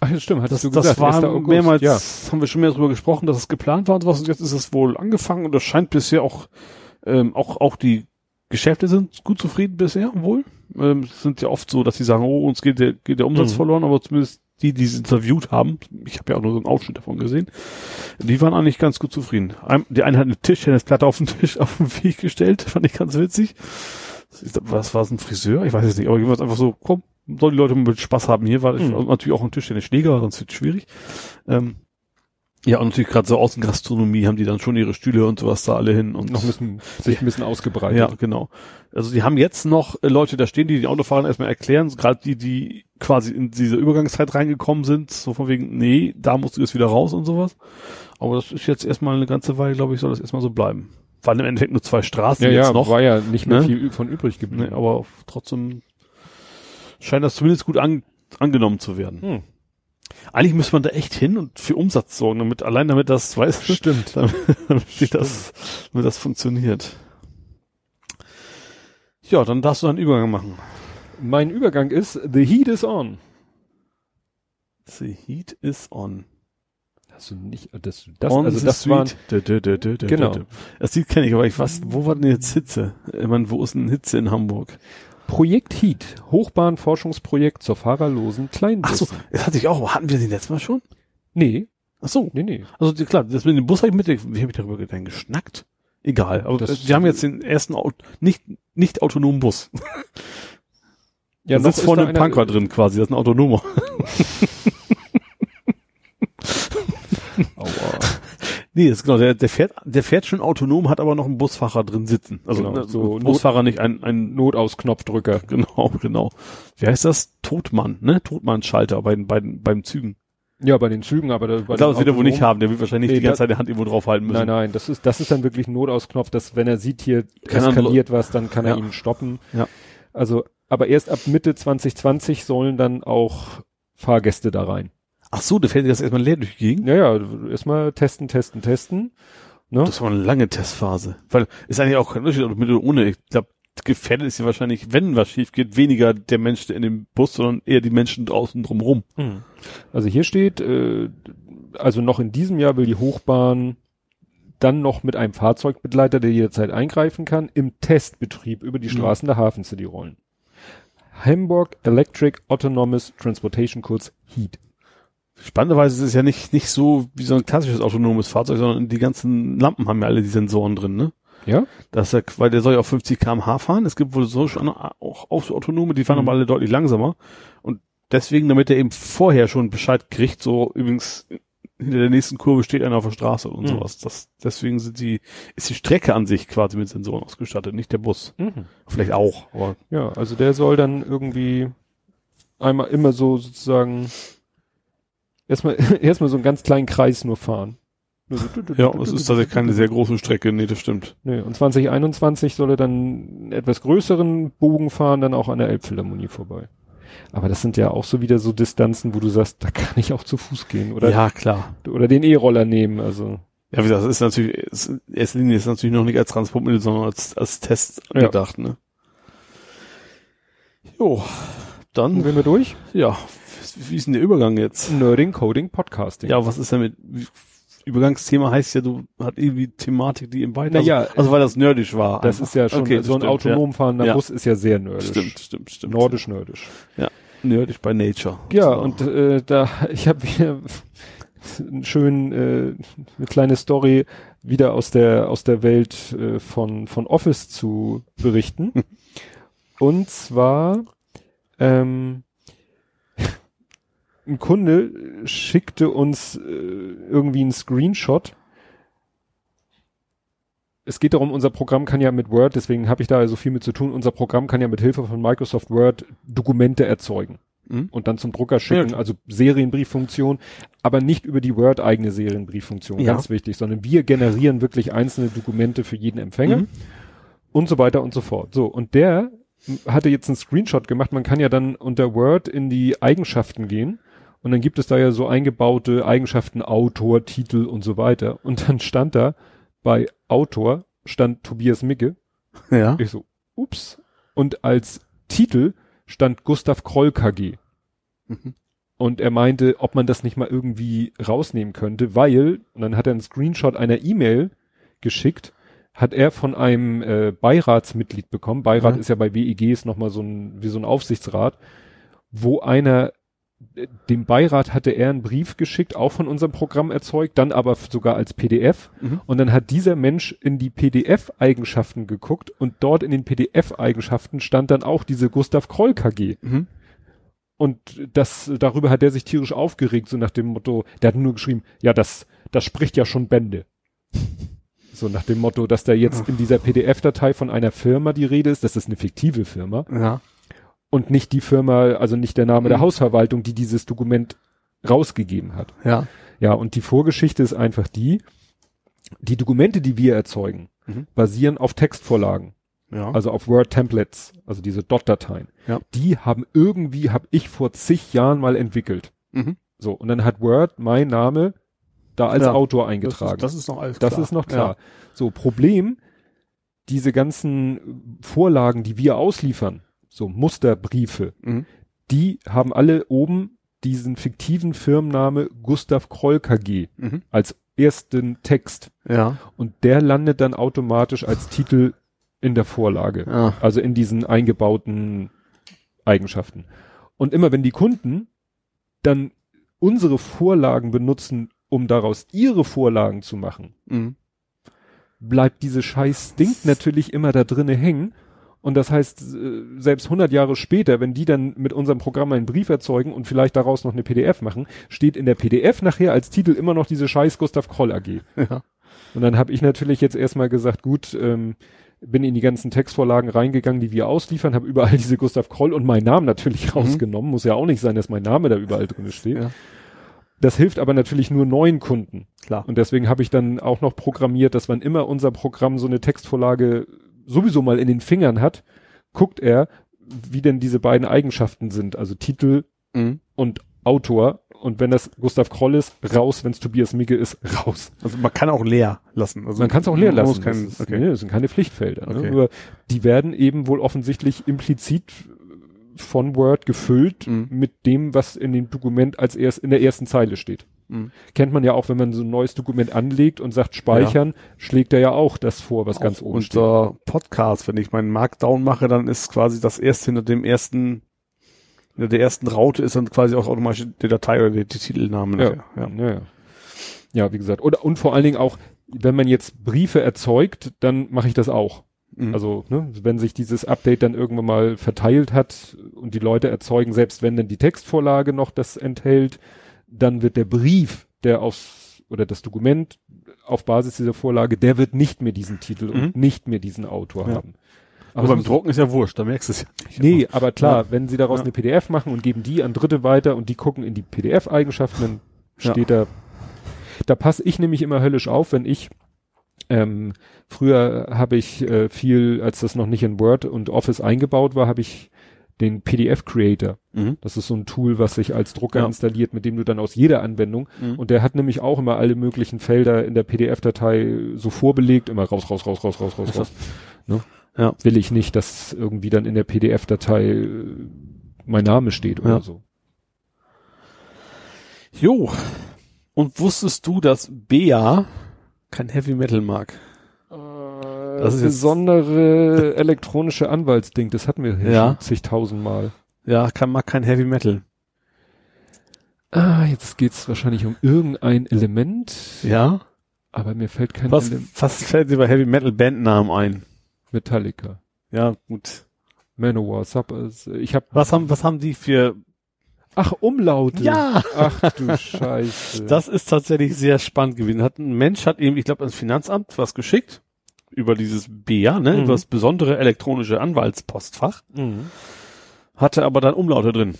Ach, ja, stimmt, hattest Das, du gesagt. das war 1. August. mehrmals, Ja. haben wir schon mehr darüber gesprochen, dass es geplant war und sowas und jetzt ist es wohl angefangen und das scheint bisher auch, ähm, auch, auch die Geschäfte sind gut zufrieden bisher, wohl. Ähm, es sind ja oft so, dass sie sagen, oh, uns geht der, geht der Umsatz Mhm. verloren, aber zumindest die, die sie interviewt haben, ich habe ja auch nur so einen Ausschnitt davon gesehen, die waren eigentlich ganz gut zufrieden. Ein, die eine hat eine Tischtennisplatte auf den Tisch auf den Weg gestellt, fand ich ganz witzig. Was war es, ein Friseur? Ich weiß es nicht, aber jedenfalls einfach so, komm, sollen die Leute mit Spaß haben hier, war Mhm. natürlich auch ein Tischtennisschläger, sonst wird es schwierig. Ähm, ja, und natürlich gerade so Außengastronomie haben die dann schon ihre Stühle und sowas da alle hin und Noch ein bisschen, sich ein bisschen ausgebreitet. ja, genau. Also die haben jetzt noch äh, Leute da stehen, die den Autofahrern erstmal erklären, gerade die, die quasi in diese Übergangszeit reingekommen sind, so von wegen, nee, da musst du jetzt wieder raus und sowas. Aber das ist jetzt erstmal eine ganze Weile, glaube ich, soll das erstmal so bleiben. Waren im Endeffekt nur zwei Straßen ja, jetzt ja noch, war ja nicht mehr ne? viel von übrig geblieben. ne, aber trotzdem scheint das zumindest gut an, angenommen zu werden. Hm. Eigentlich müsste man da echt hin und für Umsatz sorgen, damit, allein damit das, weißt du, Stimmt. damit, damit, sich das, damit das funktioniert. Ja, dann darfst du einen Übergang machen. Mein Übergang ist The Heat is on. The heat is on. Hast du nicht, das, das, on also das dö, Genau. Das Lied kenne ich, aber ich was, wo war denn jetzt Hitze? Ich meine, wo ist denn Hitze in Hamburg? Projekt Heat, Hochbahnforschungsprojekt zur fahrerlosen Ach so, das hatte ich auch. Hatten wir den letztes Mal schon? Nee, Ach so. nee, nee. Also die- klar, das mit dem Bus habe ich mit, wie habe ich darüber denn geschnackt? Egal, aber Das- wir haben jetzt den ersten Au nicht nicht autonomen Bus. Ja, da sitzt ist vorne da ein Punker drin quasi, das ist ein autonomer. Aua. Nee, das ist genau, der, der fährt, der fährt schon autonom, hat aber noch einen Busfahrer drin sitzen. Also Genau, ne, so Busfahrer nicht ein, ein Notausknopfdrücker. Genau, genau. Wie heißt das? Totmann, ne? Totmann-Schalter bei bei den, beim Zügen. Ja, bei den Zügen, aber da, bei Ich glaube, das wird er wohl nicht haben. Der will wahrscheinlich Nee, die ganze Zeit die Hand irgendwo draufhalten müssen. Nein, nein, das ist, das ist dann wirklich ein Notausknopf, dass wenn er sieht, hier Kann er- eskaliert was, dann kann er Ja. ihn stoppen. Ja. Also, aber erst ab Mitte 2020 sollen dann auch Fahrgäste da rein. Ach so, der fährt jetzt erstmal leer durch die Gegend. Ja, ja, erstmal testen, testen, testen. Ne? Das war eine lange Testphase. Weil ist eigentlich auch kein Unterschied, ob mit oder ohne. Ich glaube, gefährdet ist ja wahrscheinlich, wenn was schief geht, weniger der Mensch in dem Bus, sondern eher die Menschen draußen drumherum. Also hier steht, äh, also noch in diesem Jahr will die Hochbahn dann noch mit einem Fahrzeugbegleiter, der jederzeit eingreifen kann, im Testbetrieb über die Mhm. Straßen der Hafen City rollen. Hamburg Electric Autonomous Transportation, kurz HEAT. Spannenderweise ist es ja nicht, nicht so wie so ein klassisches autonomes Fahrzeug, sondern die ganzen Lampen haben ja alle die Sensoren drin, ne? Ja? Das ja, weil der soll ja auf 50 kmh fahren. Es gibt wohl so schon auch, auch so Autonome, die fahren Mhm. aber alle deutlich langsamer. Und deswegen, damit er eben vorher schon Bescheid kriegt, so übrigens hinter der nächsten Kurve steht einer auf der Straße und Mhm. sowas. Das, deswegen sind die, ist die Strecke an sich quasi mit Sensoren ausgestattet, nicht der Bus. Vielleicht auch, aber Ja, also der soll dann irgendwie einmal immer so sozusagen erstmal erstmal so einen ganz kleinen Kreis nur fahren. Ja, es ist tatsächlich keine sehr große Strecke, nee, das stimmt. Nee, und 2021 soll er dann einen etwas größeren Bogen fahren, dann auch an der Elbphilharmonie vorbei. Aber das sind ja auch so wieder so Distanzen, wo du sagst, da kann ich auch zu Fuß gehen oder, ja, klar. oder den E-Roller nehmen. Also Ja, wie gesagt, das ist natürlich, erster Linie ist natürlich noch nicht als Transportmittel, sondern als, als Test Ja. gedacht, ne? Jo, dann dann, gehen wir durch. ja, wie ist denn der Übergang jetzt? Nerding, Coding, Podcasting. Ja, was ist damit? Übergangsthema heißt ja, du hat irgendwie Thematik, die im beiden, Naja, also, also weil das nerdisch war. das einfach. ist ja schon Okay, das so ein stimmt, autonom fahrender Ja. Bus ist ja sehr nerdisch. Stimmt, stimmt, stimmt. Nordisch, nerdisch. Ja, nerdisch by nature. Ja, So. und äh, da ich habe hier einen schönen äh, eine kleine Story wieder aus der aus der Welt äh, von von Office zu berichten. und zwar ähm, ein Kunde schickte uns äh, irgendwie einen Screenshot. Es geht darum, unser Programm kann ja mit Word, deswegen habe ich da so viel mit zu tun, unser Programm kann ja mit Hilfe von Microsoft Word Dokumente erzeugen Hm? und dann zum Drucker schicken, Ja. also Serienbrieffunktion, aber nicht über die Word eigene Serienbrieffunktion, Ja. ganz wichtig, sondern wir generieren wirklich einzelne Dokumente für jeden Empfänger Mhm. und so weiter und so fort. So, und der hatte jetzt einen Screenshot gemacht, man kann ja dann unter Word in die Eigenschaften gehen und dann gibt es da ja so eingebaute Eigenschaften, Autor, Titel und so weiter und dann stand da bei Autor stand Tobias Micke Ja. ich so, ups. Und als Titel stand Gustav Kroll KG. Mhm. Und er meinte, ob man das nicht mal irgendwie rausnehmen könnte, weil, und dann hat er einen Screenshot einer E-Mail geschickt, hat er von einem äh, Beiratsmitglied bekommen. Beirat Ja. ist ja bei WEGs nochmal so ein, wie so ein Aufsichtsrat, wo einer, dem Beirat hatte er einen Brief geschickt, auch von unserem Programm erzeugt, dann aber sogar als PDF. Mhm. Und dann hat dieser Mensch in die PDF-Eigenschaften geguckt und dort in den PDF-Eigenschaften stand dann auch diese Gustav Kroll KG. Mhm. Und das, darüber hat er sich tierisch aufgeregt, so nach dem Motto, der hat nur geschrieben, ja, das, das spricht ja schon Bände. So nach dem Motto, dass da jetzt in dieser PDF-Datei von einer Firma die Rede ist, das ist eine fiktive Firma Ja. Und nicht die Firma, also nicht der Name der Mhm. Hausverwaltung, die dieses Dokument rausgegeben hat. Ja. Ja, und die Vorgeschichte ist einfach die, die Dokumente, die wir erzeugen, Mhm. basieren auf Textvorlagen Ja. also auf Word-Templates, also diese Dot-Dateien. Ja. Die haben irgendwie, habe ich vor zig Jahren mal entwickelt. mhm. So, und dann hat Word mein Name da als Ja. Autor das, eingetragen. ist, das ist noch alles Das klar. ist noch klar. So, Problem, diese ganzen Vorlagen, die wir ausliefern, so Musterbriefe. Mhm. die haben alle oben diesen fiktiven Firmenname Gustav Kroll KG Mhm. als ersten Text. Ja. Und der landet dann automatisch als Titel in der Vorlage. Ja. Also in diesen eingebauten Eigenschaften. Und immer wenn die Kunden dann unsere Vorlagen benutzen, um daraus ihre Vorlagen zu machen, Mhm. bleibt diese scheiß Ding natürlich immer da drinnen hängen. Und das heißt, äh, selbst 100 Jahre später, wenn die dann mit unserem Programm einen Brief erzeugen und vielleicht daraus noch eine PDF machen, steht in der PDF nachher als Titel immer noch diese scheiß Gustav Kroll AG. Ja. Und dann habe ich natürlich jetzt erstmal gesagt, gut, ähm, bin in die ganzen Textvorlagen reingegangen, die wir ausliefern, habe überall diese Gustav Kroll und meinen Namen natürlich rausgenommen. Muss ja auch nicht sein, dass mein Name da überall drin steht. Ja. Das hilft aber natürlich nur neuen Kunden. Klar. Und deswegen habe ich dann auch noch programmiert, dass wann immer unser Programm so eine Textvorlage sowieso mal in den Fingern hat, guckt er, wie denn diese beiden Eigenschaften sind, also Titel Mhm. und Autor. Und wenn das Gustav Kroll ist, raus. Wenn es Tobias Micke ist, raus. Also man kann auch leer lassen. Also Man kann es auch leer lassen. Kein, das, ist, okay. nee, das sind keine Pflichtfelder. Ne? Okay. Nur die werden eben wohl offensichtlich implizit von Word gefüllt Mhm. mit dem, was in dem Dokument als erst in der ersten Zeile steht. Mhm. Kennt man ja auch, wenn man so ein neues Dokument anlegt und sagt speichern, schlägt er ja auch das vor, was ganz oben steht. Unser Podcast, wenn ich meinen Markdown mache, dann ist quasi das erste hinter dem ersten, hinter der ersten Raute ist dann quasi auch automatisch die Datei oder der, die Titelname. Ja, ja. Ja, ja. ja, wie gesagt. Oder, und vor allen Dingen auch, wenn man jetzt Briefe erzeugt, dann mache ich das auch. Mhm. Also, ne, wenn sich dieses Update dann irgendwann mal verteilt hat und die Leute erzeugen, selbst wenn dann die Textvorlage noch das enthält, dann wird der Brief, der aufs, oder das Dokument auf Basis dieser Vorlage, der wird nicht mehr diesen Titel und Mhm. nicht mehr diesen Autor Ja. haben. aber beim es muss- Drucken ist ja wurscht, da merkst du es ja nicht. Nee, aber klar, Ja. wenn sie daraus Ja. eine PDF machen und geben die an Dritte weiter und die gucken in die PDF-Eigenschaften, dann steht da, da passe ich nämlich immer höllisch auf, wenn ich, ähm, früher habe ich äh, viel, als das noch nicht in Word und Office eingebaut war, habe ich den PDF Creator. Mhm. Das ist so ein Tool, was sich als Drucker Ja. installiert, mit dem du dann aus jeder Anwendung Mhm. und der hat nämlich auch immer alle möglichen Felder in der PDF-Datei so vorbelegt, immer raus, raus, raus, raus, raus, raus, Ach so. raus. Ne? Ja. Will ich nicht, dass irgendwie dann in der PDF-Datei äh, mein Name steht oder Ja. so. Jo. Und wusstest du, dass Bea kein Heavy Metal mag? Das besondere elektronische Anwaltsding, das hatten wir hier Ja. zigtausendmal. Ja, kann, mag kein Heavy Metal. Ah, jetzt geht's wahrscheinlich um irgendein Element, Ja? aber mir fällt kein Was, Element. was fällt dir bei Heavy Metal Bandnamen ein? Metallica, Ja, gut. Manowar, Sub, ich hab, Was haben, was haben die für, ach, Umlaute. Ja. Ach du Scheiße. das ist tatsächlich sehr spannend gewesen. Hat ein Mensch hat eben, ich glaube, ans Finanzamt was geschickt über dieses BA, ne, Mhm. über das besondere elektronische Anwaltspostfach, Mhm. hatte aber dann Umlaute drin.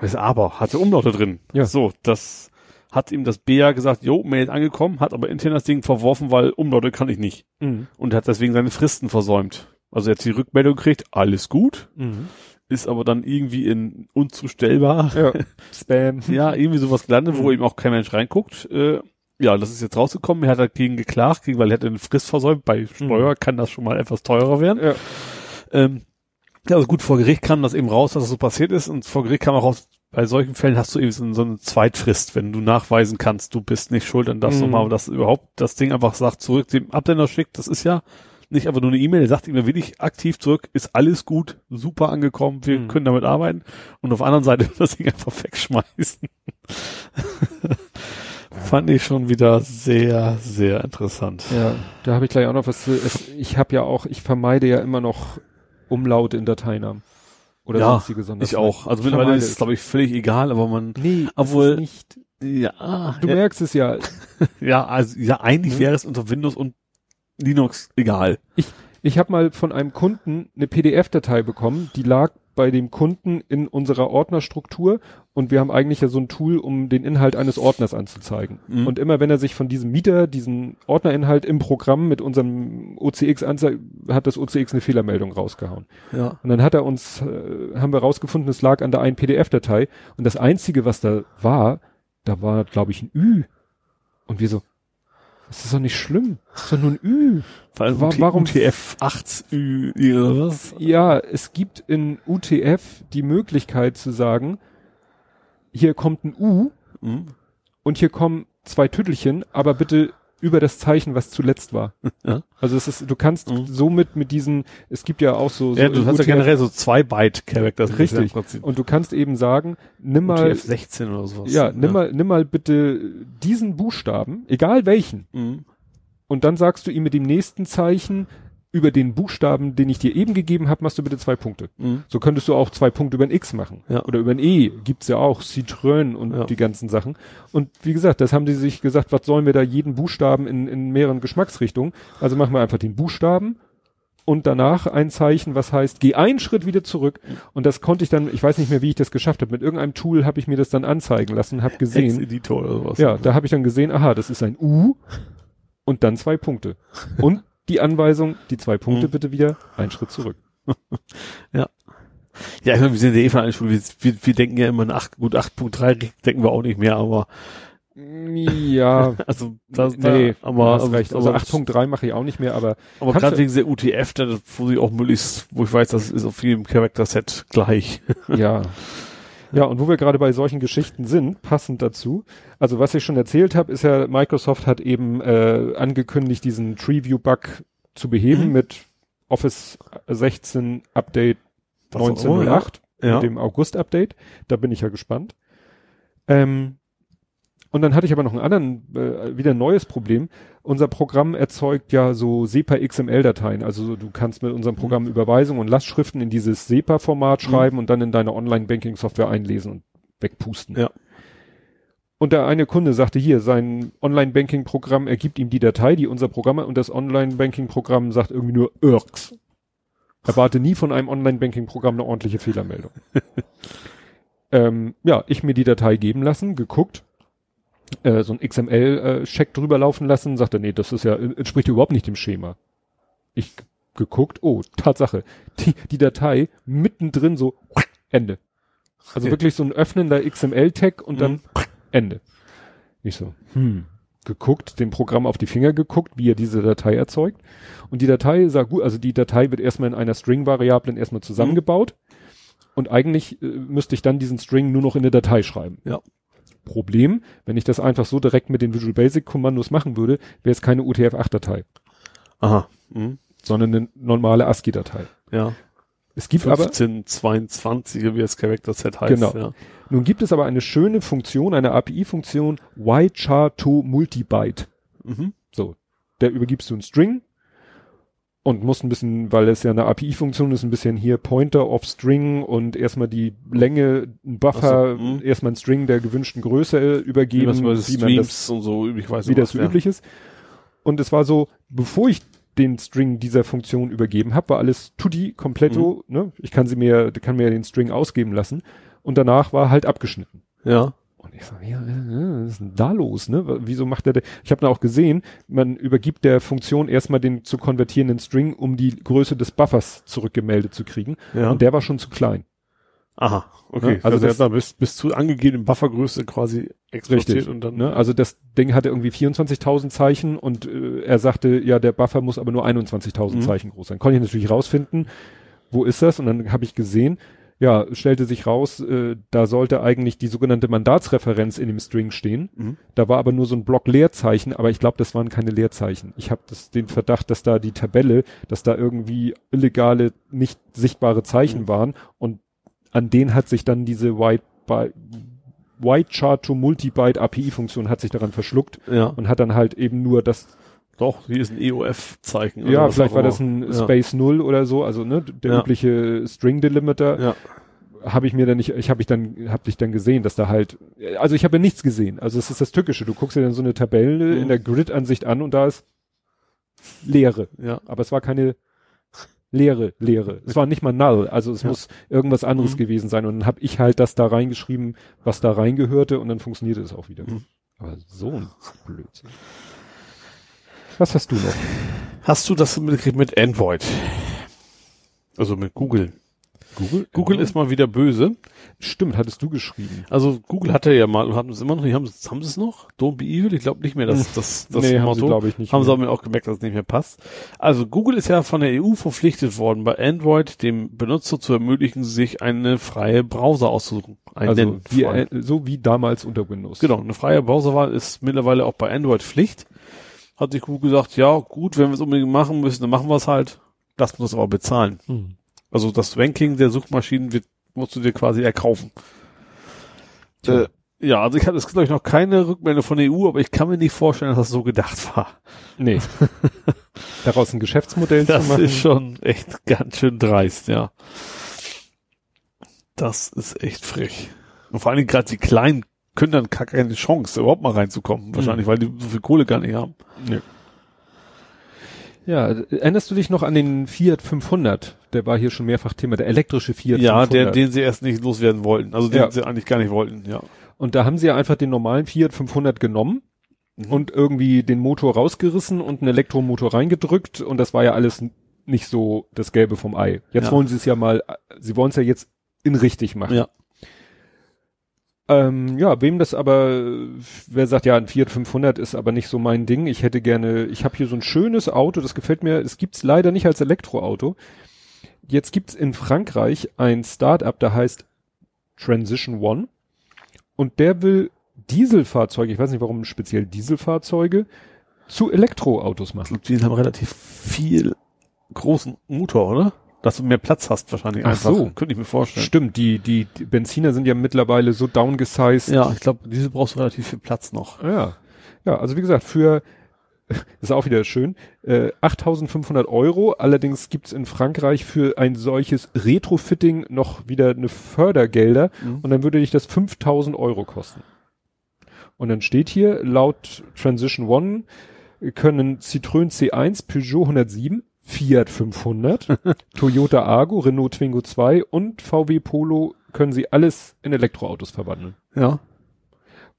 Ist aber? Hatte Umlaute drin. Ja. So, das hat ihm das BA gesagt, jo, Mail ist angekommen, hat aber intern das Ding verworfen, weil Umlaute kann ich nicht. Mhm. Und hat deswegen seine Fristen versäumt. Also jetzt die Rückmeldung gekriegt, alles gut, Mhm. ist aber dann irgendwie in unzustellbar. Ja. Spam. Ja, irgendwie sowas gelandet, wo Mhm. eben auch kein Mensch reinguckt. Äh, ja, das ist jetzt rausgekommen. Er hat dagegen geklagt, weil er hätte eine Frist versäumt. Bei Steuer kann das schon mal etwas teurer werden. Ja. Ähm, ja, also gut, vor Gericht kam das eben raus, dass das so passiert ist. Und vor Gericht kam auch raus, bei solchen Fällen hast du eben so, so eine Zweitfrist, wenn du nachweisen kannst, du bist nicht schuld, dann darfst Mhm. du mal, dass überhaupt das Ding einfach sagt, zurück dem Absender schickt, das ist ja nicht einfach nur eine E-Mail, der sagt immer wirklich aktiv zurück, ist alles gut, super angekommen, wir Mhm. können damit arbeiten und auf der anderen Seite das Ding einfach wegschmeißen. Fand ich schon wieder sehr, sehr interessant. Ja, da habe ich gleich auch noch was zu. Ich habe ja auch, ich vermeide ja immer noch Umlaute in Dateinamen. Oder Ja, sonstige Ich auch. Also mittlerweile ist es, glaube ich, völlig egal, aber man, Nee, Obwohl- nicht. ja, Du ja, merkst es ja. ja, also, ja, eigentlich Ne? wäre es unter Windows und Linux egal. Ich habe mal von einem Kunden eine PDF-Datei bekommen, die lag bei dem Kunden in unserer Ordnerstruktur und wir haben eigentlich ja so ein Tool, um den Inhalt eines Ordners anzuzeigen. Mhm. Und immer wenn er sich von diesem Mieter diesen Ordnerinhalt im Programm mit unserem OCX anzeigt, hat das OCX eine Fehlermeldung rausgehauen. Ja. Und dann hat er uns, äh, haben wir rausgefunden, es lag an der einen PDF-Datei und das einzige, was da war, da war, glaube ich, ein Ü. Und wir so, das ist doch nicht schlimm, das ist doch nur ein Ü. Weil warum- UTF 8 Ü, oder was? Ja, es gibt in UTF die Möglichkeit zu sagen, hier kommt ein U Mhm. und hier kommen zwei Tüttelchen, aber bitte über das Zeichen, was zuletzt war. Ja. Also es ist, du kannst Mhm. somit mit diesen, es gibt ja auch so, so Ja, du hast ja generell so zwei Byte Characters. Richtig. Und du kannst eben sagen, nimm mal, UTF 16 oder sowas. ja, nimm mal, nimm mal bitte diesen Buchstaben, egal welchen, Mhm. und dann sagst du ihm mit dem nächsten Zeichen über den Buchstaben, den ich dir eben gegeben habe, machst du bitte zwei Punkte. Mhm. So könntest du auch zwei Punkte über ein X machen. Ja. Oder über ein E. Gibt's ja auch. Citroën und Ja. die ganzen Sachen. Und wie gesagt, das haben die sich gesagt, was sollen wir da jeden Buchstaben in, in mehreren Geschmacksrichtungen? Also machen wir einfach den Buchstaben und danach ein Zeichen, was heißt, geh einen Schritt wieder zurück. Und das konnte ich dann, ich weiß nicht mehr, wie ich das geschafft habe. Mit irgendeinem Tool habe ich mir das dann anzeigen lassen, habe gesehen. Editor oder sowas. Ja, da habe ich dann gesehen, aha, das ist ein U und dann zwei Punkte. Und die Anweisung, die zwei Punkte Mhm. bitte wieder einen Schritt zurück. Ja, ich meine, wir sind ja eh Schule. Wir, wir, wir denken ja immer nach, gut, 8.3 denken wir auch nicht mehr, aber, Ja, also, das, nee, da, aber, hast recht. Also aber, 8.3 mache ich auch nicht mehr, aber aber gerade wegen der UTF, da, wo sie auch möglichst, wo ich weiß, das ist auf jedem Charakter-Set gleich. ja. Ja, und wo wir gerade bei solchen Geschichten sind, passend dazu, also was ich schon erzählt habe, ist ja, Microsoft hat eben äh, angekündigt, diesen Treeview-Bug zu beheben Mhm. mit Office 16 Update Was auch immer, 1908, ja. mit dem August-Update. Da bin ich ja gespannt. Ähm, und dann hatte ich aber noch einen anderen, äh, wieder ein neues Problem. Unser Programm erzeugt ja so SEPA XML-Dateien. Also so, du kannst mit unserem Programm Überweisungen und Lastschriften in dieses SEPA-Format schreiben und dann in deine Online-Banking-Software einlesen und wegpusten. Ja. Und der eine Kunde sagte hier, sein Online-Banking-Programm ergibt ihm die Datei, die unser Programm und das Online-Banking-Programm sagt irgendwie nur IRCS. Erwarte nie von einem Online-Banking-Programm eine ordentliche Fehlermeldung. ähm, ja, ich mir die Datei geben lassen, geguckt, äh, so ein XML-Check drüber laufen lassen, sagte, nee, das ist ja, entspricht überhaupt nicht dem Schema. Ich geguckt, oh, Tatsache, die, die Datei mittendrin so, Ende. Also Okay. wirklich so ein öffnender XML-Tag und dann Mhm. Ende. Ich so, hm, geguckt, dem Programm auf die Finger geguckt, wie er diese Datei erzeugt. Und die Datei sah gut, also die Datei wird erstmal in einer String-Variablen erstmal zusammengebaut. Und eigentlich äh, müsste ich dann diesen String nur noch in eine Datei schreiben. Ja. Problem, wenn ich das einfach so direkt mit den Visual Basic Kommandos machen würde, wäre es keine UTF-8-Datei, Aha. Mhm. sondern eine normale ASCII-Datei. Ja. Es gibt aber, 1522, wie das Character-Set heißt. Genau. Ja. nun gibt es aber eine schöne Funktion, eine API-Funktion, ychar to multibyte. Mhm. So, der übergibst du einen String und musst ein bisschen, weil es ja eine API-Funktion ist, ein bisschen hier Pointer of String und erstmal die Länge, ein Buffer, so, mhm. erstmal einen String der gewünschten Größe äh, übergeben, Wie, was wie man das, und so üblich weiß. wie das so ja. üblich ist. Und es war so, bevor ich den String dieser Funktion übergeben habe, war alles tutti completo, Mhm. ne? Ich kann sie mir, kann mir den String ausgeben lassen und danach war halt abgeschnitten. Ja. Und ich sag, ja, was ist denn da los, ne? Wieso macht er, ich habe da auch gesehen, man übergibt der Funktion erstmal den zu konvertierenden String, um die Größe des Buffers zurückgemeldet zu kriegen. Ja. Und der war schon zu klein. Aha. Okay. Ja, also also der das- hat da bis, bis zu angegebenen Buffergröße quasi exportiert und dann. Ne? Also das Ding hatte irgendwie 24.000 Zeichen und äh, er sagte, ja, der Buffer muss aber nur 21.000 Mhm. Zeichen groß sein. Konnte ich natürlich rausfinden, wo ist das? Und dann habe ich gesehen, ja, stellte sich raus, äh, da sollte eigentlich die sogenannte Mandatsreferenz in dem String stehen. Mhm. Da war aber nur so ein Block Leerzeichen, aber ich glaube, das waren keine Leerzeichen. Ich habe den Verdacht, dass da die Tabelle, dass da irgendwie illegale, nicht sichtbare Zeichen Mhm. waren und an denen hat sich dann diese White, By White Chart to Multibyte API-Funktion hat sich daran verschluckt Ja. und hat dann halt eben nur das, Doch, hier ist ein EOF-Zeichen. ja, vielleicht war das ein ja. Space Null oder so, also ne, der Ja. übliche String Delimiter. Ja. habe ich mir dann nicht, ich habe ich dann, habe ich dann gesehen, dass da halt, also ich habe ja nichts gesehen. Also es ist das Tückische. Du guckst dir dann so eine Tabelle Mhm. in der Grid-Ansicht an und da ist Leere. Ja. Aber es war keine Leere, Leere. Es war nicht mal null. Also es Ja. muss irgendwas anderes Mhm. gewesen sein. Und dann habe ich halt das da reingeschrieben, was da reingehörte und dann funktionierte es auch wieder. Mhm. Aber so ein Blödsinn. Was hast du noch? Hast du das mitgekriegt mit Android? Also mit Google. Google? Google ist mal wieder böse. Stimmt, hattest du geschrieben. Also Google hatte ja mal, und haben es immer noch, haben, sie- haben sie es noch? Don't be evil? Ich glaube nicht mehr, dass das, das nee, haben Motto. sie, glaube ich, nicht. haben sie mehr. aber auch gemerkt, dass es nicht mehr passt. Also Google ist ja von der EU verpflichtet worden, bei Android dem Benutzer zu ermöglichen, sich eine freie Browser auszusuchen. Also wie, so wie damals unter Windows. Genau, eine freie Browserwahl ist mittlerweile auch bei Android Pflicht. Hat sich Google gesagt, ja gut, wenn wir es unbedingt machen müssen, dann machen wir es halt. Lass uns das aber bezahlen. Hm. Also das Ranking der Suchmaschinen wird, musst du dir quasi erkaufen. Äh, ja, also ich hatte, es gibt glaube ich noch keine Rückmeldung von der EU, aber ich kann mir nicht vorstellen, dass das so gedacht war. Nee. Daraus ein Geschäftsmodell Das zu machen. ist schon echt ganz schön dreist, ja. Das ist echt frech. Und vor allen Dingen gerade die Kleinen können dann keine Chance, überhaupt mal reinzukommen. Wahrscheinlich, weil die so viel Kohle gar nicht haben. ja, erinnerst du dich noch an den Fiat 500? Der war hier schon mehrfach Thema, der elektrische Fiat ja, 500. der, den sie erst nicht loswerden wollten. Also den Ja. sie eigentlich gar nicht wollten, ja. Und da haben sie ja einfach den normalen Fiat 500 genommen Mhm. und irgendwie den Motor rausgerissen und einen Elektromotor reingedrückt und das war ja alles nicht so das Gelbe vom Ei. Jetzt Ja. wollen sie es ja mal, sie wollen es ja jetzt in richtig machen. Ja. Ähm, ja, wem das aber, wer sagt, ja, ein Fiat 500 ist aber nicht so mein Ding. Ich hätte gerne, ich habe hier so ein schönes Auto, das gefällt mir, es gibt's leider nicht als Elektroauto. Jetzt gibt's in Frankreich ein Start-up, da heißt Transition One und der will Dieselfahrzeuge, ich weiß nicht warum speziell Dieselfahrzeuge, zu Elektroautos machen. Die haben relativ viel großen Motor, oder? Dass du mehr Platz hast wahrscheinlich Ach einfach. so. Könnte ich mir vorstellen. Stimmt, die, die, die Benziner sind ja mittlerweile so downgesized. Ja, ich glaube, diese brauchst du relativ viel Platz noch. Ja. Ja, also wie gesagt, für, ist auch wieder schön, äh, 8500 Euro. Allerdings gibt's in Frankreich für ein solches Retrofitting noch wieder eine Fördergelder Mhm. und dann würde dich das 5000 Euro kosten. Und dann steht hier, laut Transition One können Citroën C1, Peugeot 107, Fiat 500, Toyota Argo, Renault Twingo 2 und VW Polo können sie alles in Elektroautos verwandeln. Ja.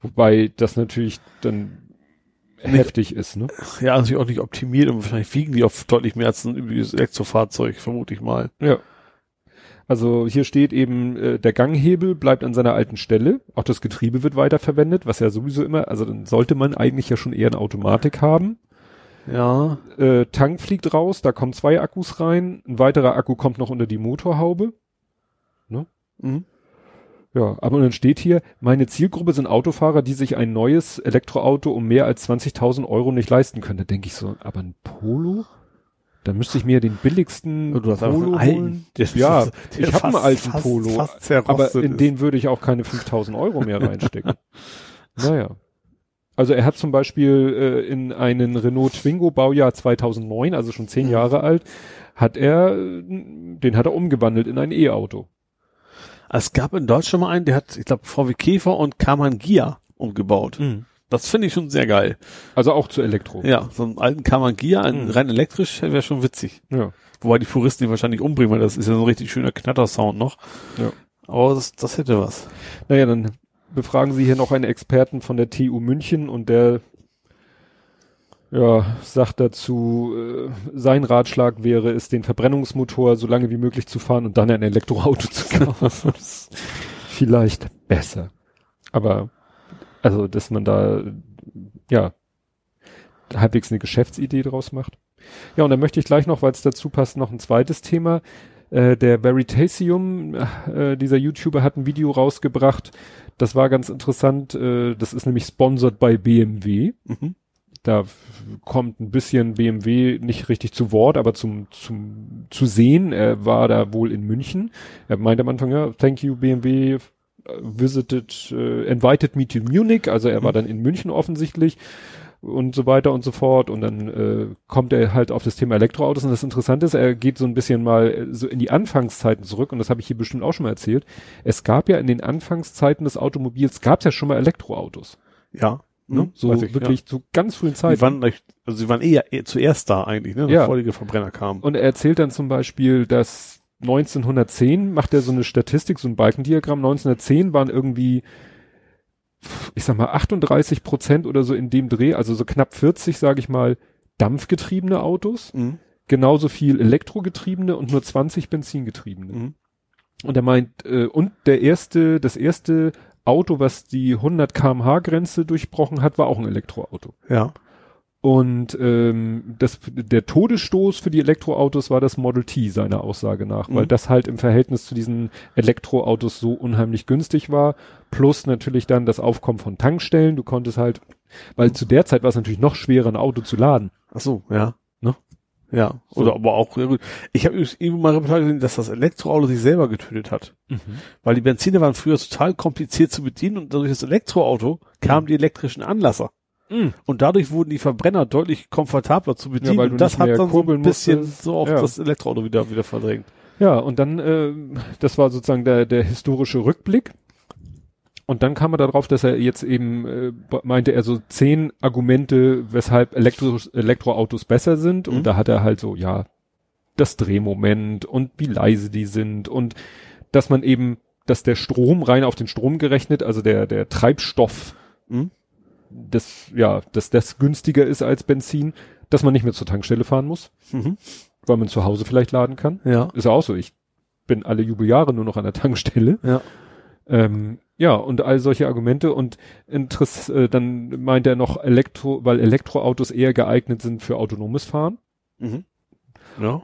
Wobei das natürlich dann Nicht- heftig ist, ne? Ja, also auch nicht optimiert und wahrscheinlich wiegen die auf deutlich mehr als ein übliches Elektrofahrzeug, vermute ich mal. Ja. Also hier steht eben, äh, der Ganghebel bleibt an seiner alten Stelle, auch das Getriebe wird weiterverwendet, was ja sowieso immer, also dann sollte man eigentlich ja schon eher eine Automatik haben. Ja. Äh, Tank fliegt raus, da kommen zwei Akkus rein, ein weiterer Akku kommt noch unter die Motorhaube. Mhm. Ja, aber dann steht hier, meine Zielgruppe sind Autofahrer, die sich ein neues Elektroauto um mehr als 20.000 Euro nicht leisten können. Da denke ich so, aber ein Polo? Da müsste ich mir den billigsten Du hast Polo einen alten. holen. Der- Ja, der ich habe einen alten fast- Polo, fast aber in ist. den würde ich auch keine 5000 Euro mehr reinstecken. naja. Also er hat zum Beispiel äh, in einen Renault Twingo Baujahr 2009, also schon zehn Mhm. Jahre alt, hat er, den hat er umgewandelt in ein E-Auto. Es gab in Deutschland mal einen, der hat, ich glaube, VW Käfer und Kaman Gia umgebaut. Das finde ich schon sehr geil. Also auch zu Elektro. Ja, so einen alten Kaman Gia, Mhm. rein elektrisch, wäre schon witzig. ja. Wobei die Puristen ihn wahrscheinlich umbringen, weil das ist ja so ein richtig schöner Knattersound noch. Ja. Aber das, das hätte was. Naja, dann befragen Sie hier noch einen Experten von der TU München und der ja, sagt dazu, äh, sein Ratschlag wäre es, den Verbrennungsmotor so lange wie möglich zu fahren und dann ein Elektroauto zu kaufen. Vielleicht besser. Aber, also, dass man da, ja, halbwegs eine Geschäftsidee draus macht. Ja, und dann möchte ich gleich noch, weil es dazu passt, noch ein zweites Thema. Äh, der Veritasium, äh, dieser YouTuber, hat ein Video rausgebracht. Das war ganz interessant. Äh, das ist nämlich sponsored bei BMW. Mhm. Da kommt ein bisschen BMW nicht richtig zu Wort, aber zum, zum, zu sehen. Er war da wohl in München. Er meinte am Anfang, ja, thank you BMW, visited, uh, invited me to Munich. Also er war dann in München offensichtlich und so weiter und so fort. Und dann äh, kommt er halt auf das Thema Elektroautos. Und das Interessante ist, er geht so ein bisschen mal so in die Anfangszeiten zurück. Und das habe ich hier bestimmt auch schon mal erzählt. Es gab ja in den Anfangszeiten des Automobils, gab es ja schon mal Elektroautos. Ja. Ne? Mhm, So ich, wirklich zu ganz frühen Die Zeiten. waren, echt- also sie waren eher, eher zuerst da eigentlich, ne? Ja. Bevor die Verbrenner kamen. Und er erzählt dann zum Beispiel, dass 1910 macht er so eine Statistik, so ein Balkendiagramm. 1910 waren irgendwie, ich sag mal, 38 Prozent oder so in dem Dreh, also so knapp 40, sage ich mal, dampfgetriebene Autos, Mhm. genauso viel elektrogetriebene und nur 20 benzingetriebene. Mhm. Und er meint, äh, und der erste, das erste Auto, was die 100 kmh Grenze durchbrochen hat, war auch ein Elektroauto. Ja. Und ähm, das, der Todesstoß für die Elektroautos war das Model T, seiner Aussage nach, weil Mhm. das halt im Verhältnis zu diesen Elektroautos so unheimlich günstig war. Plus natürlich dann das Aufkommen von Tankstellen. Du konntest halt, weil zu der Zeit war es natürlich noch schwerer, ein Auto zu laden. Ach so, ja. Ne? Ja. So. Oder aber auch, ja gut. Ich habe eben mal Reportage gesehen, dass das Elektroauto sich selber getötet hat. Weil die Benziner waren früher total kompliziert zu bedienen und durch das Elektroauto kamen die elektrischen Anlasser. Mhm. Und dadurch wurden die Verbrenner deutlich komfortabler zu bedienen. weil du und das nicht hat mehr dann so ein bisschen musstest. so auch Ja. das Elektroauto wieder, wieder verdrängt. Ja, und dann, äh, das war sozusagen der, der historische Rückblick. Und dann kam er darauf, dass er jetzt eben, äh, meinte er so zehn Argumente, weshalb Elektro Elektroautos besser sind. Mhm. Und da hat er halt so, ja, das Drehmoment und wie leise die sind und dass man eben, dass der Strom rein auf den Strom gerechnet, also der, der Treibstoff, Mhm. Das, ja, dass das günstiger ist als Benzin, dass man nicht mehr zur Tankstelle fahren muss, Mhm. weil man zu Hause vielleicht laden kann. Ja. Ist auch so. Ich bin alle Jubeljahre nur noch an der Tankstelle. Ja. Ähm, ja, und all solche Argumente und Interess äh, dann meint er noch Elektro, weil Elektroautos eher geeignet sind für autonomes Fahren. Mhm. Ja.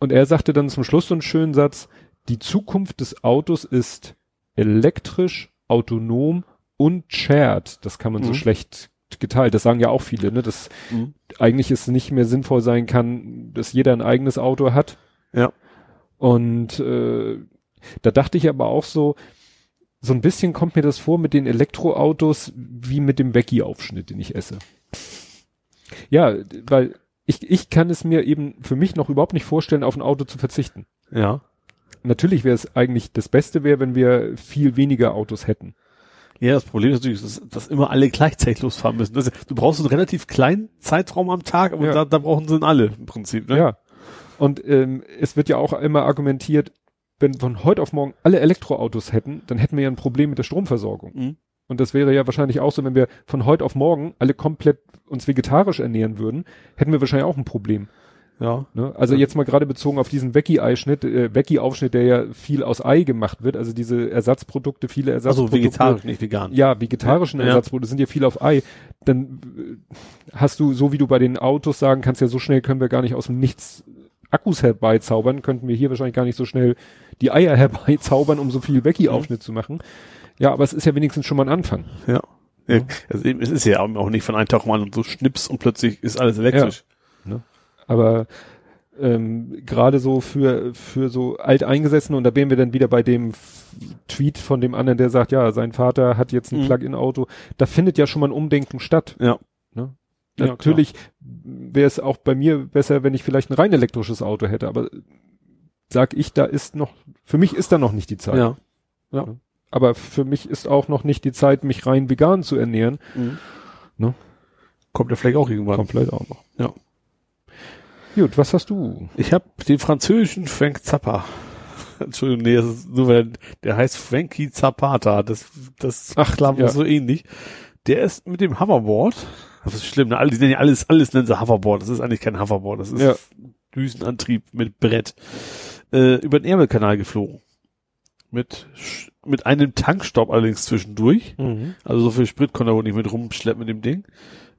Und er sagte dann zum Schluss so einen schönen Satz, die Zukunft des Autos ist elektrisch, autonom und shared. Das kann man so Mhm. schlecht geteilt. Das sagen ja auch viele, ne, dass Mhm. eigentlich es nicht mehr sinnvoll sein kann, dass jeder ein eigenes Auto hat. Ja. Und äh, da dachte ich aber auch so, so ein bisschen kommt mir das vor mit den Elektroautos wie mit dem Veggie-Aufschnitt, den ich esse. Ja, weil ich, ich kann es mir eben für mich noch überhaupt nicht vorstellen, auf ein Auto zu verzichten. Ja. Natürlich wäre es eigentlich das Beste wäre, wenn wir viel weniger Autos hätten. Ja, das Problem ist natürlich, dass, dass immer alle gleichzeitig losfahren müssen. Das, du brauchst einen relativ kleinen Zeitraum am Tag, aber Ja. da, da brauchen sie ihn alle im Prinzip. Ne? Ja. Und ähm, es wird ja auch immer argumentiert, wenn von heute auf morgen alle Elektroautos hätten, dann hätten wir ja ein Problem mit der Stromversorgung. Mhm. Und das wäre ja wahrscheinlich auch so, wenn wir von heute auf morgen alle komplett uns vegetarisch ernähren würden, hätten wir wahrscheinlich auch ein Problem. Ja. Ne? Also Ja. jetzt mal gerade bezogen auf diesen Veggie-Eischnitt, äh, Veggie-Aufschnitt, der ja viel aus Ei gemacht wird, also diese Ersatzprodukte, viele Also Ersatzprodukte. vegetarisch, nicht vegan. Ja, vegetarischen Ja. Ersatzprodukte sind ja viel auf Ei. Dann äh, hast du, so wie du bei den Autos sagen kannst, ja so schnell können wir gar nicht aus dem Nichts Akkus herbeizaubern, könnten wir hier wahrscheinlich gar nicht so schnell die Eier herbeizaubern, um so viel Veggie-Aufschnitt zu machen. Ja, aber es ist ja wenigstens schon mal ein Anfang. Ja. ja. Also es ist ja auch nicht von einem Tag mal so schnips und plötzlich ist alles elektrisch. Aber ähm, gerade so für für so alteingesessene und da wären wir dann wieder bei dem F- Tweet von dem anderen, der sagt, ja, sein Vater hat jetzt ein Mhm. Plug-in-Auto. Da findet ja schon mal ein Umdenken statt. Ja. Ne? Ja, Natürlich wäre es auch bei mir besser, wenn ich vielleicht ein rein elektrisches Auto hätte, aber sag ich, da ist noch, für mich ist da noch nicht die Zeit. Ja. Aber für mich ist auch noch nicht die Zeit, mich rein vegan zu ernähren. Mhm. Ne? Kommt ja vielleicht auch irgendwann. Kommt vielleicht auch noch. Ja. Gut, was hast du? Ich habe den französischen Frank Zappa. Entschuldigung, nee, das ist nur weil der heißt Frankie Zapata. Das, das Ach, klang ja. so ähnlich. Der ist mit dem Hoverboard. Das ist schlimm, ne? Alle, die nennen ja alles, alles nennen sie Hoverboard. Das ist eigentlich kein Hoverboard. Das ist Ja. Düsenantrieb mit Brett. Äh, über den Ärmelkanal geflogen. Mit, mit einem Tankstopp allerdings zwischendurch. Also so viel Sprit konnte er wohl nicht mit rumschleppen mit dem Ding.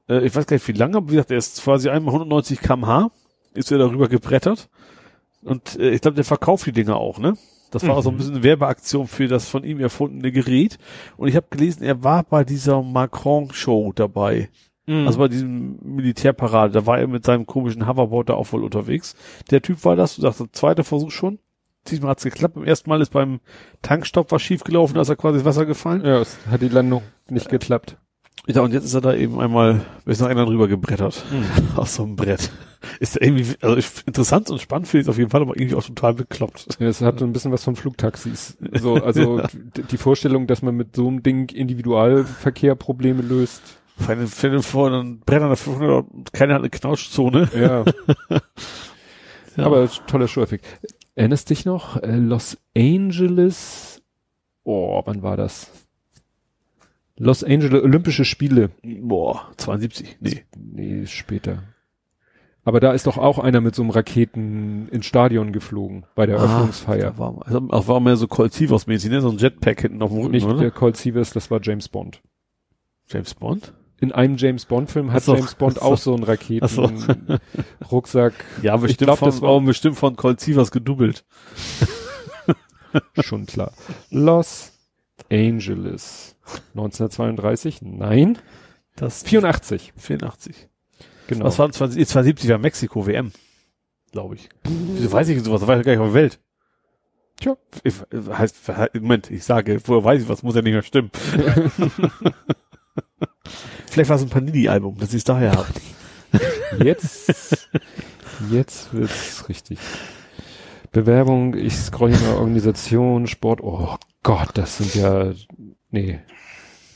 Äh, ich weiß gar nicht wie lange, aber wie gesagt, er ist quasi einmal 190 kmh, ist er darüber gebrettert. Und äh, ich glaube, der verkauft die Dinger auch, ne? Das war Mhm. auch so ein bisschen eine Werbeaktion für das von ihm erfundene Gerät. Und ich habe gelesen, er war bei dieser Macron-Show dabei. Mhm. Also bei diesem Militärparade. Da war er mit seinem komischen Hoverboard da auch wohl unterwegs. Der Typ war das. Du sagst, zweiter Versuch schon. Diesmal hat's geklappt. Beim ersten Mal ist beim Tankstopp was schiefgelaufen, da ist er quasi ins Wasser gefallen. ja, es hat die Landung nicht geklappt. Ja, und jetzt ist er da eben einmal, ist noch einer drüber gebrettert. Auf so einem Brett. Ist er irgendwie, also ich, interessant und spannend finde ich es auf jeden Fall, aber irgendwie auch total bekloppt. Ja, Es hat so ein bisschen was von Flugtaxis. So, also d- die Vorstellung, dass man mit so einem Ding Individualverkehr Probleme löst. Stell dir vor, dann brennt da 500 und keiner hat eine Knautschzone. Ja, Ja. aber toller Show-Effekt. Erinnerst dich noch? Äh, Los Angeles. Oh, wann war das? Los Angeles Olympische Spiele. Boah, 72, nee. Nee, später. Aber da ist doch auch einer mit so einem Raketen ins Stadion geflogen bei der Eröffnungsfeier. Da war, also, auch war mehr so Colt Sievers mäßig, ne? So ein Jetpack hinten auf dem Rücken, Nicht oder? der Colt Sievers, das war James Bond. James Bond? In einem James Bond Film hat so, James Bond so. auch so einen Raketen so. Rucksack. Ja, bestimmt glaub, von, das war- bestimmt von Colt Sievers gedubbelt. Schon klar. Los Angeles. 1932? Nein. Das 84. 84. Genau. Was war 20, 72 war Mexiko WM. Glaube ich. Wieso weiß ich sowas? Das weiß ich gar nicht auf der Welt. Tja. Ich, heißt, Moment, ich sage, woher weiß ich was, muss ja nicht mehr stimmen. Vielleicht war es ein Panini-Album, dass ich es daher habe. Jetzt, jetzt wird's richtig. Bewerbung, ich scroll hier mal Organisation, Sport, oh Gott, das sind ja, nee,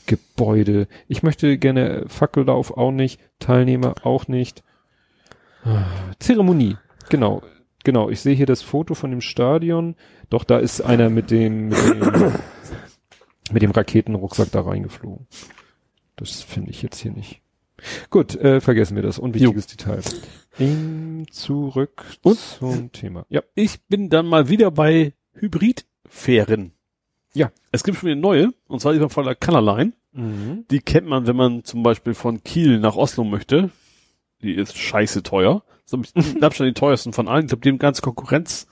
Gebäude. Ich möchte gerne Fackellauf auch nicht, Teilnehmer auch nicht. Zeremonie, genau, genau. Ich sehe hier das Foto von dem Stadion. Doch, da ist einer mit dem, mit dem, mit dem Raketenrucksack da reingeflogen. Das finde ich jetzt hier nicht. Gut, äh, vergessen wir das. Unwichtiges Detail. In, zurück Und? zum Thema. Ja. Ich bin dann mal wieder bei Hybridfähren. Ja. Es gibt schon wieder neue, und zwar die von der Colorline. Mhm. Die kennt man, wenn man zum Beispiel von Kiel nach Oslo möchte. Die ist scheiße teuer. So mit Abstand die teuersten von allen. Ich glaube, die haben ganz Konkurrenz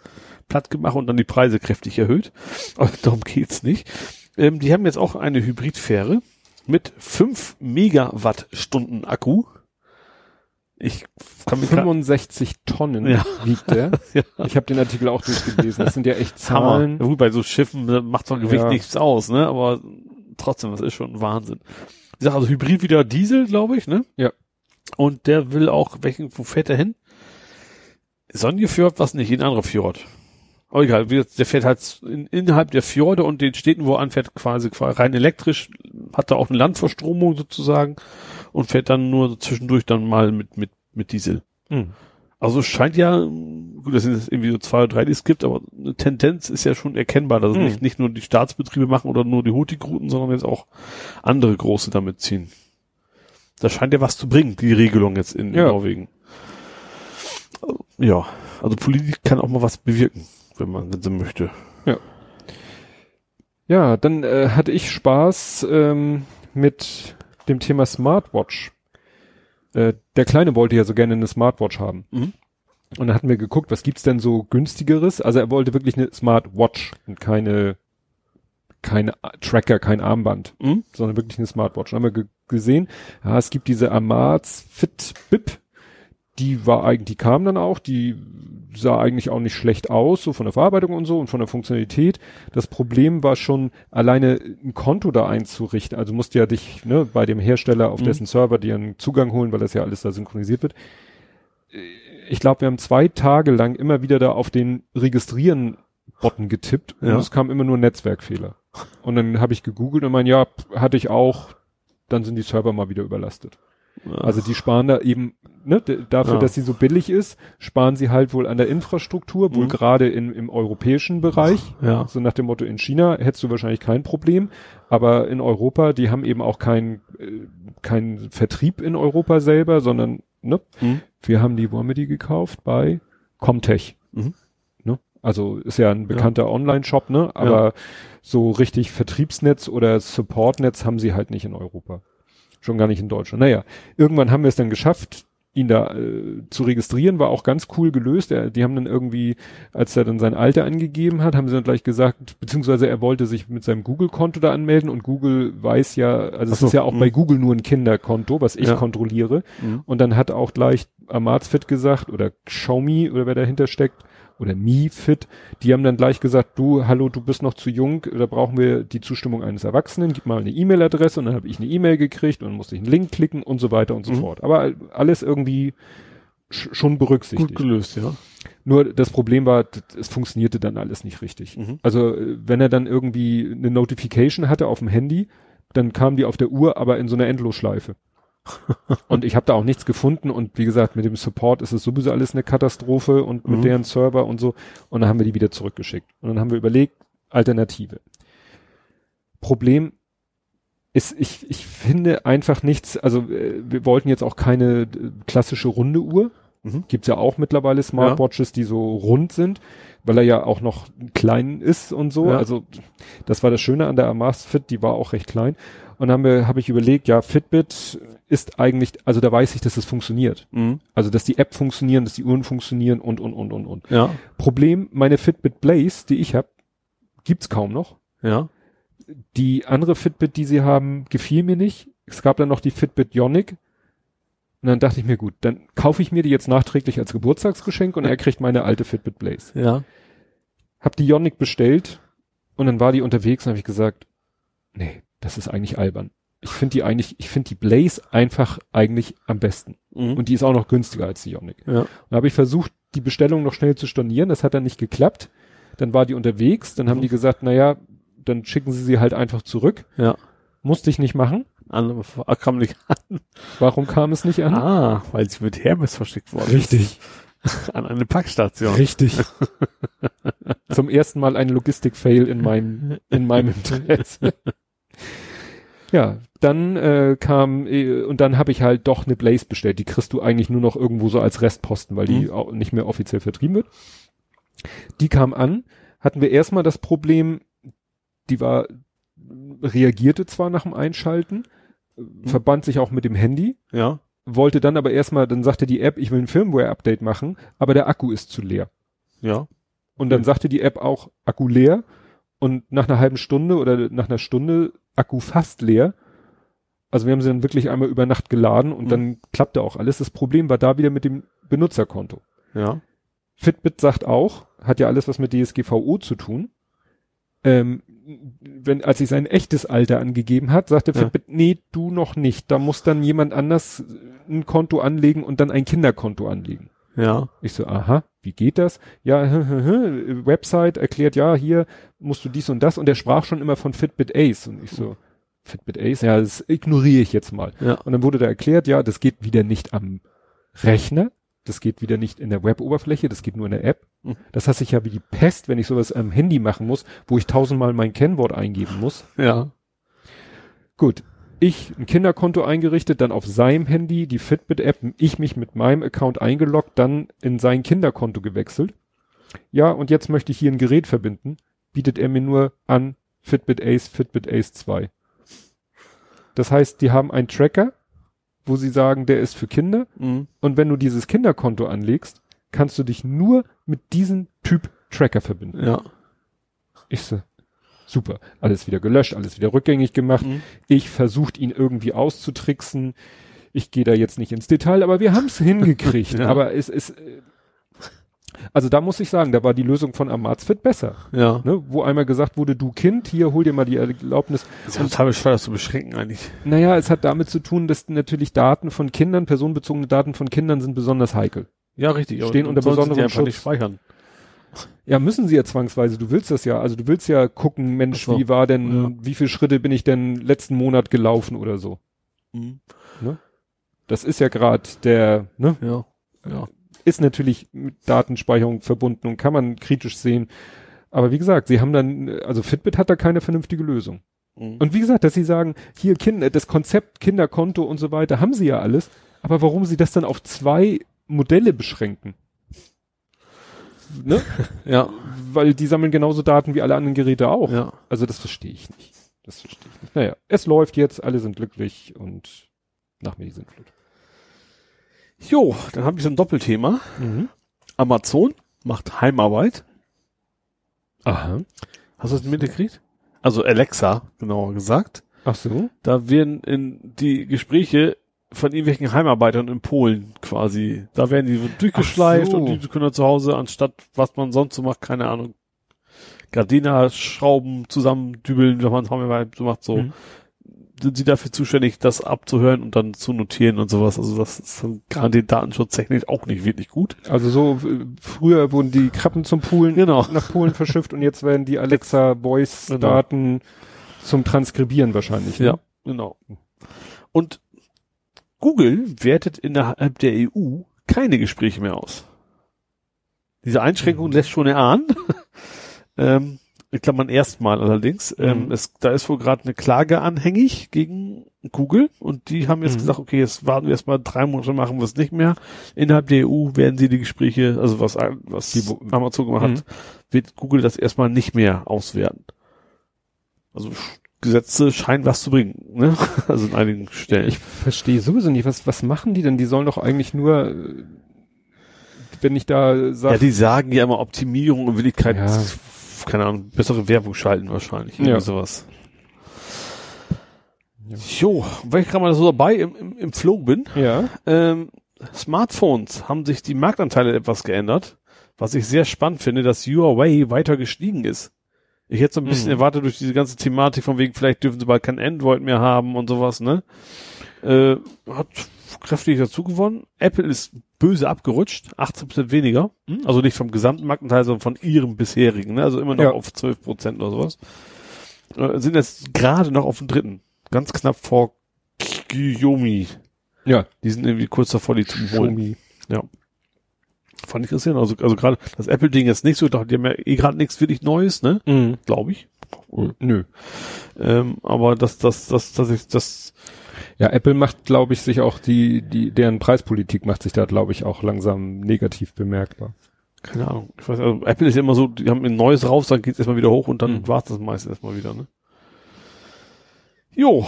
platt gemacht und dann die Preise kräftig erhöht. Aber darum geht's nicht. Ähm, die haben jetzt auch eine Hybridfähre mit 5 Megawattstunden Akku. Ich kann mir grad- 65 Tonnen Ja. wiegt der. Ja. Ich habe den Artikel auch durchgelesen. Das sind ja echt Hammer. Zahlen. Ja, gut, bei so Schiffen da macht so ein Gewicht Ja. nichts aus, ne? Aber trotzdem, das ist schon ein Wahnsinn. Ich sag also Hybrid wieder Diesel, glaube ich, ne? Ja. Und der will auch, welchen, wo fährt er hin? Sonnenfjord, was nicht, in ein anderer Fjord. Aber egal, der fährt halt in, innerhalb der Fjorde und den Städten, wo er anfährt, quasi, quasi rein elektrisch, hat da auch eine Landverstromung sozusagen und fährt dann nur zwischendurch dann mal mit, mit, mit Diesel. Mhm. Also es scheint ja, gut, das sind jetzt irgendwie so zwei oder drei, die es gibt, aber eine Tendenz ist ja schon erkennbar, dass es Mhm. nicht, nicht nur die Staatsbetriebe machen oder nur die Hutigruten, sondern jetzt auch andere große damit ziehen. Das scheint ja was zu bringen, die Regelung jetzt in, in Ja. Norwegen. Ja, also Politik kann auch mal was bewirken, wenn man, wenn sie möchte. Ja, dann äh, hatte ich Spaß ähm, mit dem Thema Smartwatch. Äh, der Kleine wollte ja so gerne eine Smartwatch haben. Mhm. Und dann hatten wir geguckt, was gibt's denn so günstigeres? Also er wollte wirklich eine Smartwatch und keine keine Tracker, kein Armband, Mhm. sondern wirklich eine Smartwatch. Dann haben wir ge gesehen, ja, es gibt diese Amaz Fitbip, die war eigentlich, die kam dann auch, die sah eigentlich auch nicht schlecht aus, so von der Verarbeitung und so und von der Funktionalität. Das Problem war schon, alleine ein Konto da einzurichten. Also musst du ja dich ne, bei dem Hersteller auf Mhm. dessen Server dir einen Zugang holen, weil das ja alles da synchronisiert wird. Ich glaube, wir haben zwei Tage lang immer wieder da auf den Registrieren-Button getippt und Ja. es kam immer nur Netzwerkfehler. Und dann habe ich gegoogelt und mein, ja, hatte ich auch, dann sind die Server mal wieder überlastet. Also die sparen da eben, ne, dafür, Ja. dass sie so billig ist, sparen sie halt wohl an der Infrastruktur, wohl Mhm. gerade in, im europäischen Bereich. Ja. So nach dem Motto, in China hättest du wahrscheinlich kein Problem, aber in Europa, die haben eben auch keinen äh, keinen Vertrieb in Europa selber, sondern, ne, Mhm. wir haben die, wo haben wir die gekauft? Bei Comtech. Mhm. Ne? Also ist ja ein bekannter Online-Shop, ne? Aber so richtig Vertriebsnetz oder Supportnetz haben sie halt nicht in Europa. Schon gar nicht in Deutschland. Naja, irgendwann haben wir es dann geschafft, ihn da äh, zu registrieren, war auch ganz cool gelöst. Er, die haben dann irgendwie, als er dann sein Alter angegeben hat, haben sie dann gleich gesagt, beziehungsweise er wollte sich mit seinem Google-Konto da anmelden und Google weiß ja, also so, es ist ja auch mh. bei Google nur ein Kinderkonto, was ich Ja. kontrolliere. Mhm. Und dann hat auch gleich Amazfit gesagt oder Xiaomi oder wer dahinter steckt oder MiFit, die haben dann gleich gesagt, du, hallo, du bist noch zu jung, da brauchen wir die Zustimmung eines Erwachsenen, gib mal eine E-Mail-Adresse und dann habe ich eine E-Mail gekriegt und dann musste ich einen Link klicken und so weiter und so Mhm. fort. Aber alles irgendwie sch schon berücksichtigt. Gut gelöst, ja. Nur das Problem war, es funktionierte dann alles nicht richtig. Mhm. Also äh, wenn er dann irgendwie eine Notification hatte auf dem Handy, dann kam die auf der Uhr, aber in so einer Endlosschleife. Und ich habe da auch nichts gefunden und wie gesagt, mit dem Support ist es sowieso alles eine Katastrophe und mit Mhm. deren Server und so. Und dann haben wir die wieder zurückgeschickt. Und dann haben wir überlegt, Alternative. Problem ist, ich, ich finde einfach nichts, also äh, wir wollten jetzt auch keine äh, klassische runde Uhr. Mhm. Gibt's ja auch mittlerweile Smartwatches, die so rund sind, weil er ja auch noch klein ist und so. Ja. Also das war das Schöne an der Amazfit, die war auch recht klein. Und dann habe ich überlegt, ja, Fitbit ist eigentlich, also da weiß ich, dass es funktioniert. Mhm. Also dass die App funktionieren, dass die Uhren funktionieren und und und und und. Ja. Problem, meine Fitbit Blaze, die ich habe, gibt's kaum noch. Ja. Die andere Fitbit, die sie haben, gefiel mir nicht. Es gab dann noch die Fitbit Ionic. Und dann dachte ich mir, gut, dann kaufe ich mir die jetzt nachträglich als Geburtstagsgeschenk und er kriegt meine alte Fitbit Blaze. Ja. Hab die Ionic bestellt und dann war die unterwegs und habe ich gesagt, nee, das ist eigentlich albern. Ich finde die eigentlich, ich finde die Blaze einfach eigentlich am besten. Mhm. Und die ist auch noch günstiger als die Ionic. ja. Und da habe ich versucht, die Bestellung noch schnell zu stornieren. Das hat dann nicht geklappt. Dann war die unterwegs. Dann haben die gesagt, na ja, dann schicken sie sie halt einfach zurück. Ja. Musste ich nicht machen. Andere kam nicht an. Warum kam es nicht an? Ah, weil sie mit Hermes verschickt worden Richtig. ist. An eine Packstation. Richtig. Zum ersten Mal ein Logistik-Fail in meinem, in meinem Interesse. ja, dann äh, kam, äh, und dann habe ich halt doch eine Blaze bestellt. Die kriegst du eigentlich nur noch irgendwo so als Restposten, weil die Mhm. auch nicht mehr offiziell vertrieben wird. Die kam an, hatten wir erstmal das Problem, die war, reagierte zwar nach dem Einschalten, verband sich auch mit dem Handy, Ja. wollte dann aber erstmal, dann sagte die App, ich will ein Firmware-Update machen, aber der Akku ist zu leer. Ja. Und dann sagte die App auch Akku leer und nach einer halben Stunde oder nach einer Stunde Akku fast leer. Also wir haben sie dann wirklich einmal über Nacht geladen und Mhm. dann klappte auch alles. Das Problem war da wieder mit dem Benutzerkonto. Ja. Fitbit sagt auch, hat ja alles was mit DSGVO zu tun. Ähm, wenn, als ich sein echtes Alter angegeben hat, sagte Ja. Fitbit, nee, du noch nicht. Da muss dann jemand anders ein Konto anlegen und dann ein Kinderkonto anlegen. Ja. Ich so, aha, wie geht das? Ja, Website erklärt, ja, hier musst du dies und das und der sprach schon immer von Fitbit Ace und ich so, Fitbit Ace, ja, das ignoriere ich jetzt mal. Ja. Und dann wurde da erklärt, ja, das geht wieder nicht am Rechner, das geht wieder nicht in der Web-Oberfläche, das geht nur in der App. Mhm. Das hasse ich ja wie die Pest, wenn ich sowas am Handy machen muss, wo ich tausendmal mein Kennwort eingeben muss. Ja. Gut, ich ein Kinderkonto eingerichtet, dann auf seinem Handy die Fitbit-App, ich mich mit meinem Account eingeloggt, dann in sein Kinderkonto gewechselt. Ja, und jetzt möchte ich hier ein Gerät verbinden, bietet er mir nur an Fitbit Ace, Fitbit Ace 2. Das heißt, die haben einen Tracker, wo sie sagen, der ist für Kinder. Mhm. Und wenn du dieses Kinderkonto anlegst, kannst du dich nur mit diesem Typ Tracker verbinden. Ja. Ich so, super. Alles wieder gelöscht, alles wieder rückgängig gemacht. Mhm. Ich versucht ihn irgendwie auszutricksen. Ich gehe da jetzt nicht ins Detail, aber wir haben es hingekriegt. Ja. Aber es ist, äh, also da muss ich sagen, da war die Lösung von Amazfit besser. Ja. Ne? Wo einmal gesagt wurde, du Kind, hier hol dir mal die Erlaubnis. Das ist total bescheuert, das zu beschränken eigentlich. Naja, es hat damit zu tun, dass natürlich Daten von Kindern, personenbezogene Daten von Kindern sind besonders heikel. Ja, richtig. Stehen unter sind die besonderem Schutz. nicht speichern. Ja, müssen sie ja zwangsweise. Du willst das ja. Also du willst ja gucken, Mensch, so. wie war denn, Ja. wie viele Schritte bin ich denn letzten Monat gelaufen oder so. Mhm. Das ist ja gerade der, ne? Ja. Ja. Ist natürlich mit Datenspeicherung verbunden und kann man kritisch sehen. Aber wie gesagt, sie haben dann, also Fitbit hat da keine vernünftige Lösung. Mhm. Und wie gesagt, dass sie sagen, hier Kinder, das Konzept Kinderkonto und so weiter, haben sie ja alles. Aber warum sie das dann auf zwei Modelle beschränken? Ne? Ja. Weil die sammeln genauso Daten wie alle anderen Geräte auch. Ja. Also das verstehe ich nicht. Das verstehe ich nicht. Naja, es läuft jetzt, alle sind glücklich und nach mir die Sintflut. Jo, dann habe ich so ein Doppelthema. Mhm. Amazon macht Heimarbeit. Aha. Hast du das mitgekriegt? Also Alexa, genauer gesagt. Ach so. Da werden in die Gespräche von irgendwelchen Heimarbeitern in Polen quasi, da werden die durchgeschleift so. und die können dann zu Hause, anstatt was man sonst so macht, keine Ahnung, Gardena schrauben, zusammendübeln, wenn man Heimarbeit so macht, so, Mhm. sind sie dafür zuständig, das abzuhören und dann zu notieren und sowas. Also das ist dann gerade den datenschutztechnisch auch nicht wirklich gut. Also so, äh, früher wurden die Krabben zum Poolen Genau. nach Polen verschifft und jetzt werden die Alexa Voice Genau. Daten zum Transkribieren wahrscheinlich. Ne? Ja, genau. Und Google wertet innerhalb der EU keine Gespräche mehr aus. Diese Einschränkung lässt schon erahnen. ähm, in Klammern erstmal allerdings. Ähm, Mhm. es, da ist wohl gerade eine Klage anhängig gegen Google und die haben jetzt Mhm. gesagt, okay, jetzt warten wir erstmal drei Monate, machen wir es nicht mehr. Innerhalb der EU werden sie die Gespräche, also was, was Die Amazon gemacht hat, wird Google das erstmal nicht mehr auswerten. Also Gesetze scheinen was zu bringen, ne? Also in einigen Stellen. Ich verstehe sowieso nicht, was, was machen die denn? Die sollen doch eigentlich nur, äh, wenn ich da ja, sage, die sagen ja immer Optimierung und Willigkeit, Ja. keine Ahnung, bessere Werbung schalten wahrscheinlich. Irgendwie Ja. sowas. Jo, weil ich gerade mal so dabei im, im, im Flow bin. ja, Ähm, Smartphones haben sich die Marktanteile etwas geändert, was ich sehr spannend finde, dass Huawei weiter gestiegen ist. Ich hätte so ein bisschen Mhm. erwartet durch diese ganze Thematik von wegen, vielleicht dürfen sie bald kein Android mehr haben und sowas, ne? Äh, hat kräftig dazu gewonnen. Apple ist böse abgerutscht, 18% weniger. Mhm. Also nicht vom gesamten Marktanteil, sondern von ihrem bisherigen, ne? Also immer noch Ja. auf 12% oder sowas. Äh, sind jetzt gerade noch auf dem dritten. Ganz knapp vor Xiaomi. ja, Die sind irgendwie kurz davor, die zu holen. Xiaomi. Fand ich interessant. Also, also gerade das Apple-Ding ist nicht so, doch, die haben ja eh gerade nichts wirklich Neues, ne? Mhm. Glaube ich. Nö. Ähm, aber das, das, das, das, ich, das, Ja, Apple macht, glaube ich, sich auch die, die, deren Preispolitik macht sich da, glaube ich, auch langsam negativ bemerkbar. keine Ahnung. Ich weiß, also Apple ist ja immer so, die haben ein neues raus, dann geht's erstmal wieder hoch und dann Mhm. war's das meistens erstmal wieder, ne? Jo,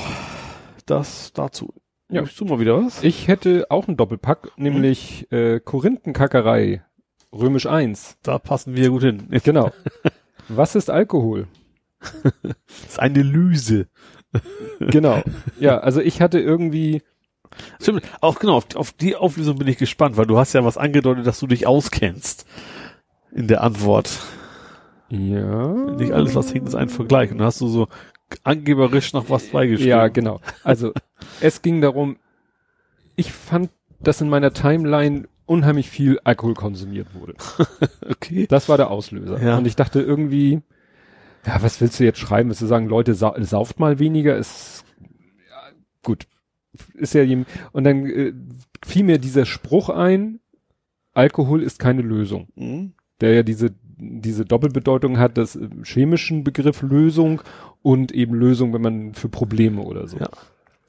das dazu. Ja. Möchtest du mal wieder was? Ich hätte auch einen Doppelpack, nämlich äh, Korinthenkackerei, römisch 1. Da passen wir gut hin. Das Genau. Was ist Alkohol? ist eine Lyse. Genau. Ja, also ich hatte irgendwie, Stimmt, auch genau, auf, auf die Auflösung bin ich gespannt, weil du hast ja was angedeutet, dass du dich auskennst. In der Antwort. ja. Nicht alles, was hinten ist, ein Vergleich. Und dann hast du so angeberisch noch was beigeschrieben. Ja, genau. Also es ging darum, ich fand, dass in meiner Timeline unheimlich viel Alkohol konsumiert wurde. Okay. Das war der Auslöser. Ja. Und ich dachte irgendwie, ja, was willst du jetzt schreiben? Willst du sagen, Leute, sa sauft mal weniger? Ist ja, gut. Ist ja jem und dann äh, fiel mir dieser Spruch ein, Alkohol ist keine Lösung. Mhm. Der ja diese diese Doppelbedeutung hat, das äh, chemischen Begriff Lösung und eben Lösung, wenn man für Probleme oder so. Ja.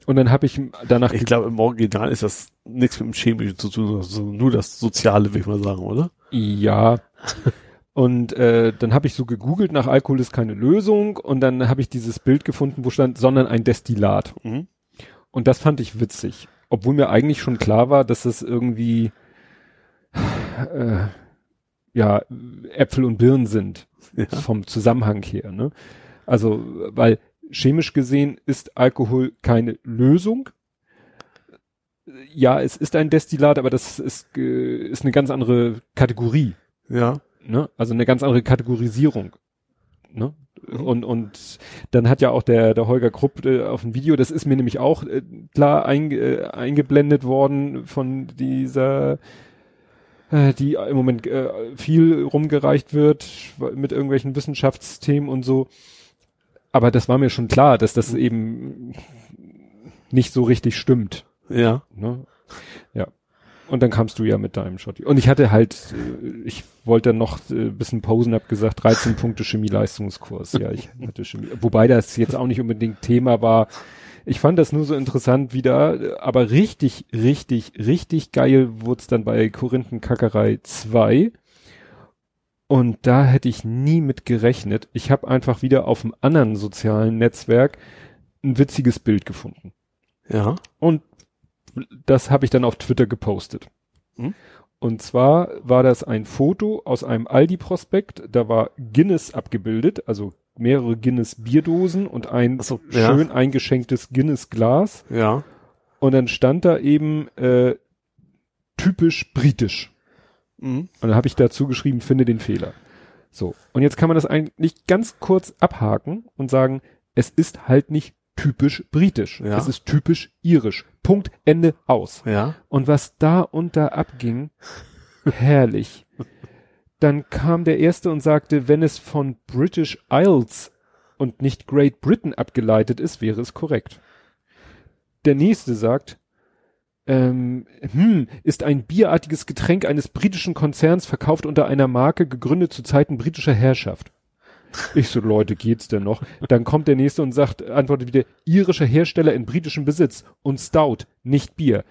Und dann habe ich danach Ich glaube, im Original ist das nichts mit dem Chemischen zu tun, sondern nur das Soziale, würde ich mal sagen, oder? Ja. Und äh, dann habe ich so gegoogelt nach Alkohol ist keine Lösung und dann habe ich dieses Bild gefunden, wo stand, sondern ein Destillat. Mhm. Und das fand ich witzig. Obwohl mir eigentlich schon klar war, dass es irgendwie äh, ja Äpfel und Birnen sind Ja. vom Zusammenhang her. Ne? Also, weil chemisch gesehen ist Alkohol keine Lösung. Ja, es ist ein Destillat, aber das ist, äh, ist eine ganz andere Kategorie. Ja. Ne? Also eine ganz andere Kategorisierung. Ne? Mhm. Und, und dann hat ja auch der, der Holger Krupp äh, auf dem Video, das ist mir nämlich auch äh, klar einge, äh, eingeblendet worden von dieser, die im Moment viel rumgereicht wird mit irgendwelchen Wissenschaftsthemen und so. Aber das war mir schon klar, dass das eben nicht so richtig stimmt. Ja. Ne? Ja. Und dann kamst du ja mit deinem Schotti. Und ich hatte halt, äh, ich wollte noch äh, bisschen posen, hab gesagt, 13 Punkte Chemie-Leistungskurs. Ja, ich hatte Chemie. Wobei das jetzt auch nicht unbedingt Thema war. Ich fand das nur so interessant wieder, aber richtig, richtig, richtig geil wurde es dann bei Korinthenkackerei 2. Und da hätte ich nie mit gerechnet. Ich habe einfach wieder auf einem anderen sozialen Netzwerk ein witziges Bild gefunden. Ja. Und das habe ich dann auf Twitter gepostet. Hm? Und zwar war das ein Foto aus einem Aldi-Prospekt, da war Guinness abgebildet, also mehrere Guinness Bierdosen und ein so, ja. schön eingeschenktes Guinness Glas. Ja. Und dann stand da eben äh, typisch britisch. Mhm. Und dann habe ich dazu geschrieben, finde den Fehler. So. Und jetzt kann man das eigentlich ganz kurz abhaken und sagen, es ist halt nicht typisch britisch. Ja. Es ist typisch irisch. Punkt, Ende, aus. Ja. Und was da und da abging, herrlich. Dann kam der erste und sagte, wenn es von British Isles und nicht Great Britain abgeleitet ist, wäre es korrekt. Der nächste sagt, ähm, hm, ist ein bierartiges Getränk eines britischen Konzerns verkauft unter einer Marke, gegründet zu Zeiten britischer Herrschaft. Ich so, Leute, geht's denn noch? Dann kommt der nächste und sagt, antwortet wieder, irischer Hersteller in britischem Besitz und Stout, nicht Bier.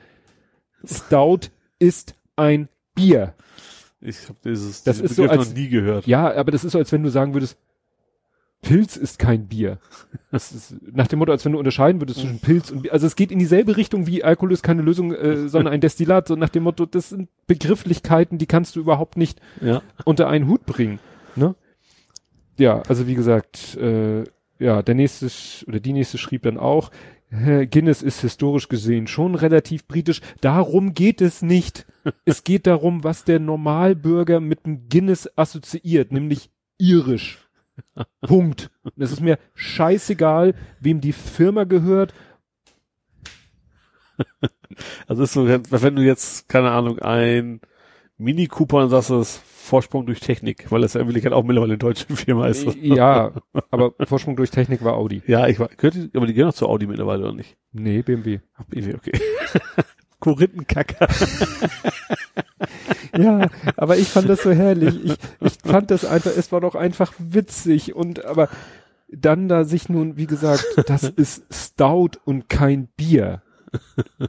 Stout ist ein Bier. Ich habe dieses Das ist so, Begriff als- noch nie gehört. Ja, aber das ist so, als wenn du sagen würdest, Pilz ist kein Bier. Das ist nach dem Motto, als wenn du unterscheiden würdest zwischen Pilz und Bier. Also es geht in dieselbe Richtung wie Alkohol ist keine Lösung, äh, sondern ein Destillat. So nach dem Motto, das sind Begrifflichkeiten, die kannst du überhaupt nicht Ja. unter einen Hut bringen. Ne? Ja, also wie gesagt, äh, ja, der nächste oder die nächste schrieb dann auch, Guinness ist historisch gesehen schon relativ britisch. Darum geht es nicht. es geht darum, was der Normalbürger mit dem Guinness assoziiert, nämlich irisch. Punkt. Und Es ist mir scheißegal, wem die Firma gehört. Also ist so, wenn du jetzt, keine Ahnung, ein Mini Cooper und sagst, das ist Vorsprung durch Technik, weil das ja in Wirklichkeit auch mittlerweile eine deutsche Firma ist. Ja, aber Vorsprung durch Technik war Audi. Ja, ich war, gehört die, aber die gehören doch zu Audi mittlerweile, oder nicht? Nee, BMW. Hab ich, okay. Korinthenkacker. Ja, aber ich fand das so herrlich. Ich, ich fand das einfach, es war doch einfach witzig und aber dann da sich nun, wie gesagt, das ist Stout und kein Bier.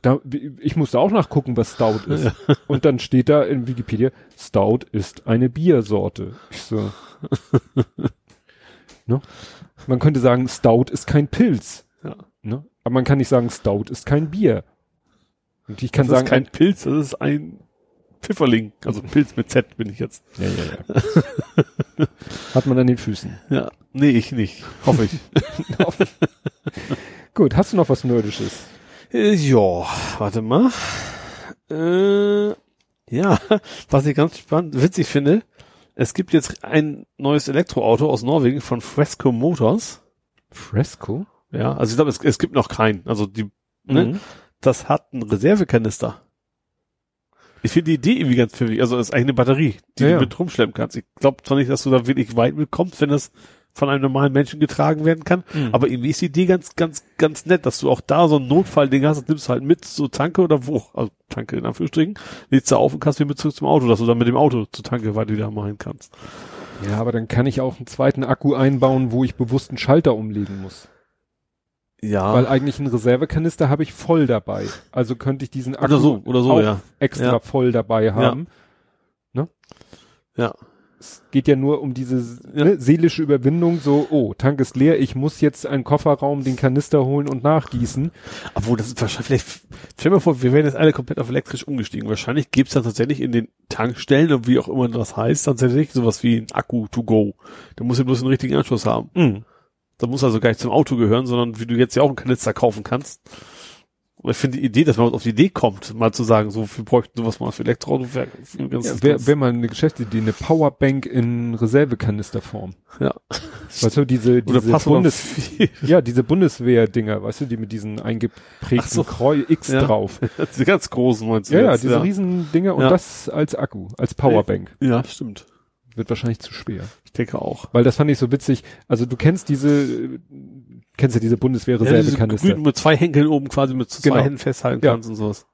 Da, ich musste auch nachgucken, was Stout ist. Und dann steht da in Wikipedia, Stout ist eine Biersorte. Ich so. ne? Man könnte sagen, Stout ist kein Pilz. Ja. Ne? Aber man kann nicht sagen, Stout ist kein Bier. Und ich kann das sagen, ist kein Pilz, das ist ein Pfifferling. Also Pilz mit Z bin ich jetzt. Ja, ja, ja. Hat man an den Füßen. Ja. Nee, ich nicht. Hoffe ich. Gut, hast du noch was Nerdisches? Äh, ja, warte mal. Äh, ja, was ich ganz spannend, witzig finde, es gibt jetzt ein neues Elektroauto aus Norwegen von Fresco Motors. Fresco? Ja, also ich glaube, es, es gibt noch keinen. Also die, ne, Mhm. das hat einen Reservekanister. Ich finde die Idee irgendwie ganz pfiffig. Also es ist eigentlich eine Batterie, die Ja, du ja. mit rumschleppen kannst. Ich glaube zwar nicht, dass du da wirklich weit mitkommst, wenn das von einem normalen Menschen getragen werden kann. Mhm. Aber irgendwie ist die Idee ganz, ganz, ganz nett, dass du auch da so ein Notfallding hast, das nimmst du halt mit zur Tanke oder wo, also Tanke in Anführungsstrichen, lädst du auf und kannst wieder mit zurück zum Auto, dass du dann mit dem Auto zur Tanke weiter wieder machen kannst. Ja, aber dann kann ich auch einen zweiten Akku einbauen, wo ich bewusst einen Schalter umlegen muss. Ja. Weil eigentlich einen Reservekanister habe ich voll dabei. Also könnte ich diesen Akku oder so, oder so, auch ja. extra Ja. voll dabei haben. Ja. Es geht ja nur um diese ne, seelische Überwindung, so, oh, Tank ist leer, ich muss jetzt einen Kofferraum, den Kanister holen und nachgießen. Obwohl, das ist wahrscheinlich, vielleicht, stell dir mal vor, wir werden jetzt alle komplett auf elektrisch umgestiegen. Wahrscheinlich gibt's dann tatsächlich in den Tankstellen und wie auch immer das heißt, tatsächlich sowas wie ein Akku to go. Da muss ja bloß einen richtigen Anschluss haben. Mhm. Da muss also gar nicht zum Auto gehören, sondern wie du jetzt ja auch einen Kanister kaufen kannst. Aber ich finde die Idee, dass man auf die Idee kommt, mal zu sagen, so viel bräuchten sowas mal für Elektroauto, wäre Ja, Wäre wär mal eine Geschäftsidee, eine Powerbank in Reservekanisterform. ja. Weißt du, diese, diese Bundes, ja, diese Bundeswehr-Dinger, weißt du, die mit diesen eingeprägten so. Kreuz X Ja. drauf. Diese ganz großen meinst du Ja, ja, jetzt? diese riesen Dinger und Ja. das als Akku, als Powerbank. Ja, stimmt. Wird wahrscheinlich zu schwer. Ich denke auch. Weil das fand ich so witzig. Also du kennst diese, äh, kennst ja diese Ja, diese Bundeswehr-Reservekanister. grünen mit zwei Henkeln oben quasi mit zwei Genau. Händen festhalten Ja. kannst und sowas.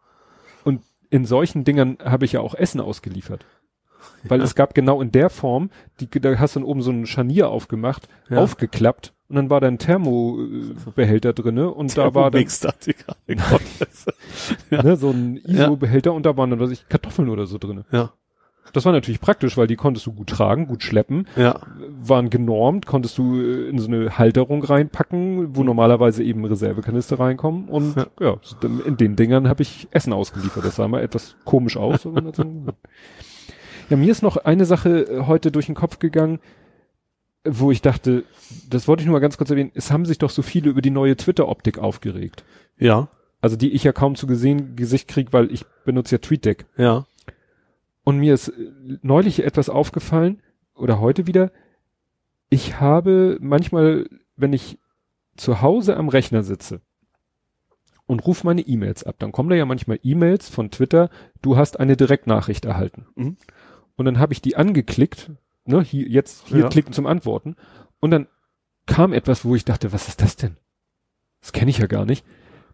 und in solchen Dingern habe ich ja auch Essen ausgeliefert. Weil es gab genau in der Form, die, da hast du dann oben so ein Scharnier aufgemacht, Ja. aufgeklappt und dann war da ein Thermobehälter drinne und da war dann. Ja. ne, so ein Ja. ISO-Behälter und da waren dann, was ich, Kartoffeln oder so drinne. ja. Das war natürlich praktisch, weil die konntest du gut tragen, gut schleppen, Ja. waren genormt, konntest du äh, in so eine Halterung reinpacken, wo normalerweise eben Reservekanister reinkommen und Ja. ja, in den Dingern habe ich Essen ausgeliefert. Das sah mal etwas komisch aus. ja, mir ist noch eine Sache äh, heute durch den Kopf gegangen, wo ich dachte, das wollte ich nur mal ganz kurz erwähnen, es haben sich doch so viele über die neue Twitter-Optik aufgeregt. Ja. Also die ich ja kaum zu gesehen, Gesicht krieg, weil ich benutze ja TweetDeck. Ja. Und mir ist äh, neulich etwas aufgefallen, oder heute wieder, ich habe manchmal, wenn ich zu Hause am Rechner sitze und rufe meine E-Mails ab, dann kommen da ja manchmal E-Mails von Twitter, du hast eine Direktnachricht erhalten. Mhm. Und dann habe ich die angeklickt, ne, hier, jetzt hier Ja. klicken zum Antworten. Und dann kam etwas, wo ich dachte, was ist das denn? Das kenne ich ja gar nicht.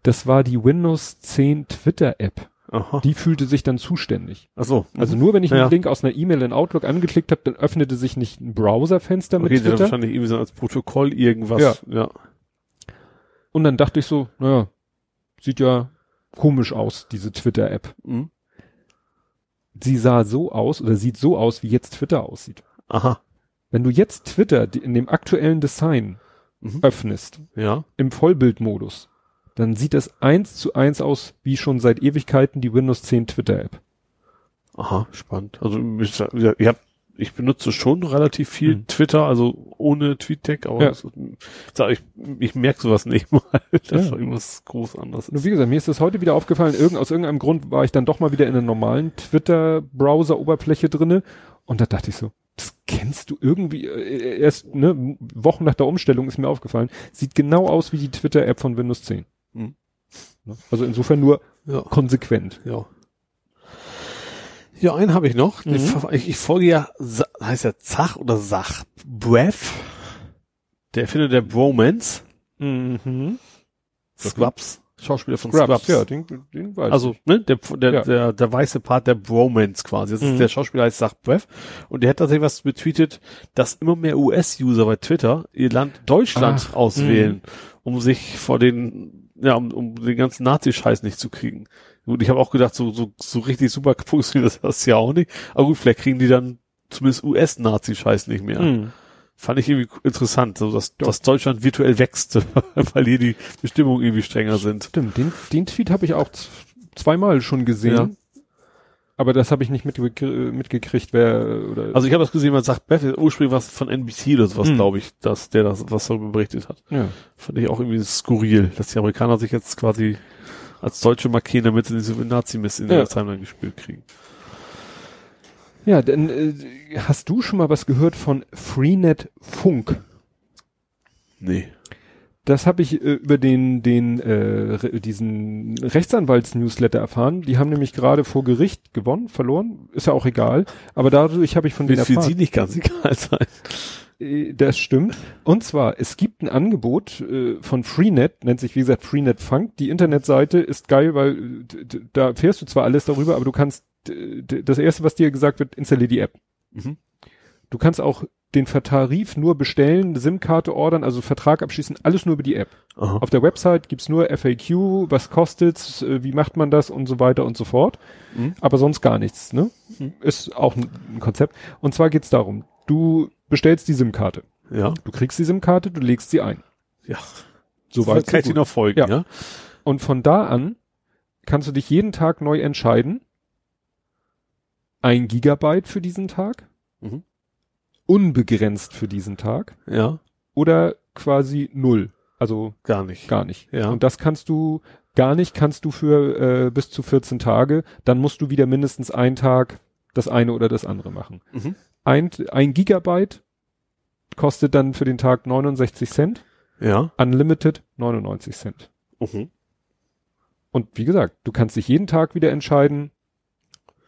Das war die Windows 10 Twitter App. Aha. Die fühlte sich dann zuständig. Ach so. Also nur wenn ich einen Ja. Link aus einer E-Mail in Outlook angeklickt habe, dann öffnete sich nicht ein Browserfenster mit okay, hat Twitter. wahrscheinlich irgendwie so als Protokoll irgendwas. Ja. ja. Und dann dachte ich so, naja, sieht ja komisch aus, diese Twitter-App. Mhm. Sie sah so aus oder sieht so aus, wie jetzt Twitter aussieht. Aha. Wenn du jetzt Twitter in dem aktuellen Design Mhm. öffnest, Ja. im Vollbildmodus, dann sieht das eins zu eins aus, wie schon seit Ewigkeiten die Windows 10 Twitter-App. Aha, spannend. Also ich, ich, hab, ich benutze schon relativ viel Mhm. Twitter, also ohne TweetDeck, aber Ja. das, ich, ich, merke sowas nicht mal, dass Ja. irgendwas groß anderes Nur ist. wie gesagt, mir ist das heute wieder aufgefallen, irgend, aus irgendeinem Grund war ich dann doch mal wieder in einer normalen Twitter-Browser-Oberfläche drinne und da dachte ich so, das kennst du irgendwie, äh, erst ne, Wochen nach der Umstellung ist mir aufgefallen, sieht genau aus wie die Twitter-App von Windows 10. Mhm. Ne? Also insofern nur Ja. konsequent. Ja. Ja, einen habe ich noch. Mhm. Ich, ich, folge ja, heißt ja Zach oder Sach, Breath, der Erfinder der Bromance, Mhm. Scrubs, Schauspieler von Scrubs, Scrubs. ja, den, den weiß Also, ne, der, der, Ja. der, der weiße Part der Bromance quasi. Das Mhm. ist der Schauspieler heißt Zach Breath. Und der hat tatsächlich was betweetet, dass immer mehr US-User bei Twitter ihr Land Deutschland Ach, auswählen, um sich vor den, ja, um, um den ganzen Nazi-Scheiß nicht zu kriegen. Gut, ich habe auch gedacht, so, so, so richtig super funktioniert das ja auch nicht. Aber gut, vielleicht kriegen die dann zumindest US-Nazi-Scheiß nicht mehr. Mhm. Fand ich irgendwie interessant, so dass, Ja. dass Deutschland virtuell wächst, weil hier die Bestimmungen irgendwie strenger sind. Stimmt, den, den Tweet habe ich auch zweimal schon gesehen. Ja. Aber das habe ich nicht mitge mitgekriegt, wer oder Also ich habe das gesehen, man sagt, Beth, ursprünglich was von NBC oder sowas, Hm. glaube ich, dass der das was darüber berichtet hat. ja. Fand ich auch irgendwie skurril, dass die Amerikaner sich jetzt quasi als Deutsche markieren, damit sie viel Nazi-Mist in Ja. der Timeline gespielt kriegen. Ja, denn äh, hast du schon mal was gehört von Freenet Funk? Nee. Das habe ich äh, über den den äh, diesen Rechtsanwalts-Newsletter erfahren. Die haben nämlich gerade vor Gericht gewonnen, verloren, ist ja auch egal. Aber dadurch habe ich von denen Wird für erfahren. sie nicht ganz egal sein. Äh, Das stimmt. Und zwar, es gibt ein Angebot äh, von Freenet, nennt sich wie gesagt Freenet Funk. Die Internetseite ist geil, weil da erfährst du zwar alles darüber, aber du kannst, das erste, was dir gesagt wird, installier die App. Mhm. Du kannst auch den Tarif nur bestellen, SIM-Karte ordern, also Vertrag abschließen, alles nur über die App. Aha. Auf der Website gibt's nur FAQ, was kostet's, äh, wie macht man das und so weiter und so fort. Mhm. Aber sonst gar nichts, ne? Mhm. Ist auch ein, ein Konzept. Und zwar geht's darum, du bestellst die SIM-Karte. Ja. Du kriegst die SIM-Karte, du legst sie ein. Ja. So weit kann ich dir noch folgen, Ja. ja? Und von da an kannst du dich jeden Tag neu entscheiden. Ein Gigabyte für diesen Tag, Mhm. Unbegrenzt für diesen Tag Ja. oder quasi null. Also Gar nicht. gar nicht. Ja. Und das kannst du gar nicht, kannst du für äh, bis zu 14 Tage. Dann musst du wieder mindestens einen Tag das eine oder das andere machen. Mhm. Ein, ein Gigabyte kostet dann für den Tag 69 Cent, Ja. Unlimited 99 Cent. Mhm. Und wie gesagt, du kannst dich jeden Tag wieder entscheiden,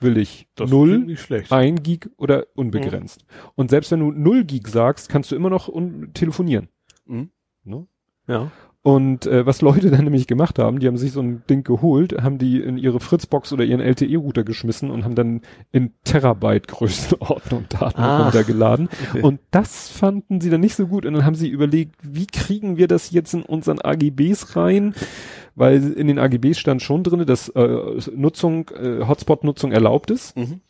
will ich Das null, ein Gig oder unbegrenzt. Und selbst wenn du null Gig sagst, kannst du immer noch telefonieren. Mhm. Ne? Ja. Und äh, was Leute dann nämlich gemacht haben, die haben sich so ein Ding geholt, haben die in ihre Fritzbox oder ihren LTE-Router geschmissen und haben dann in Terabyte Größenordnung Daten Ah. runtergeladen. Okay. Und das fanden sie dann nicht so gut. Und dann haben sie überlegt, wie kriegen wir das jetzt in unseren AGBs rein? Weil in den AGBs stand schon drinne, dass äh, Nutzung, äh, Hotspot-Nutzung erlaubt ist. Mhm.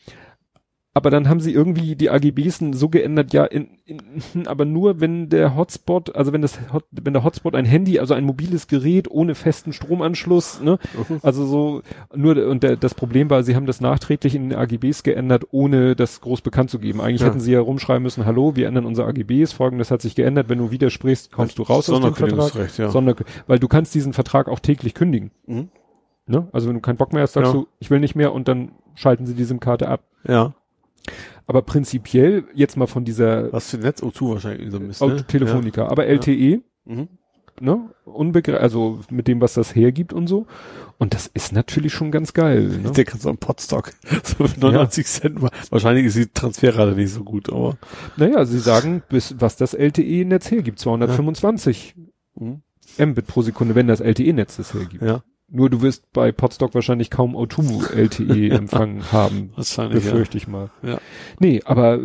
Aber dann haben sie irgendwie die AGBs so geändert, ja, in, in, aber nur wenn der Hotspot, also wenn das wenn der Hotspot ein Handy, also ein mobiles Gerät ohne festen Stromanschluss, ne? Mhm. Also so nur und der, das Problem war, sie haben das nachträglich in den AGBs geändert, ohne das groß bekannt zu geben. Eigentlich ja. hätten sie ja rumschreiben müssen, hallo, wir ändern unsere AGBs, folgendes hat sich geändert, wenn du widersprichst, kommst du raus aus dem Vertrag. Ja. Sonder, weil du kannst diesen Vertrag auch täglich kündigen. Mhm. Ne? Also wenn du keinen Bock mehr hast, sagst ja. du, ich will nicht mehr und dann schalten sie die SIM-Karte ab. Ja. Aber prinzipiell jetzt mal von dieser Was für Netz O2 wahrscheinlich so Mist, ne? Telefonica, ja. aber LTE, mhm. ne? Unbegrenzt, also mit dem, was das hergibt und so. Und das ist natürlich schon ganz geil. Ne? Der kann so ein Potstock. So für 99 ja. Cent. Wahrscheinlich ist die Transferrate nicht so gut, aber. Naja, sie sagen, bis, was das LTE-Netz hergibt, 225 ja. mhm. Mbit pro Sekunde, wenn das LTE-Netz das hergibt. Ja. Nur du wirst bei Podstock wahrscheinlich kaum O2 LTE empfangen haben. Wahrscheinlich. Befürchte ja. ich mal. Ja. Nee, aber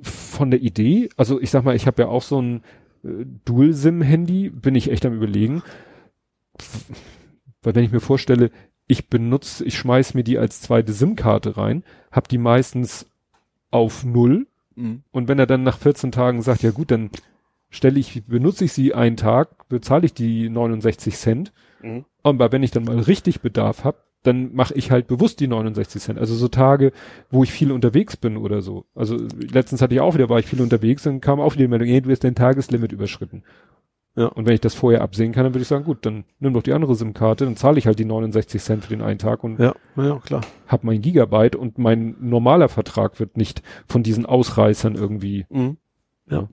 von der Idee, also ich sag mal, ich habe ja auch so ein äh, Dual-SIM-Handy, bin ich echt am überlegen. Weil wenn ich mir vorstelle, ich benutze, ich schmeiß mir die als zweite SIM-Karte rein, hab die meistens auf Null. Mhm. Und wenn er dann nach 14 Tagen sagt, ja gut, dann stelle ich, benutze ich sie einen Tag, bezahle ich die 69 Cent. Mhm. Aber wenn ich dann mal richtig Bedarf habe, dann mache ich halt bewusst die 69 Cent. Also so Tage, wo ich viel unterwegs bin oder so. Also letztens hatte ich auch wieder, war ich viel unterwegs und kam auch wieder die Meldung, hey, du hast dein Tageslimit überschritten. Ja. Und wenn ich das vorher absehen kann, dann würde ich sagen, gut, dann nimm doch die andere SIM-Karte, dann zahle ich halt die 69 Cent für den einen Tag und ja, ja, klar. hab mein Gigabyte und mein normaler Vertrag wird nicht von diesen Ausreißern irgendwie. Mhm. Ja.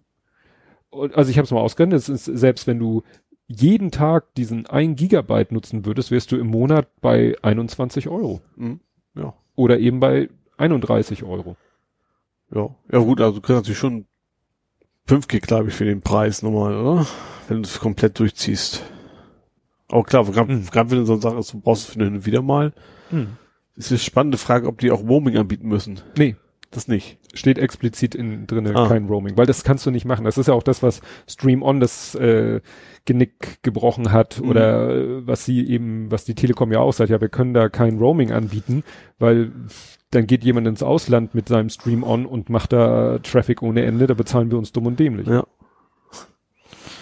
Also ich habe es mal ausgerechnet, es ist, selbst wenn du jeden Tag diesen ein Gigabyte nutzen würdest, wärst du im Monat bei 21 Euro. Mhm. Ja. Oder eben bei 31 Euro. Ja. Ja gut, also du kannst natürlich schon 5 Gig, glaube ich, für den Preis nochmal, oder? Wenn du es komplett durchziehst. Aber klar, gerade mhm. wenn du so sagst, du brauchst es für den wieder mal. Mhm. ist eine spannende Frage, ob die auch Roaming anbieten müssen. Nee. Das nicht. Steht explizit in drinne ah. kein Roaming, weil das kannst du nicht machen. Das ist ja auch das, was Stream On das äh, Genick gebrochen hat mhm. oder äh, was sie eben, was die Telekom ja auch sagt, ja, wir können da kein Roaming anbieten, weil dann geht jemand ins Ausland mit seinem Stream On und macht da Traffic ohne Ende, da bezahlen wir uns dumm und dämlich. Ja.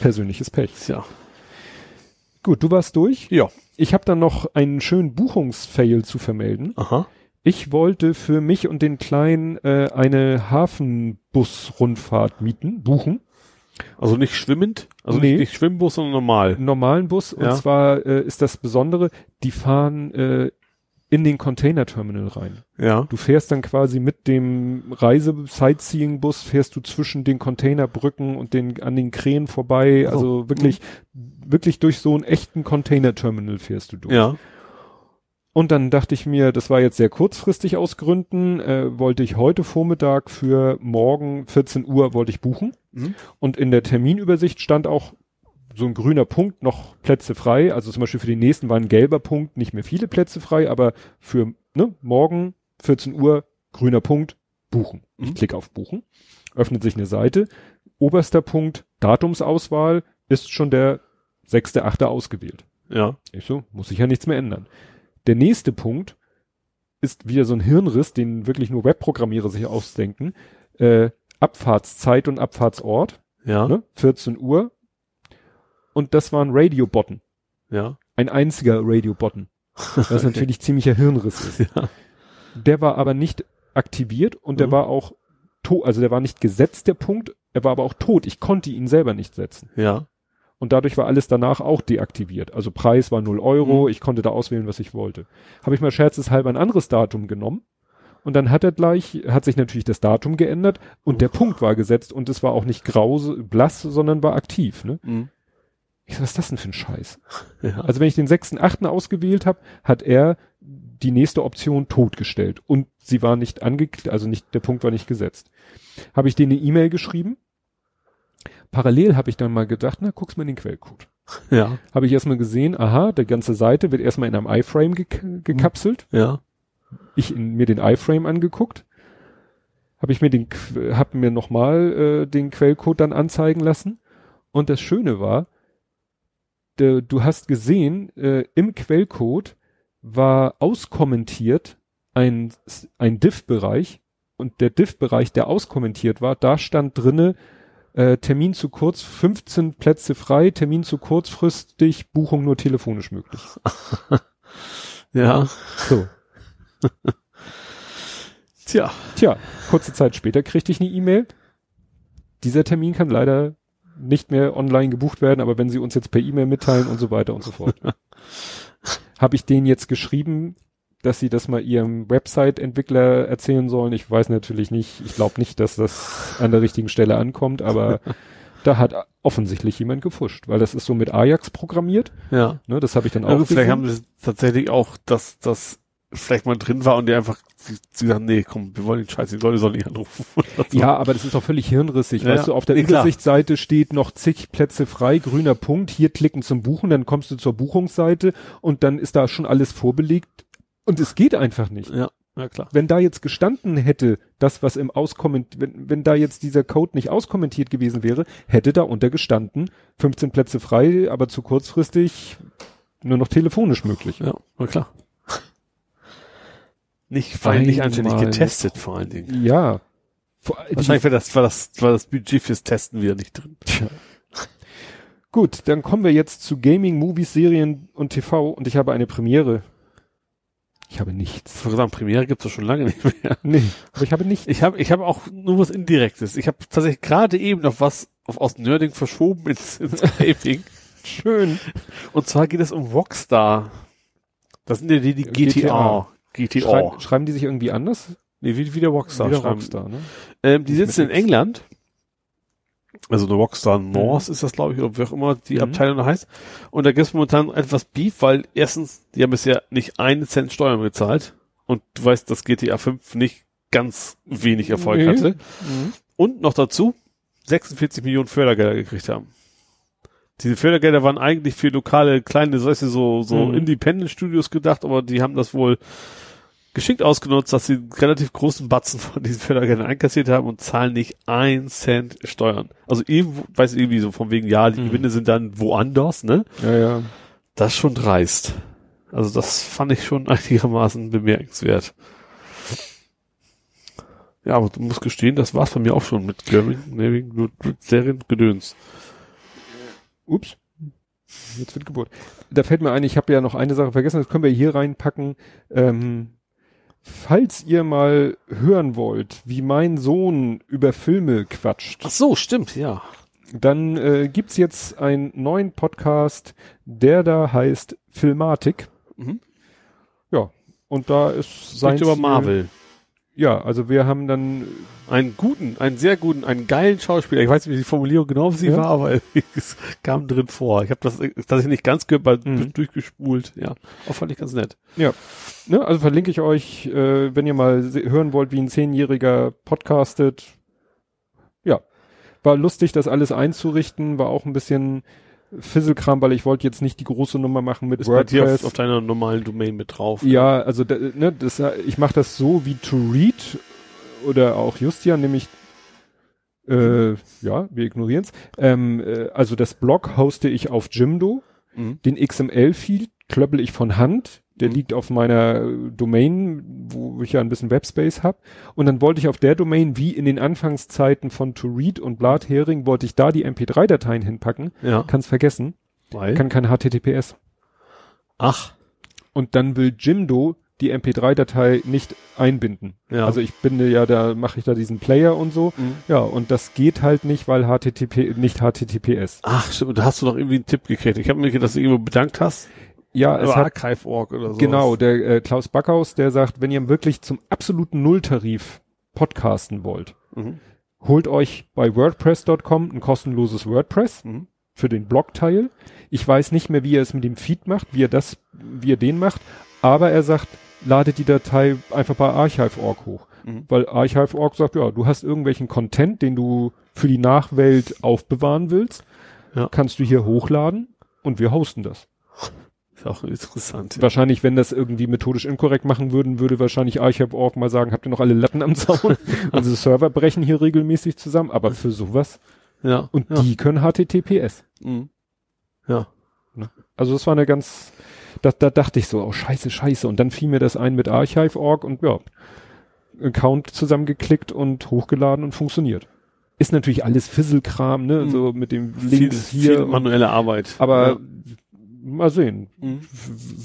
Persönliches Pech. Ja. Gut, du warst durch? Ja. Ich habe dann noch einen schönen Buchungsfail zu vermelden. Aha. Ich wollte für mich und den Kleinen äh, eine Hafenbus-Rundfahrt mieten, buchen. Also nicht schwimmend? Also nee. nicht, nicht Schwimmbus, sondern normal. Normalen Bus. Ja. Und zwar äh, ist das Besondere, die fahren äh, in den Container-Terminal rein. Ja. Du fährst dann quasi mit dem Reise-Sightseeing-Bus, fährst du zwischen den Containerbrücken und den, an den Krähen vorbei. Oh. Also wirklich, mhm. wirklich durch so einen echten Container-Terminal fährst du durch. Ja. Und dann dachte ich mir, das war jetzt sehr kurzfristig aus Gründen, äh, wollte ich heute Vormittag für morgen 14 Uhr wollte ich buchen. Mhm. Und in der Terminübersicht stand auch so ein grüner Punkt, noch Plätze frei. Also zum Beispiel für den nächsten war ein gelber Punkt, nicht mehr viele Plätze frei, aber für ne, morgen 14 Uhr grüner Punkt, buchen. Mhm. Ich klicke auf buchen, öffnet sich eine Seite. Oberster Punkt, Datumsauswahl, ist schon der 6.8. ausgewählt. Ja. Ich so, muss sich ja nichts mehr ändern. Der nächste Punkt ist wieder so ein Hirnriss, den wirklich nur Webprogrammierer sich ausdenken. Äh, Abfahrtszeit und Abfahrtsort. Ja. Ne? 14 Uhr. Und das war ein Radio-Button. Ja. Ein einziger Radio-Button. Was natürlich ziemlicher Hirnriss ist. Ja. Der war aber nicht aktiviert und mhm. der war auch tot, also der war nicht gesetzt, der Punkt, er war aber auch tot. Ich konnte ihn selber nicht setzen. Ja. Und dadurch war alles danach auch deaktiviert. Also Preis war 0 Euro, mhm. ich konnte da auswählen, was ich wollte. Habe ich mal scherzeshalber ein anderes Datum genommen. Und dann hat er gleich, hat sich natürlich das Datum geändert und mhm. der Punkt war gesetzt und es war auch nicht grau, blass, sondern war aktiv. Ne? Mhm. Ich so, was ist das denn für ein Scheiß? Ja. Also wenn ich den 6.8. ausgewählt habe, hat er die nächste Option totgestellt und sie war nicht angeklickt, also nicht, der Punkt war nicht gesetzt. Habe ich denen eine E-Mail geschrieben, Parallel habe ich dann mal gedacht, na, guck's mal in den Quellcode. Ja. Habe ich erstmal gesehen, aha, die ganze Seite wird erstmal in einem iFrame gek gekapselt. Ja. Ich in, mir den iFrame angeguckt. Habe ich mir den, hab mir nochmal äh, den Quellcode dann anzeigen lassen. Und das Schöne war, de, du hast gesehen, äh, im Quellcode war auskommentiert ein, ein Diff-Bereich und der Diff-Bereich, der auskommentiert war, da stand drinne, äh, Termin zu kurz, 15 Plätze frei, Termin zu kurzfristig, Buchung nur telefonisch möglich. Ja. So. Tja. Tja, kurze Zeit später kriegte ich eine E-Mail. Dieser Termin kann leider nicht mehr online gebucht werden, aber wenn Sie uns jetzt per E-Mail mitteilen und so weiter und so fort. Habe ich denen jetzt geschrieben, dass sie das mal ihrem Website-Entwickler erzählen sollen. Ich weiß natürlich nicht, ich glaube nicht, dass das an der richtigen Stelle ankommt, aber da hat offensichtlich jemand gefuscht, weil das ist so mit Ajax programmiert. Ja. Ne, das habe ich dann auch gut, vielleicht haben sie tatsächlich auch, dass das vielleicht mal drin war und die einfach, sie, sie sagen, nee, komm, wir wollen den Scheiß, die Leute sollen nicht anrufen. So. Ja, aber das ist auch völlig hirnrissig. Ja, weißt du, auf der nee. Übersichtsseite steht noch zig Plätze frei, grüner Punkt, hier klicken zum Buchen, dann kommst du zur Buchungsseite und dann ist da schon alles vorbelegt und es geht einfach nicht. Ja, ja klar. Wenn da jetzt gestanden hätte, das was im Auskomment, wenn, wenn da jetzt dieser Code nicht auskommentiert gewesen wäre, hätte da unter gestanden, 15 Plätze frei, aber zu kurzfristig nur noch telefonisch möglich. Ja, na klar. Nicht, vor allem nicht anständig getestet, vor allen Dingen. Ja. Vor, Wahrscheinlich war das, war das, war das Budget fürs Testen wieder nicht drin. Tja. Gut, dann kommen wir jetzt zu Gaming, Movies, Serien und TV und ich habe eine Premiere. Ich habe nichts. Ich sagen, Premiere gibt's doch schon lange nicht mehr. Nee, aber ich habe nichts. Ich habe ich hab auch nur was Indirektes. Ich habe tatsächlich gerade eben noch was auf, aus Nerding verschoben ins, ins Gaming. Schön. Und zwar geht es um Rockstar. Das sind ja die, die GTA. GTA. Schreiben, schreiben die sich irgendwie anders? nee, wie, wie der Rockstar. Wieder schreiben. Rockstar, ne? Ähm, die sitzen in X. England. Also eine Rockstar North ist das, glaube ich, oder wie auch immer die Mhm. Abteilung heißt. Und da gibt es momentan etwas Beef, weil erstens, die haben bisher nicht einen Cent Steuern bezahlt. Und du weißt, dass GTA 5 nicht ganz wenig Erfolg Nee. hatte. Mhm. Und noch dazu 46 Millionen Fördergelder gekriegt haben. Diese Fördergelder waren eigentlich für lokale, kleine, so, weißt du, so, so Mhm. Independent-Studios gedacht, aber die haben das wohl geschickt ausgenutzt, dass sie einen relativ großen Batzen von diesen Fördergeldern einkassiert haben und zahlen nicht ein Cent Steuern. Also irgendwo, weiß irgendwie so von wegen, ja, die Mhm. Gewinne sind dann woanders, ne? Ja, ja. Das ist schon dreist. Also das fand ich schon einigermaßen bemerkenswert. Ja, aber du musst gestehen, das war's bei mir auch schon mit Gaming, Serien, Gedöns. Ups. Jetzt wird Geburt. Da fällt mir ein, ich habe ja noch eine Sache vergessen, das können wir hier reinpacken. Ähm, falls ihr mal hören wollt, wie mein Sohn über Filme quatscht, Ach so, stimmt, ja. dann äh, gibt's jetzt einen neuen Podcast, der da heißt Filmatik. Mhm. Ja, und da ist sein Spricht über Marvel. Ja, also wir haben dann Einen guten, einen sehr guten, einen geilen Schauspieler. Ich weiß nicht, wie die Formulierung genau sie Ja. war, aber es kam drin vor. Ich habe das tatsächlich nicht ganz gehört, weil Mhm. durchgespult. Ja, auch fand ich ganz nett. Ja, ne, also verlinke ich euch, äh, wenn ihr mal hören wollt, wie ein Zehnjähriger podcastet. Ja, war lustig, das alles einzurichten, war auch ein bisschen Fisselkram, weil ich wollte jetzt nicht die große Nummer machen mit Ist dir auf, WordPress. auf deiner normalen Domain mit drauf. ja, also da, ne, das, ich mache das so wie To Read oder auch Justian, nämlich äh, ja, wir ignorieren es. Ähm, äh, also das Blog hoste ich auf Jimdo. Mhm. Den XML-Feed klöppel ich von Hand. Der Mhm. liegt auf meiner äh, Domain, wo ich ja ein bisschen Webspace habe. Und dann wollte ich auf der Domain, wie in den Anfangszeiten von To Read und Blathering, wollte ich da die MP3-Dateien hinpacken. Ja. Kann's vergessen. Weil? Kann kein HTTPS. Ach. Und dann will Jimdo die MP3-Datei nicht einbinden. Ja. Also ich binde ja, da mache ich da diesen Player und so. Mhm. Ja, und das geht halt nicht, weil HTTP, nicht HTTPS. Ach, stimmt. Da hast du doch irgendwie einen Tipp gekriegt. Ich habe mir gedacht, dass du irgendwo bedankt hast. Ja, es hat Archive.org oder so. Genau, der äh, Klaus Backhaus, der sagt, wenn ihr wirklich zum absoluten Nulltarif podcasten wollt, Mhm. holt euch bei WordPress.com ein kostenloses WordPress Mhm. für den Blogteil. Ich weiß nicht mehr, wie er es mit dem Feed macht, wie er das, wie er den macht, aber er sagt, ladet die Datei einfach bei Archive.org hoch. Mhm. Weil Archive.org sagt, ja, du hast irgendwelchen Content, den du für die Nachwelt aufbewahren willst, Ja. kannst du hier hochladen und wir hosten das. Ist auch interessant. Ja. Wahrscheinlich, wenn das irgendwie methodisch inkorrekt machen würden, würde wahrscheinlich Archive.org mal sagen, habt ihr noch alle Latten am Zaun? Unsere Server brechen hier regelmäßig zusammen, aber für sowas. ja. Und ja. die können HTTPS. Mhm. Ja. Also das war eine ganz, da, da dachte ich so, oh scheiße, scheiße. Und dann fiel mir das ein mit Archive.org und ja, Account zusammengeklickt und hochgeladen und funktioniert. Ist natürlich alles Fisselkram, ne, Mhm. so mit dem Viel, Links viel hier. und- manuelle Arbeit. aber Ja. Mal sehen. Mhm.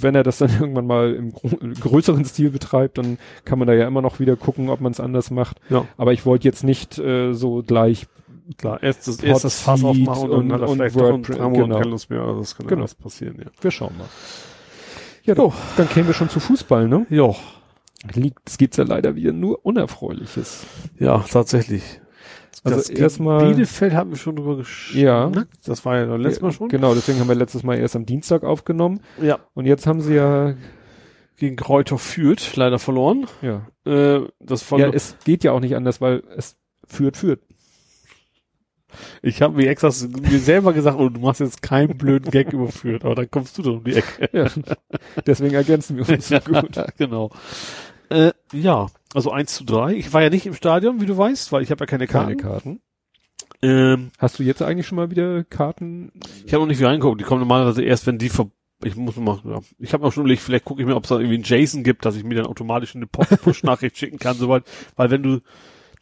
Wenn er das dann irgendwann mal im größeren Stil betreibt, dann kann man da ja immer noch wieder gucken, ob man es anders macht. Ja. Aber ich wollte jetzt nicht äh, so gleich Klar, erst das, erst das Fass aufmachen und, und- dann und vielleicht doch WordPress, Monaten genau. keine Lust mehr. Also das kann Genau. alles passieren, ja. Wir schauen mal. Ja, dann, dann kämen wir schon zu Fußball, ne? Ja, Liegt, es gibt's ja leider wieder nur Unerfreuliches. ja, tatsächlich. Also Das erstmal- Bielefeld haben wir schon drüber geschnackt. Ja. Das war ja letztes Mal schon. Genau, deswegen haben wir letztes Mal erst am Dienstag aufgenommen. Ja. Und jetzt haben sie ja, Gegen Kräuter führt, leider verloren. ja. Äh, das von, Ja, es geht ja auch nicht anders, weil es führt, führt. ich habe mir extra mir selber gesagt, oh, du machst jetzt keinen blöden Gag überführt, aber dann kommst du doch um die Ecke. Ja. Deswegen ergänzen wir uns so gut. genau. Äh, ja, also 1 zu 3. Ich war ja nicht im Stadion, wie du weißt, weil ich habe ja keine Karten. Keine Karten. Ähm, Hast du jetzt eigentlich schon mal wieder Karten? ich habe noch nicht wieder reingeguckt. Die kommen normalerweise erst, wenn die ver ich muss mal, ja. Ich habe auch schon überlegt, vielleicht gucke ich mir, ob es da irgendwie einen Jason gibt, dass ich mir dann automatisch eine Push-Nachricht schicken kann, soweit, weil wenn du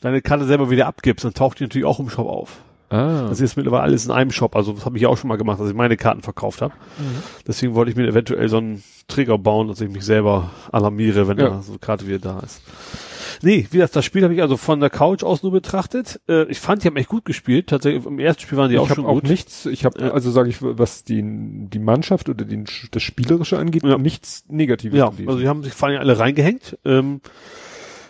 deine Karte selber wieder abgibst, dann taucht die natürlich auch im Shop auf. Ah. Das ist mittlerweile alles in einem Shop, also das habe ich ja auch schon mal gemacht, dass ich meine Karten verkauft habe. Mhm. Deswegen wollte ich mir eventuell so einen Trigger bauen, dass ich mich selber alarmiere, wenn Ja. da so eine Karte wieder da ist. Nee, wie gesagt, das Spiel habe ich also von der Couch aus nur betrachtet. Äh, ich fand, die haben echt gut gespielt. Tatsächlich, im ersten Spiel waren die ich auch habe schon auch gut. nichts, ich habe, Ja. also sage ich, was die, die Mannschaft oder den, das Spielerische angeht, Ja. nichts Negatives Ja, gelesen. also die haben sich vor allem alle reingehängt. Ähm,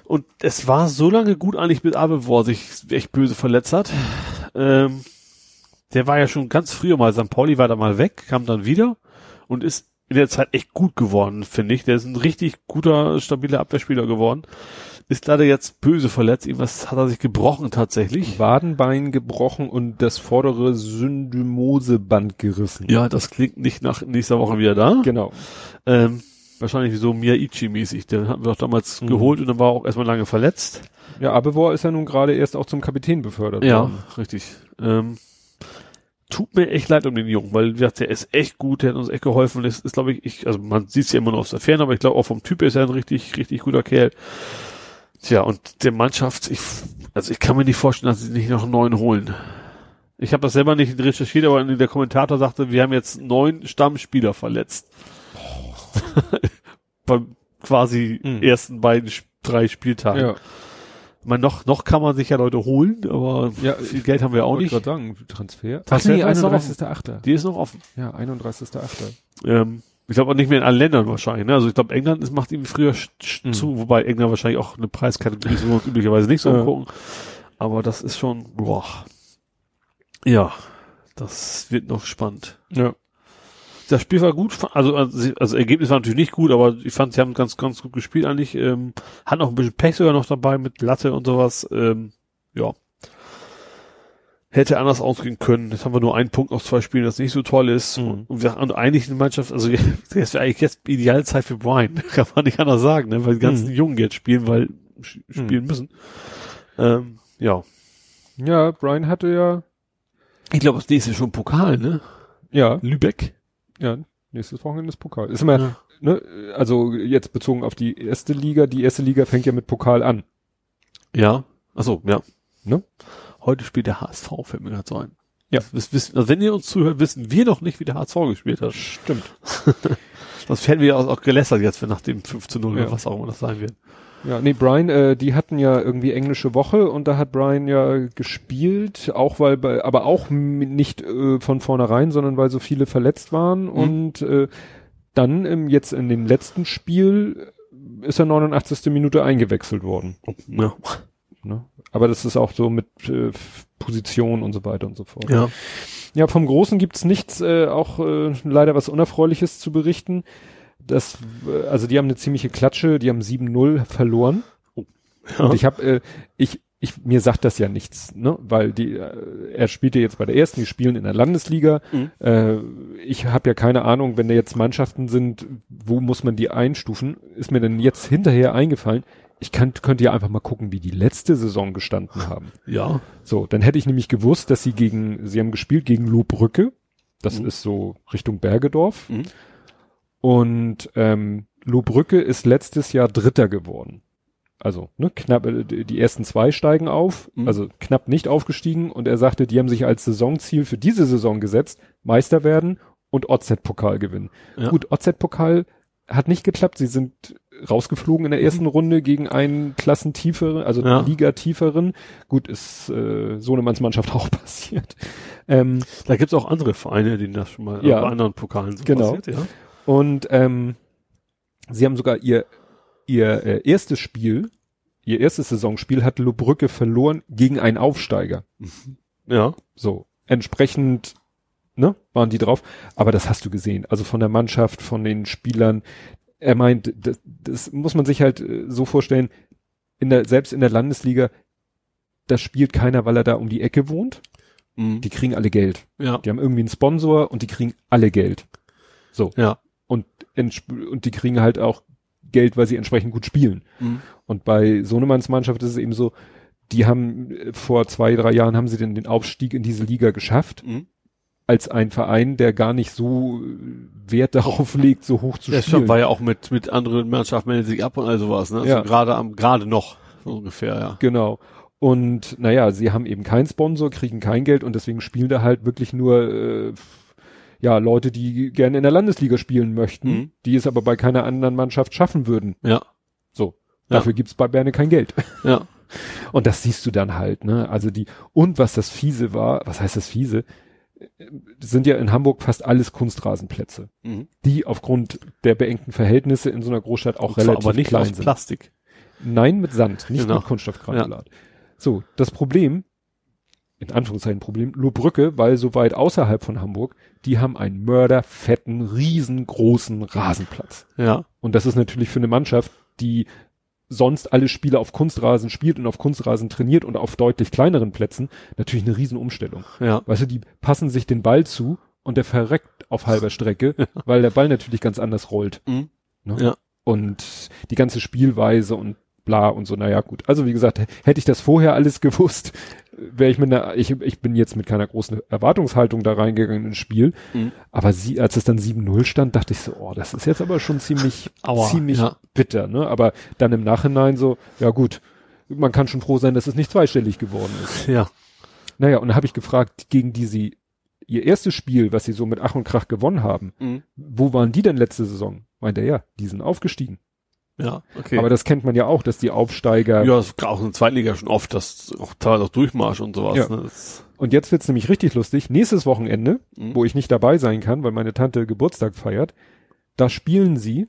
und es war so lange gut eigentlich, bis Abelvor sich echt böse verletzt hat. Ähm, der war ja schon ganz früher mal, St. Pauli war da mal weg, kam dann wieder und ist in der Zeit echt gut geworden, finde ich. Der ist ein richtig guter, stabiler Abwehrspieler geworden. Ist leider jetzt böse verletzt. Irgendwas hat er sich gebrochen tatsächlich. Wadenbein gebrochen und das vordere Syndymoseband gerissen. Ja, das klingt nicht nach nächster Woche wieder da. Genau. Ähm, wahrscheinlich so Miyaichi-mäßig. Den hatten wir doch damals Mhm. geholt und dann war er auch erstmal lange verletzt. Ja, Abevor ist ja nun gerade erst auch zum Kapitän befördert Ja, worden. richtig. Ähm, tut mir echt leid um den Jungen, weil wie gesagt, der ist echt gut, der hat uns echt geholfen. Das ist, glaube ich, ich, also man sieht es ja immer nur aus der Ferne, aber ich glaube auch vom Typ ist er ein richtig, richtig guter Kerl. Tja, und der Mannschaft, ich, also ich kann mir nicht vorstellen, dass sie nicht noch einen neuen holen. Ich habe das selber nicht recherchiert, aber der Kommentator sagte, wir haben jetzt neun Stammspieler verletzt. Beim quasi Mhm. ersten beiden drei Spieltagen. Ja, Ich meine, noch, noch kann man sich ja Leute holen, aber Ja, viel Geld haben wir auch wollte nicht. gerade sagen, Transfer. Transfer nee, ist noch 31.8. Die ist noch offen. Ja, 31.8. Ähm, ich glaube auch nicht mehr in allen Ländern wahrscheinlich. Ne? Also ich glaube, England ist, macht irgendwie früher Mhm. zu, wobei England wahrscheinlich auch eine Preiskategorie ist, wo wir uns üblicherweise nicht so Ja. umgucken. Aber das ist schon, boah. Ja, das wird noch spannend. Ja. Das Spiel war gut, also, also, also Ergebnis war natürlich nicht gut, aber ich fand, sie haben ganz, ganz gut gespielt eigentlich. Ähm, hat noch ein bisschen Pech sogar noch dabei mit Latte und sowas. Ähm, ja. Hätte anders ausgehen können. Jetzt haben wir nur einen Punkt aus zwei Spielen, das nicht so toll ist. Mhm. Und, wir, und eigentlich eine Mannschaft, also das wäre eigentlich jetzt die ideale Zeit für Brian. Kann man nicht anders sagen, ne? weil die ganzen Mhm. Jungen jetzt spielen, weil sch- spielen müssen. Ähm, ja. Ja, Brian hatte ja, Ich glaube, das nächste ist schon Pokal, ne? ja, Lübeck. Ja, nächstes Wochenende ist Pokal. Ist immer, Ja. ne, also jetzt bezogen auf die erste Liga, die erste Liga fängt ja mit Pokal an. Ja. Achso, ja. Ne? Heute spielt der HSV, fällt mir gerade so ein. Ja. Das wissen, also wenn ihr uns zuhört, wissen wir noch nicht, wie der HSV gespielt hat. Stimmt. Das werden wir ja auch, auch gelästert jetzt, wenn nach dem 5 zu 0 Ja. oder was auch immer das sein wird. Ja, nee, Brian, äh, die hatten ja irgendwie englische Woche und da hat Brian ja gespielt, auch weil bei, aber auch nicht äh, von vornherein, sondern weil so viele verletzt waren und äh, dann im, jetzt in dem letzten Spiel ist er 89. Minute eingewechselt worden. Ja. Ne? Aber das ist auch so mit äh, Position und so weiter und so fort. ja. Ja, vom Großen gibt's nichts, äh, auch äh, leider was Unerfreuliches zu berichten. Das, also die haben eine ziemliche Klatsche, die haben 7-0 verloren. Ja. Und ich habe, äh, ich, ich, mir sagt das ja nichts, ne? Weil die, äh, er spielte jetzt bei der ersten, die spielen in der Landesliga. Mhm. Äh, ich habe ja keine Ahnung, wenn da jetzt Mannschaften sind, wo muss man die einstufen? Ist mir denn jetzt hinterher eingefallen? Ich kann, könnte ja einfach mal gucken, wie die letzte Saison gestanden haben. Ja. So, dann hätte ich nämlich gewusst, dass sie gegen, sie haben gespielt gegen Lohbrücke. Das Mhm. ist so Richtung Bergedorf. Mhm. Und ähm, Lohbrücke ist letztes Jahr Dritter geworden. Also, ne, knapp, äh, die ersten zwei steigen auf, Mhm. also knapp nicht aufgestiegen und er sagte, die haben sich als Saisonziel für diese Saison gesetzt, Meister werden und OZ-Pokal gewinnen. Ja. Gut, OZ-Pokal hat nicht geklappt, sie sind rausgeflogen in der ersten Runde gegen einen Klassentieferen, also Ja. Liga-tieferen. Gut, ist äh, Sohnemanns Mannschaft auch passiert. Ähm, Da gibt's auch andere Vereine, denen das schon mal Ja. bei anderen Pokalen so Genau. passiert, ja. Und ähm, sie haben sogar ihr ihr äh, erstes Spiel, ihr erstes Saisonspiel hat Lobrücke verloren gegen einen Aufsteiger. Ja. So entsprechend ne, waren die drauf. Aber das hast du gesehen. Also von der Mannschaft, von den Spielern. Er meint, das, das muss man sich halt äh, so vorstellen. In der selbst in der Landesliga, das spielt keiner, weil er da um die Ecke wohnt. Mhm. Die kriegen alle Geld. ja. Die haben irgendwie einen Sponsor und die kriegen alle Geld. So Ja. Und, die kriegen halt auch Geld, weil sie entsprechend gut spielen. Mhm. Und bei Sohnemanns Mannschaft ist es eben so, die haben äh, vor zwei, drei Jahren haben sie den, den Aufstieg in diese Liga geschafft, Mhm. als ein Verein, der gar nicht so äh, Wert darauf legt, so hoch zu Der spielen. Stopp war ja auch mit, mit anderen Mannschaften melden sich ab und all sowas, ne? Ja. Also gerade am, gerade noch, so ungefähr, ja. Genau. Und naja, sie haben eben keinen Sponsor, kriegen kein Geld und deswegen spielen da halt wirklich nur äh, ja Leute, die gerne in der Landesliga spielen möchten, Mhm. die es aber bei keiner anderen Mannschaft schaffen würden. Ja. So. Ja. Dafür gibt's bei Berne kein Geld. Ja. Und das siehst du dann halt, ne? Also die, und was das Fiese war, was heißt das Fiese? Sind ja in Hamburg fast alles Kunstrasenplätze, Mhm. die aufgrund der beengten Verhältnisse in so einer Großstadt auch Und zwar relativ aber nicht klein aus sind. Plastik. Nein, mit Sand, nicht Genau. mit Kunststoffgranulat. So, das Problem, in Anführungszeichen Problem, Lohbrücke, weil so weit außerhalb von Hamburg, die haben einen mörderfetten, riesengroßen Rasenplatz. Ja. Und das ist natürlich für eine Mannschaft, die sonst alle Spiele auf Kunstrasen spielt und auf Kunstrasen trainiert und auf deutlich kleineren Plätzen, natürlich eine Riesenumstellung. Ja. Weißt du, die passen sich den Ball zu und der verreckt auf halber Strecke, weil der Ball natürlich ganz anders rollt. Mhm. Ne? Ja. Und die ganze Spielweise und bla und so, naja, gut. Also wie gesagt, hätte ich das vorher alles gewusst, wäre ich mit einer, ich, ich bin jetzt mit keiner großen Erwartungshaltung da reingegangen ins Spiel. Mhm. Aber sie, als es dann 7-0 stand, dachte ich so, oh, das ist jetzt aber schon ziemlich, Aua, ziemlich ja. bitter, ne? Aber dann im Nachhinein so, ja gut, man kann schon froh sein, dass es nicht zweistellig geworden ist. Ja. Naja, und dann habe ich gefragt, gegen die sie ihr erstes Spiel, was sie so mit Ach und Krach gewonnen haben, Mhm. wo waren die denn letzte Saison? Meint er, ja, die sind aufgestiegen. Ja. Okay. Aber das kennt man ja auch, dass die Aufsteiger. ja, das auch in der Zweitliga schon oft, das auch teilweise auch Durchmarsch und sowas. Ja. Ne? Und jetzt wird's nämlich richtig lustig. Nächstes Wochenende, Mhm. wo ich nicht dabei sein kann, weil meine Tante Geburtstag feiert, da spielen sie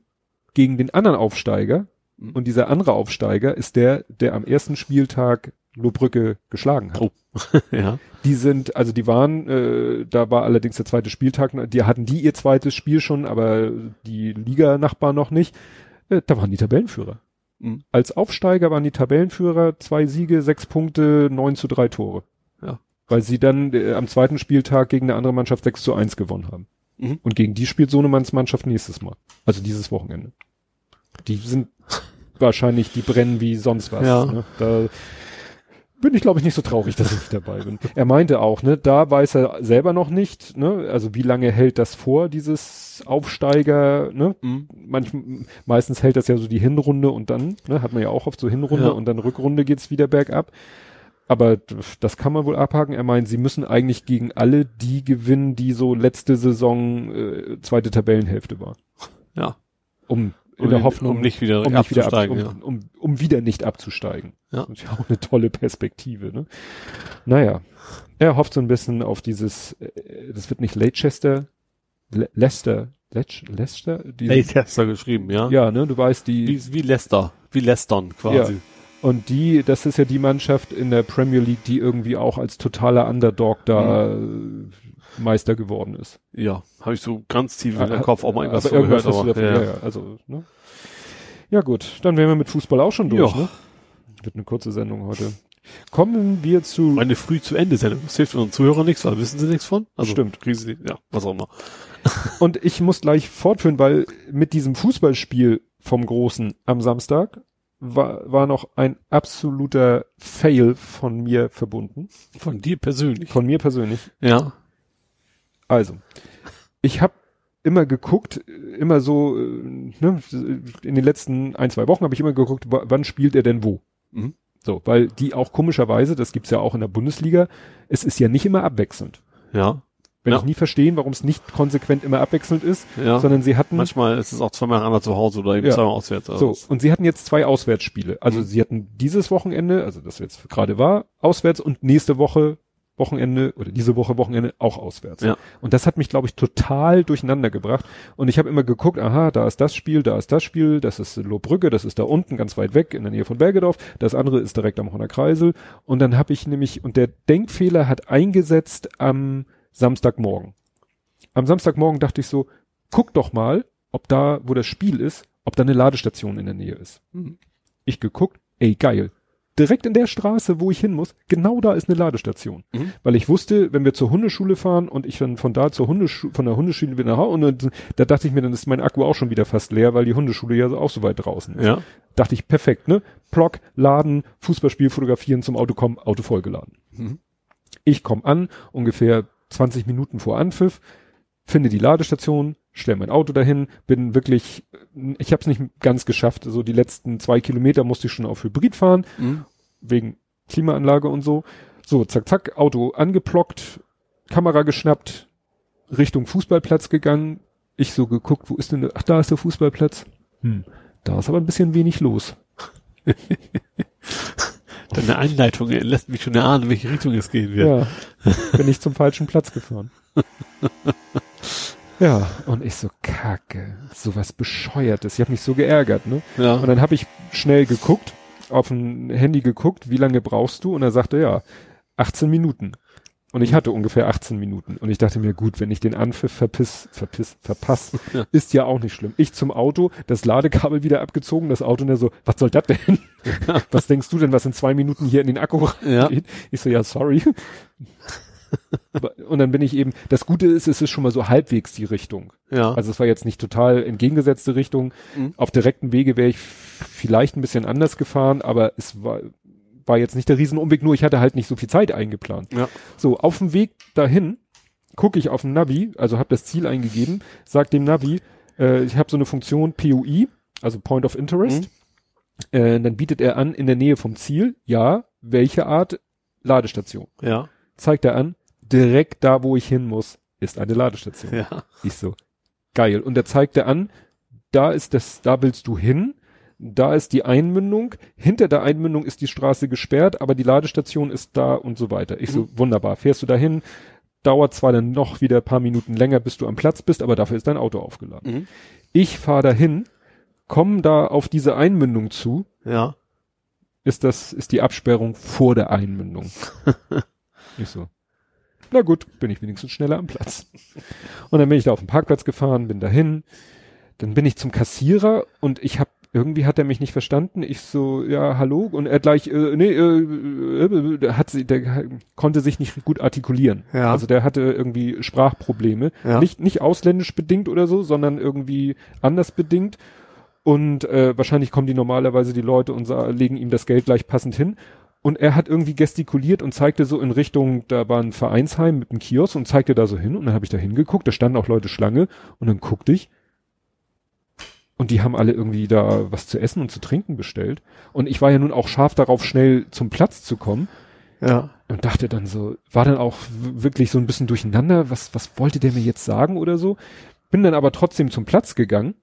gegen den anderen Aufsteiger. Mhm. Und dieser andere Aufsteiger ist der, der am ersten Spieltag Lohbrücke geschlagen hat. Oh. ja. Die sind, also die waren, äh, da war allerdings der zweite Spieltag, die hatten die ihr zweites Spiel schon, aber die Liga-Nachbarn noch nicht. Äh, da waren die Tabellenführer. Mhm. Als Aufsteiger waren die Tabellenführer, zwei Siege, sechs Punkte, neun zu drei Tore. Ja. Weil sie dann äh, am zweiten Spieltag gegen eine andere Mannschaft 6 zu 1 gewonnen haben. Mhm. Und gegen die spielt Sohnemanns Mannschaft nächstes Mal. Also dieses Wochenende. Die sind wahrscheinlich, die brennen wie sonst was. Ja. Ne? Da bin ich, glaube ich, nicht so traurig, dass ich nicht dabei bin. Er meinte auch, ne, da weiß er selber noch nicht, ne, also wie lange hält das vor, dieses Aufsteiger, ne? Mhm. Manch, meistens hält das ja so die Hinrunde und dann, ne, hat man ja auch oft so Hinrunde Ja. und dann Rückrunde geht's wieder bergab. Aber das kann man wohl abhaken. Er meint, sie müssen eigentlich gegen alle die gewinnen, die so letzte Saison äh, zweite Tabellenhälfte war. Ja. Um in Um, der Hoffnung, um nicht wieder um nicht wieder ab, abzusteigen. um, um, um wieder nicht abzusteigen. Ja. Ist ja auch eine tolle Perspektive, ne? Naja. Er hofft so ein bisschen auf dieses, äh, das wird nicht Leicester, Le Leicester, Leicester? ja. Leicester geschrieben, ja. Ja, ne, du weißt, die, Wie, wie Leicester. Wie Leicestern quasi. Und die, das ist ja die Mannschaft in der Premier League, die irgendwie auch als totaler Underdog da Mhm. äh, Meister geworden ist. Ja. Habe ich so ganz tief in Ah, den Kopf auch mal irgendwas aber irgendwas gehört. Aber, davon, ja. ja, ja, also, ne? Ja gut, dann wären wir mit Fußball auch schon durch, ne? Wird eine kurze Sendung heute. Kommen wir zu Eine früh zu Ende Sendung. Das hilft unseren Zuhörern nichts, weil wissen sie nichts von. Also, Stimmt. kriegen sie, ja, was auch immer. und ich muss gleich fortführen, weil mit diesem Fußballspiel vom Großen am Samstag war, war noch ein absoluter Fail von mir verbunden. Von dir persönlich. Von mir persönlich. Ja. Also, ich habe immer geguckt, immer so, äh, ne, in den letzten ein, zwei Wochen habe ich immer geguckt, wann spielt er denn wo. Mhm. So, weil die auch komischerweise, das gibt's ja auch in der Bundesliga, es ist ja nicht immer abwechselnd. Ja. Wenn Ja. ich nie verstehen, warum es nicht konsequent immer abwechselnd ist, Ja. sondern sie hatten Manchmal ist es auch zweimal einmal zu Hause oder eben Ja. zweimal auswärts. Also so und sie hatten jetzt zwei Auswärtsspiele. Also Mhm. sie hatten dieses Wochenende, also das jetzt gerade war, auswärts und nächste Woche Wochenende oder diese Woche Wochenende auch auswärts. Ja. Und das hat mich, glaube ich, total durcheinander gebracht. Und ich habe immer geguckt, aha, da ist das Spiel, da ist das Spiel, das ist Lohbrücke, das ist da unten ganz weit weg in der Nähe von Bergedorf, das andere ist direkt am Horner Kreisel. Und dann habe ich nämlich, und der Denkfehler hat eingesetzt am Samstagmorgen. Am Samstagmorgen dachte ich so, guck doch mal, ob da, wo das Spiel ist, ob da eine Ladestation in der Nähe ist. Mhm. Ich geguckt, ey geil. Direkt in der Straße, wo ich hin muss, genau da ist eine Ladestation. Mhm. Weil ich wusste, wenn wir zur Hundeschule fahren und ich dann von da zur Hundeschule, von der Hundeschule wieder nach Hause, und dann, da dachte ich mir, dann ist mein Akku auch schon wieder fast leer, weil die Hundeschule ja auch so weit draußen ist. ja. Dachte ich, perfekt, ne? Block, laden, Fußballspiel fotografieren, zum Auto kommen, Auto vollgeladen. Mhm. Ich komme an, ungefähr 20 Minuten vor Anpfiff, finde die Ladestation, stelle mein Auto dahin, bin wirklich, ich habe es nicht ganz geschafft, so die letzten zwei Kilometer musste ich schon auf Hybrid fahren, Mhm. wegen Klimaanlage und so. So, zack, zack, Auto angeplockt, Kamera geschnappt, Richtung Fußballplatz gegangen. Ich so geguckt, wo ist denn, ach, da ist der Fußballplatz. Hm, da ist aber ein bisschen wenig los. Deine Einleitung lässt mich schon erahnen, in welche Richtung es gehen wird. Ja, bin ich zum falschen Platz gefahren. Ja, und ich so, kacke, sowas bescheuertes. Ich habe mich so geärgert, ne? Ja. Und dann habe ich schnell geguckt, auf dem Handy geguckt, wie lange brauchst du? Und er sagte, ja, 18 Minuten. Und ich hatte ungefähr 18 Minuten. Und ich dachte mir, gut, wenn ich den Anpfiff verpiss, verpiss, verpass, Ja. ist ja auch nicht schlimm. Ich zum Auto, das Ladekabel wieder abgezogen, das Auto und er so, was soll das denn? was denkst du denn, was in zwei Minuten hier in den Akku Ja. reingeht? Ich so, ja, sorry. und dann bin ich eben, das Gute ist, es ist schon mal so halbwegs die Richtung. ja. Also es war jetzt nicht total entgegengesetzte Richtung. Mhm. Auf direkten Wege wäre ich vielleicht ein bisschen anders gefahren, aber es war, war jetzt nicht der Riesenumweg, nur ich hatte halt nicht so viel Zeit eingeplant. ja. So, auf dem Weg dahin gucke ich auf den Navi, also habe das Ziel eingegeben, sag dem Navi, äh, ich habe so eine Funktion POI, also Point of Interest. Äh, dann bietet er an, in der Nähe vom Ziel, ja, welche Art Ladestation. Ja. Zeigt er an, direkt da, wo ich hin muss, ist eine Ladestation. Ja. Ich so, geil. Und er zeigte an, da ist das, da willst du hin, da ist die Einmündung, hinter der Einmündung ist die Straße gesperrt, aber die Ladestation ist da und so weiter. Ich so, wunderbar, fährst du dahin, dauert zwar dann noch wieder ein paar Minuten länger, bis du am Platz bist, aber dafür ist dein Auto aufgeladen. Mhm. Ich fahre dahin, komm da auf diese Einmündung zu, Ja. ist das, ist die Absperrung vor der Einmündung. ich so, na gut, bin ich wenigstens schneller am Platz. Und dann bin ich da auf den Parkplatz gefahren, bin dahin, dann bin ich zum Kassierer und ich habe irgendwie hat er mich nicht verstanden. Ich so, ja, hallo. Und er gleich, äh, nee, äh, äh, der hat sie, der konnte sich nicht gut artikulieren. Ja. Also der hatte irgendwie Sprachprobleme. Ja. Nicht, nicht ausländisch bedingt oder so, sondern irgendwie anders bedingt. Und äh, wahrscheinlich kommen die normalerweise die Leute und legen ihm das Geld gleich passend hin. Und er hat irgendwie gestikuliert und zeigte so in Richtung, da war ein Vereinsheim mit einem Kiosk und zeigte da so hin. Und dann habe ich da hingeguckt, da standen auch Leute Schlange. Und dann guckte ich. Und die haben alle irgendwie da was zu essen und zu trinken bestellt. Und ich war ja nun auch scharf darauf, schnell zum Platz zu kommen. Ja. Und dachte dann so, war dann auch wirklich so ein bisschen durcheinander, was, was wollte der mir jetzt sagen oder so. Bin dann aber trotzdem zum Platz gegangen.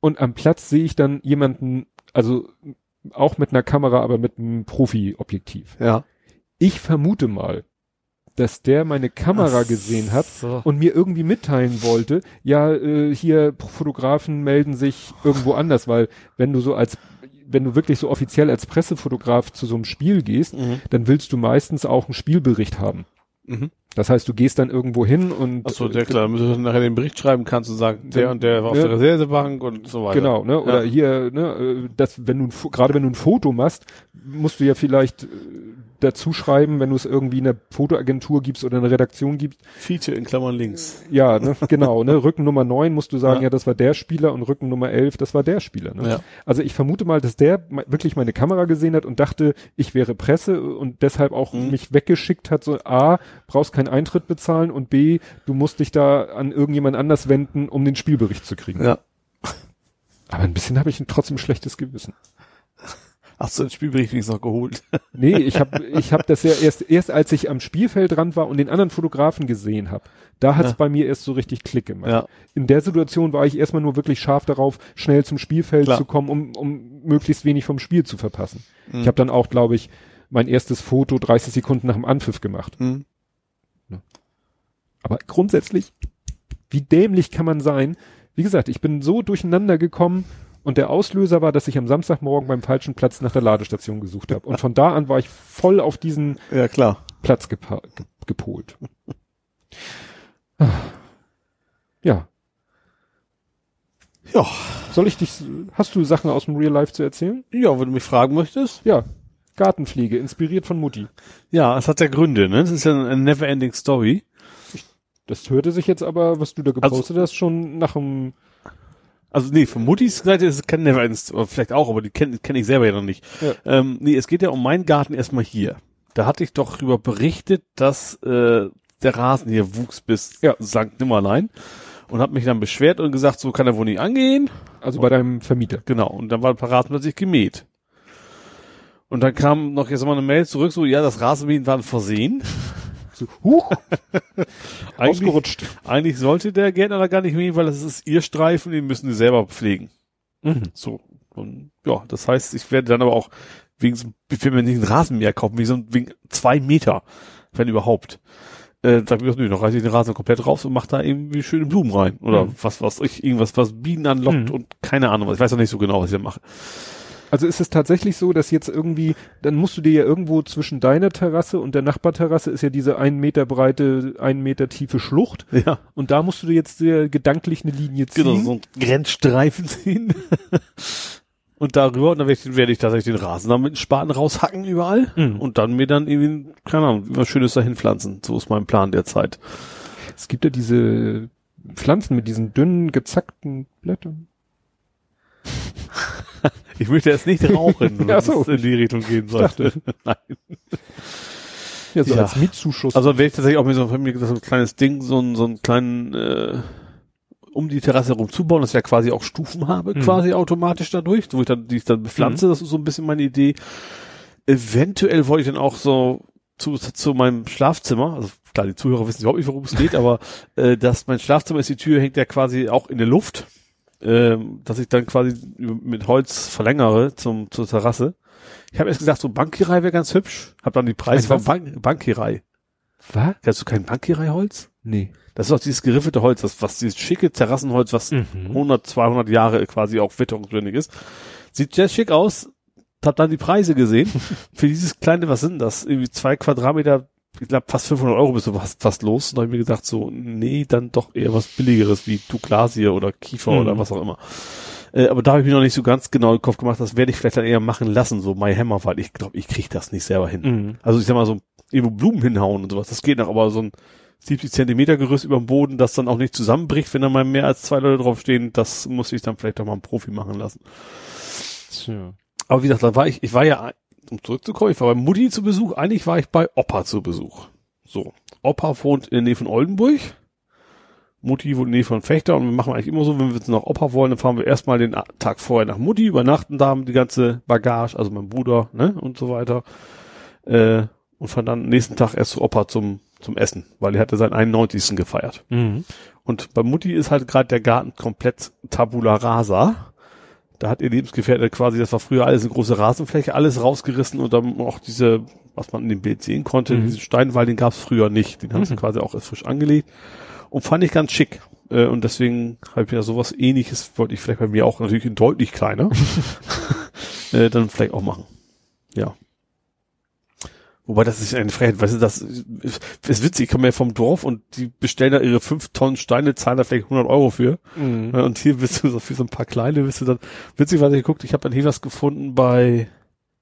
Und am Platz sehe ich dann jemanden, also auch mit einer Kamera, aber mit einem Profi-Objektiv. Ja. Ich vermute mal, dass der meine Kamera Ach gesehen hat so. und mir irgendwie mitteilen wollte, ja, äh, hier Fotografen melden sich irgendwo anders, weil wenn du so als, wenn du wirklich so offiziell als Pressefotograf zu so einem Spiel gehst, Mhm. dann willst du meistens auch einen Spielbericht haben. Mhm. Das heißt, du gehst dann irgendwo hin und Achso, der klar, damit du nachher den Bericht schreiben kannst und sagen, der und der war auf Ja. der Reservebank und so weiter. Genau, ne? Oder Ja. hier, ne, äh, das, wenn du gerade wenn du ein Foto machst, musst du ja vielleicht äh, dazu schreiben, wenn du es irgendwie in Fotoagentur gibst oder eine Redaktion gibst. Feature in Klammern links. Ja, ne, genau, ne, Rücken Nummer 9 musst du sagen, ja. ja. das war der Spieler und Rücken Nummer 11, das war der Spieler. Ne? Ja. Also ich vermute mal, dass der wirklich meine Kamera gesehen hat und dachte, ich wäre Presse und deshalb auch mhm. mich weggeschickt hat, so A, brauchst keinen Eintritt bezahlen und B, du musst dich da an irgendjemand anders wenden, um den Spielbericht zu kriegen. Ja. Aber ein bisschen habe ich trotzdem schlechtes Gewissen. Hast du den Spielbericht nicht noch geholt? nee, ich habe ich hab das ja erst, erst als ich am Spielfeldrand war und den anderen Fotografen gesehen habe. Da hat's ja. bei mir erst so richtig Klick gemacht. Ja. In der Situation war ich erstmal nur wirklich scharf darauf, schnell zum Spielfeld Klar. zu kommen, um, um möglichst wenig vom Spiel zu verpassen. Mhm. Ich habe dann auch, glaube ich, mein erstes Foto 30 Sekunden nach dem Anpfiff gemacht. Mhm. Aber grundsätzlich, wie dämlich kann man sein? Wie gesagt, ich bin so durcheinander gekommen, und der Auslöser war, dass ich am Samstagmorgen beim falschen Platz nach der Ladestation gesucht habe. Und von da an war ich voll auf diesen ja, klar. Platz gepa ge gepolt. ja. Ja. Soll ich dich, hast du Sachen aus dem Real Life zu erzählen? Ja, wenn du mich fragen möchtest. Ja. Gartenfliege, inspiriert von Mutti. Ja, es hat ja Gründe, ne? Das ist ja eine never-ending Story. das hörte sich jetzt aber, was du da gepostet also, hast, schon nach einem also nee, von Muttis Seite ist es kein Neverends, oder vielleicht auch, aber die kenne kenn ich selber ja noch nicht. Ja. Ähm, nee, es geht ja um meinen Garten erstmal hier. Da hatte ich doch darüber berichtet, dass äh, der Rasen hier wuchs bis ja. St. Nimmerlein und habe mich dann beschwert und gesagt, so kann er wohl nicht angehen. Also bei deinem Vermieter. Genau. Und dann war ein paar Rasen plötzlich gemäht. Und dann kam noch jetzt mal eine Mail zurück, so, ja, das Rasenmähen war ein Versehen. So, huch, ausgerutscht. Eigentlich sollte der Gärtner da gar nicht mähen, weil das ist ihr Streifen, den müssen sie selber pflegen. Mhm. So. Und ja, das heißt, ich werde dann aber auch wegen, ich will mir nicht einen Rasenmäher kaufen, wegen, so, wegen zwei Meter, wenn überhaupt. Äh, sag ich, nö, dann reiße ich den Rasen komplett raus und mach da irgendwie schöne Blumen rein. Oder mhm. was, was ich, irgendwas, was Bienen anlockt mhm. und keine Ahnung, ich weiß noch nicht so genau, was ich da mache. Also ist es tatsächlich so, dass jetzt irgendwie, dann musst du dir ja irgendwo zwischen deiner Terrasse und der Nachbarterrasse ist ja diese ein Meter breite, ein Meter tiefe Schlucht. Ja. Und da musst du jetzt sehr gedanklich eine Linie ziehen. Genau, so ein Grenzstreifen ziehen. und darüber, und dann werde ich, werd ich tatsächlich den Rasen dann mit dem Spaten raushacken überall. Mhm. Und dann mir dann irgendwie, keine Ahnung, was Schönes dahin pflanzen. So ist mein Plan derzeit. Es gibt ja diese Pflanzen mit diesen dünnen, gezackten Blättern. Ich möchte erst nicht rauchen, wenn ja, so. es in die Richtung gehen sollte. Nein. Ja, so ja. als Mietzuschuss. Also wenn ich tatsächlich auch mir so, mir so ein kleines Ding, so ein, so ein kleinen, äh, um die Terrasse herum zubauen, dass ich ja quasi auch Stufen habe, mhm. quasi automatisch dadurch, wo ich dann, die ich dann bepflanze, mhm. das ist so ein bisschen meine Idee. Eventuell wollte ich dann auch so zu, zu meinem Schlafzimmer, also klar, die Zuhörer wissen überhaupt nicht, worum es geht, aber äh, dass mein Schlafzimmer ist, die Tür hängt ja quasi auch in der Luft ähm, dass ich dann quasi mit Holz verlängere zum zur Terrasse. Ich habe erst gesagt, so Bankierei wäre ganz hübsch. Hab dann die Preise von Bank Bankierei. Was? Kennst du kein Bankierei-Holz? Nee. Das ist auch dieses geriffelte Holz, das, was dieses schicke Terrassenholz, was mhm. 100, 200 Jahre quasi auch witterungsbündig ist. Sieht sehr schick aus. Hab dann die Preise gesehen. Für dieses kleine, was sind das? Irgendwie zwei Quadratmeter ich glaube, fast 500 Euro bist du fast, fast los. Und da habe ich mir gedacht, so, nee, dann doch eher was Billigeres wie Douglasie oder Kiefer mhm. oder was auch immer. Äh, aber da habe ich mir noch nicht so ganz genau den Kopf gemacht. Das werde ich vielleicht dann eher machen lassen, so My Hammer, weil ich glaube, ich kriege das nicht selber hin. Mhm. Also ich sag mal so, irgendwo Blumen hinhauen und sowas, das geht noch, aber so ein 70 Zentimeter Gerüst über dem Boden, das dann auch nicht zusammenbricht, wenn da mal mehr als zwei Leute draufstehen, das muss ich dann vielleicht doch mal einen Profi machen lassen. Tja. Aber wie gesagt, da war ich, ich war ja um zurückzukommen, ich war bei Mutti zu Besuch, eigentlich war ich bei Opa zu Besuch. So, Opa wohnt in der Nähe von Oldenburg. Mutti wohnt in der Nähe von Fechter und wir machen eigentlich immer so, wenn wir jetzt nach Opa wollen, dann fahren wir erstmal den Tag vorher nach Mutti, übernachten da die ganze Bagage, also mein Bruder, ne, und so weiter. Äh, und fahren dann nächsten Tag erst zu Opa zum, zum Essen, weil er hatte seinen 91. gefeiert. Mhm. Und bei Mutti ist halt gerade der Garten komplett tabula rasa. Da hat ihr Lebensgefährte quasi, das war früher alles eine große Rasenfläche, alles rausgerissen und dann auch diese, was man in dem Bild sehen konnte, mhm. diesen Steinwall, den gab es früher nicht. Den haben sie mhm. quasi auch erst frisch angelegt. Und fand ich ganz schick. Äh, und deswegen habe ich mir sowas ähnliches, wollte ich vielleicht bei mir auch natürlich in deutlich kleiner, äh, dann vielleicht auch machen. Ja. Wobei das ist eine Freiheit, weißt du, das ist witzig, ich komme ja vom Dorf und die bestellen da ihre fünf Tonnen Steine, zahlen da vielleicht 100 Euro für. Mhm. Und hier bist du so für so ein paar kleine, bist du dann, witzig, was ich geguckt, ich habe dann hier was gefunden bei,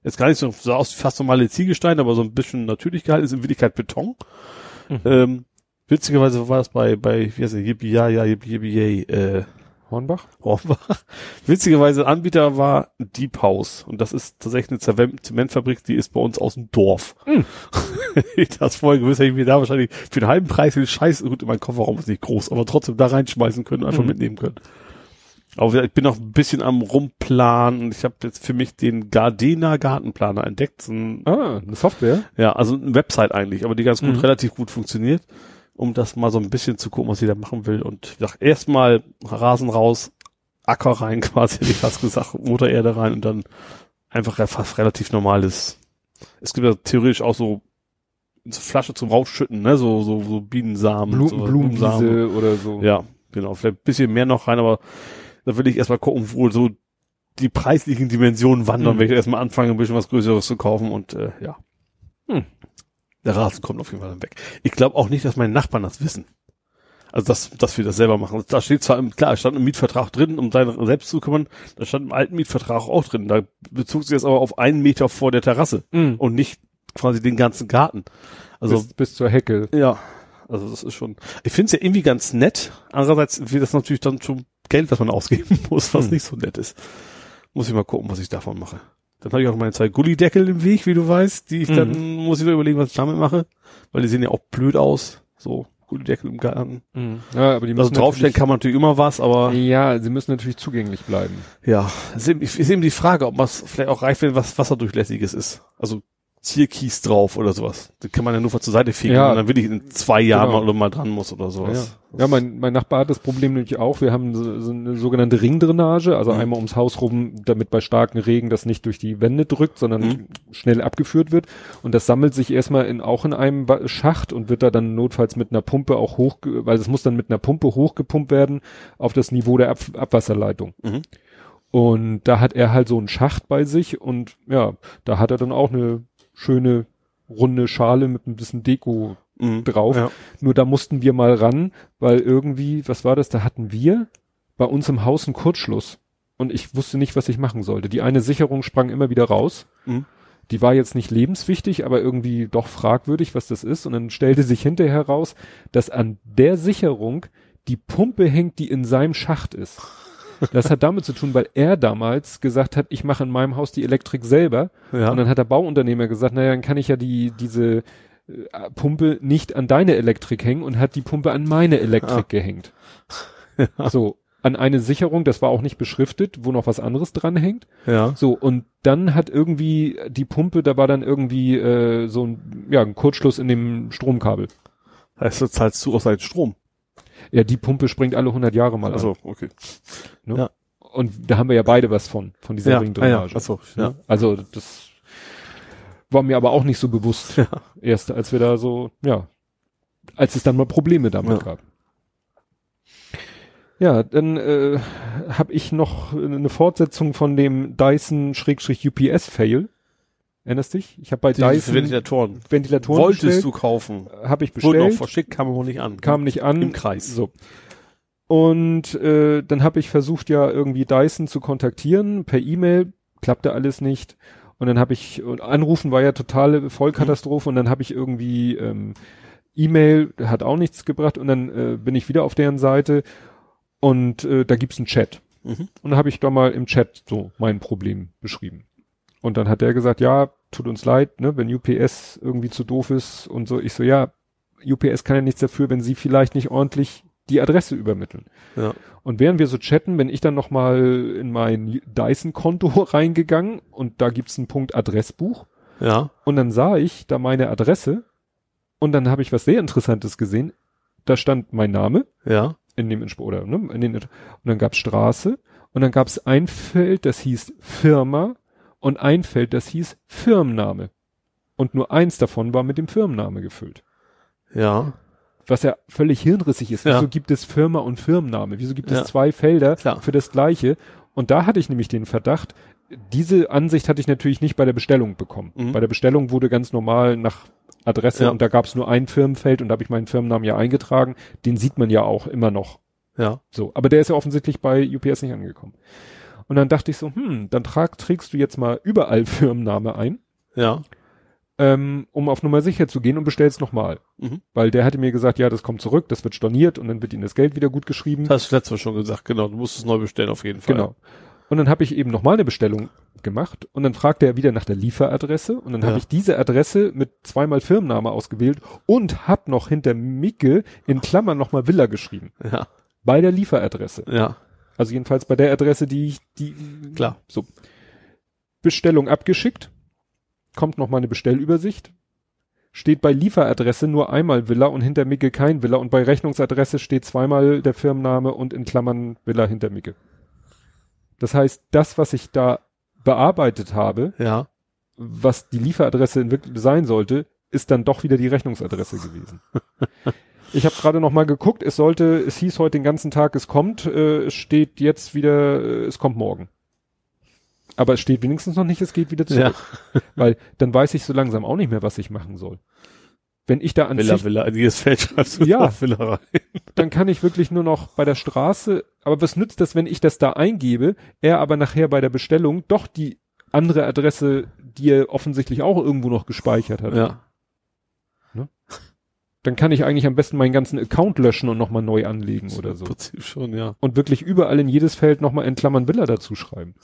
Jetzt gar nicht so, so aus fast normale Ziegelstein, aber so ein bisschen natürlich gehalten, ist in Wirklichkeit Beton. Mhm. Ähm, witzigerweise war es bei, bei, wie heißt der, Yippie, ja, ja, Yippie, Yippie, äh, Hornbach? Hornbach. Witzigerweise Anbieter war Deep House und das ist tatsächlich eine Zementfabrik, die ist bei uns aus dem Dorf. Hm. ich das vorher gewusst, hätte ich mir da wahrscheinlich für den halben Preis den Scheiß, gut, mein Kofferraum ist nicht groß, aber trotzdem da reinschmeißen können, einfach Hm. mitnehmen können. Aber ich bin noch ein bisschen am rumplanen und ich habe jetzt für mich den Gardena Gartenplaner entdeckt. So ein, Ah, eine Software? ja, also eine Website eigentlich, aber die ganz gut, Mhm. relativ gut funktioniert, um das mal so ein bisschen zu gucken, was ich da machen will. Und ich sag, erstmal Rasen raus, Acker rein quasi, hätte ich fast gesagt, Motorerde rein und dann einfach fast relativ normales. Es gibt ja theoretisch auch so, Flasche zum Rausschütten, ne, so, so, so Bienensamen. Blumen, so, Blumenwiese oder so. Ja, genau, vielleicht ein bisschen mehr noch rein, aber da will ich erstmal gucken, wo so die preislichen Dimensionen wandern, Mhm. wenn ich erstmal anfange, ein bisschen was Größeres zu kaufen und äh, ja. Hm. Der Rasen kommt auf jeden Fall dann weg. Ich glaube auch nicht, dass meine Nachbarn das wissen. Also dass, dass wir das selber machen. Da steht zwar im, klar, es stand im Mietvertrag drin, um seine selbst zu kümmern, da stand im alten Mietvertrag auch drin. Da bezog sich das aber auf einen Meter vor der Terrasse Mhm. und nicht quasi den ganzen Garten. Also bis, bis zur Hecke. ja, also das ist schon. Ich finde es ja irgendwie ganz nett. Andererseits wird das natürlich dann schon Geld, was man ausgeben muss, was Hm. nicht so nett ist. Muss ich mal gucken, was ich davon mache. Dann habe ich auch meine zwei Gullideckel im Weg, wie du weißt, die ich Mhm. dann muss ich mir überlegen, was ich damit mache, weil die sehen ja auch blöd aus. So Gullideckel im Garten. Ja, aber die Also draufstellen kann man natürlich immer was, aber Ja, sie müssen natürlich zugänglich bleiben. ja, es ist eben, ist eben die Frage, ob was vielleicht auch reicht, wenn was wasserdurchlässiges ist. Also Zierkies drauf oder sowas. Den kann man ja nur zur Seite fegen Ja. und dann will ich in zwei Jahren Genau. mal, mal dran muss oder Ja, sowas. ja mein, mein Nachbar hat das Problem nämlich auch. Wir haben so, so eine sogenannte Ringdrainage, also Mhm. einmal ums Haus rum, damit bei starkem Regen das nicht durch die Wände drückt, sondern Mhm. schnell abgeführt wird. Und das sammelt sich erstmal in, auch in einem Schacht und wird da dann notfalls mit einer Pumpe auch hoch, weil es muss dann mit einer Pumpe hochgepumpt werden auf das Niveau der Ab Abwasserleitung. Mhm. Und da hat er halt so einen Schacht bei sich und ja, da hat er dann auch eine schöne runde Schale mit ein bisschen Deko Mhm. drauf. Ja. Nur da mussten wir mal ran, weil irgendwie, was war das, da hatten wir bei uns im Haus einen Kurzschluss. Und ich wusste nicht, was ich machen sollte. Die eine Sicherung sprang immer wieder raus. Mhm. Die war jetzt nicht lebenswichtig, aber irgendwie doch fragwürdig, was das ist. Und dann stellte sich hinterher raus, dass an der Sicherung die Pumpe hängt, die in seinem Schacht ist. Das hat damit zu tun, weil er damals gesagt hat, ich mache in meinem Haus die Elektrik selber. Ja. Und dann hat der Bauunternehmer gesagt, naja, dann kann ich ja die, diese äh, Pumpe nicht an deine Elektrik hängen und hat die Pumpe an meine Elektrik Ah. gehängt. So, an eine Sicherung, das war auch nicht beschriftet, wo noch was anderes dran hängt. ja. So, und dann hat irgendwie die Pumpe, da war dann irgendwie äh, so ein, ja, ein Kurzschluss in dem Stromkabel. Heißt, du zahlst du aus deinem Strom. Ja, die Pumpe springt alle 100 Jahre mal an. Also, okay. Ne? ja. Und da haben wir ja beide was von, von dieser Ja, Ringdrainage. ah ja, ach so, ja. Ne? Also das war mir aber auch nicht so bewusst. Ja. Erst als wir da so, ja, als es dann mal Probleme damit Ja. gab. Ja, dann äh, habe ich noch eine Fortsetzung von dem Dyson-UPS-Fail. Erinnerst dich? Ich habe bei Die Dyson Ventilatoren. Ventilatoren Wolltest bestellt, du kaufen? habe ich Wurde noch bestellt, verschickt, kam aber nicht an. kam nicht an. Im Kreis. So. Und äh, dann habe ich versucht ja irgendwie Dyson zu kontaktieren per E-Mail, klappte alles nicht. Und dann habe ich und anrufen war ja totale Vollkatastrophe und dann habe ich irgendwie ähm, E-Mail hat auch nichts gebracht und dann äh, bin ich wieder auf deren Seite und äh, da gibt's einen Chat. Mhm. Und dann habe ich da mal im Chat so mein Problem beschrieben. Und dann hat der gesagt, ja, tut uns leid, ne, wenn UPS irgendwie zu doof ist und so. Ich so, ja, UPS kann ja nichts dafür, wenn sie vielleicht nicht ordentlich die Adresse übermitteln. Ja. Und während wir so chatten, bin ich dann nochmal in mein Dyson-Konto reingegangen und da gibt's einen Punkt Adressbuch. Ja. Und dann sah ich da meine Adresse und dann habe ich was sehr Interessantes gesehen. Da stand mein Name Ja. in dem Insp oder ne, in den, und dann gab's Straße und dann gab's ein Feld, das hieß Firma und ein Feld, das hieß Firmenname. Und nur eins davon war mit dem Firmenname gefüllt. Ja. Was ja völlig hirnrissig ist. Ja. Wieso gibt es Firma und Firmenname? Wieso gibt Ja. es zwei Felder Klar. für das gleiche? Und da hatte ich nämlich den Verdacht, diese Ansicht hatte ich natürlich nicht bei der Bestellung bekommen. Mhm. Bei der Bestellung wurde ganz normal nach Adresse Ja. und da gab es nur ein Firmenfeld und da habe ich meinen Firmennamen ja eingetragen. Den sieht man ja auch immer noch. Ja. So, aber der ist ja offensichtlich bei UPS nicht angekommen. Und dann dachte ich so, hm, dann trag, trägst du jetzt mal überall Firmenname ein, Ja. ähm, um auf Nummer sicher zu gehen und bestellst nochmal. Mhm. Weil der hatte mir gesagt, ja, das kommt zurück, das wird storniert und dann wird ihnen das Geld wieder gut geschrieben. Das hast du letztes Mal schon gesagt, genau. Du musst es neu bestellen auf jeden Fall. Genau. Und dann habe ich eben nochmal eine Bestellung gemacht und dann fragte er wieder nach der Lieferadresse und dann Ja. habe ich diese Adresse mit zweimal Firmenname ausgewählt und hab noch hinter Micke in Klammern nochmal Villa geschrieben. Ja. Bei der Lieferadresse. Ja. Also jedenfalls bei der Adresse, die ich, die, Klar. so. Bestellung abgeschickt. Kommt nochmal eine Bestellübersicht. Steht bei Lieferadresse nur einmal Villa und hinter Micke kein Villa und bei Rechnungsadresse steht zweimal der Firmenname und in Klammern Villa hinter Micke. Das heißt, das, was ich da bearbeitet habe, Ja. was die Lieferadresse in wirklich sein sollte, ist dann doch wieder die Rechnungsadresse gewesen. Ich habe gerade noch mal geguckt, es sollte, es hieß heute den ganzen Tag, es kommt, äh, es steht jetzt wieder, äh, es kommt morgen. Aber es steht wenigstens noch nicht, es geht wieder zurück. Weil dann weiß ich so langsam auch nicht mehr, was ich machen soll. Wenn ich da an Villa, Villa, in jedes Feld schreibst du Ja. Villa rein. dann kann ich wirklich nur noch bei der Straße, aber was nützt das, wenn ich das da eingebe, er aber nachher bei der Bestellung doch die andere Adresse, die er offensichtlich auch irgendwo noch gespeichert hat. Ja. Dann kann ich eigentlich am besten meinen ganzen Account löschen und nochmal neu anlegen oder so. Im Prinzip schon, ja. Und wirklich überall in jedes Feld nochmal in Klammern Villa dazu schreiben.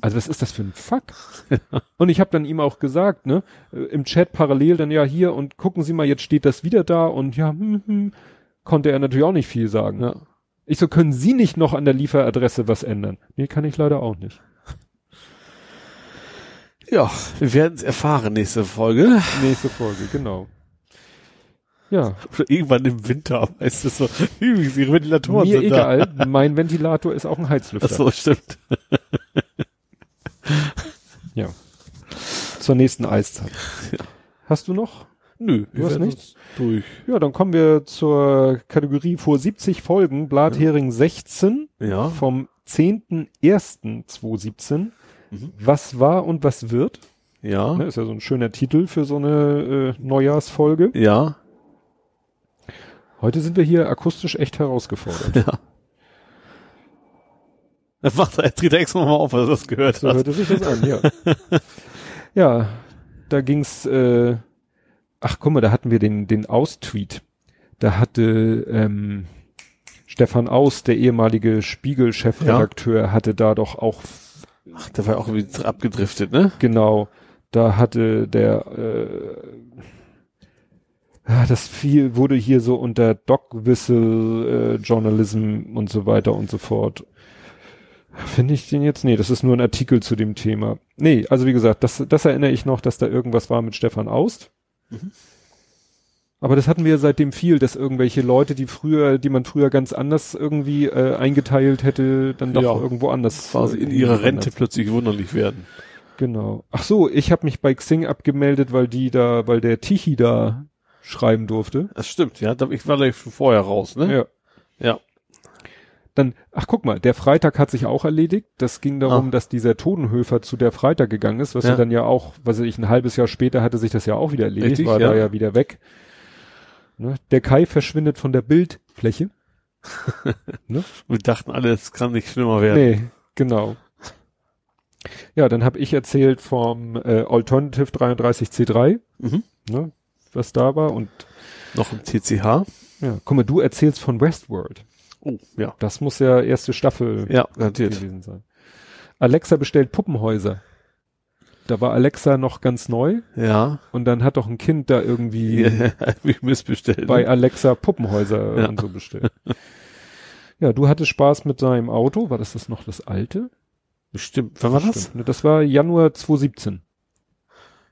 Also was ist das für ein Fuck? und ich habe dann ihm auch gesagt, ne, äh, im Chat parallel dann ja hier und gucken Sie mal, jetzt steht das wieder da und ja, hm, hm, konnte er natürlich auch nicht viel sagen. Ja. Ich so, können Sie nicht noch an der Lieferadresse was ändern? Nee, kann ich leider auch nicht. Ja, wir werden es erfahren nächste Folge. Nächste Folge, genau. Ja, Oder irgendwann im Winter, weißt du so. Ihre Ventilatoren mir sind egal. Mein Ventilator ist auch ein da. Heizlüfter. Ach so, stimmt. Ja. Zur nächsten Eiszeit. Hast du noch? Nö, Du hast nichts? Durch. Ja, dann kommen wir zur Kategorie vor 70 Folgen, Blathering 16 Ja. vom 10.01.2017. Mhm. Was war und was wird? Ja. Ne, ist ja so ein schöner Titel für so eine äh, Neujahrsfolge. Ja. Heute sind wir hier akustisch echt herausgefordert. Ja. Das macht er, dreht er extra nochmal auf, als er das gehört So hat. hörte sich das an, ja. ja, da ging's, äh, ach guck mal, da hatten wir den, den Aus-Tweet. Da hatte ähm, Stefan Aus, der ehemalige Spiegel-Chefredakteur, hatte da doch auch Ach, der war auch irgendwie abgedriftet, ne? Genau, da hatte der, äh, ja, das viel wurde hier so unter Dog-Whistle äh, Journalism und so weiter und so fort. Finde ich den jetzt? Nee, das ist nur ein Artikel zu dem Thema. Nee, also wie gesagt, das, das erinnere ich noch, dass da irgendwas war mit Stefan Aust. Aber das hatten wir seitdem viel, dass irgendwelche Leute, die früher, die man früher ganz anders irgendwie äh, eingeteilt hätte, dann doch Ja. irgendwo anders. Quasi äh, in ihrer anders. Rente plötzlich wunderlich werden. Genau. Ach so, ich habe mich bei Xing abgemeldet, weil die da, weil der Tichy da schreiben durfte. Das stimmt, ja. Ich war gleich schon vorher raus, ne? Ja. Ja. Dann, ach guck mal, der Freitag hat sich auch erledigt. Das ging darum, Ah. dass dieser Totenhöfer zu der Freitag gegangen ist, was Ja. ja dann ja auch, was weiß ich, ein halbes Jahr später hatte sich das ja auch wieder erledigt, Richtig, war ja. da ja wieder weg. Ne? Der Kai verschwindet von der Bildfläche. Wir dachten alle, es kann nicht schlimmer werden. Nee, genau. Ja, dann habe ich erzählt vom äh, Alternative 33C3, Mhm. ne, was da war und Noch im TCH. ja, guck mal, du erzählst von Westworld. Oh, ja. Das muss ja erste Staffel Ja, garantiert. gewesen sein. Alexa bestellt Puppenhäuser. Da war Alexa noch ganz neu Ja. und dann hat doch ein Kind da irgendwie ja missbestellt. bei Alexa Puppenhäuser Ja. und so bestellt. Ja, du hattest Spaß mit seinem Auto. War das das noch das alte? Bestimmt. Wann war das? Stimmt? Das war Januar 2017.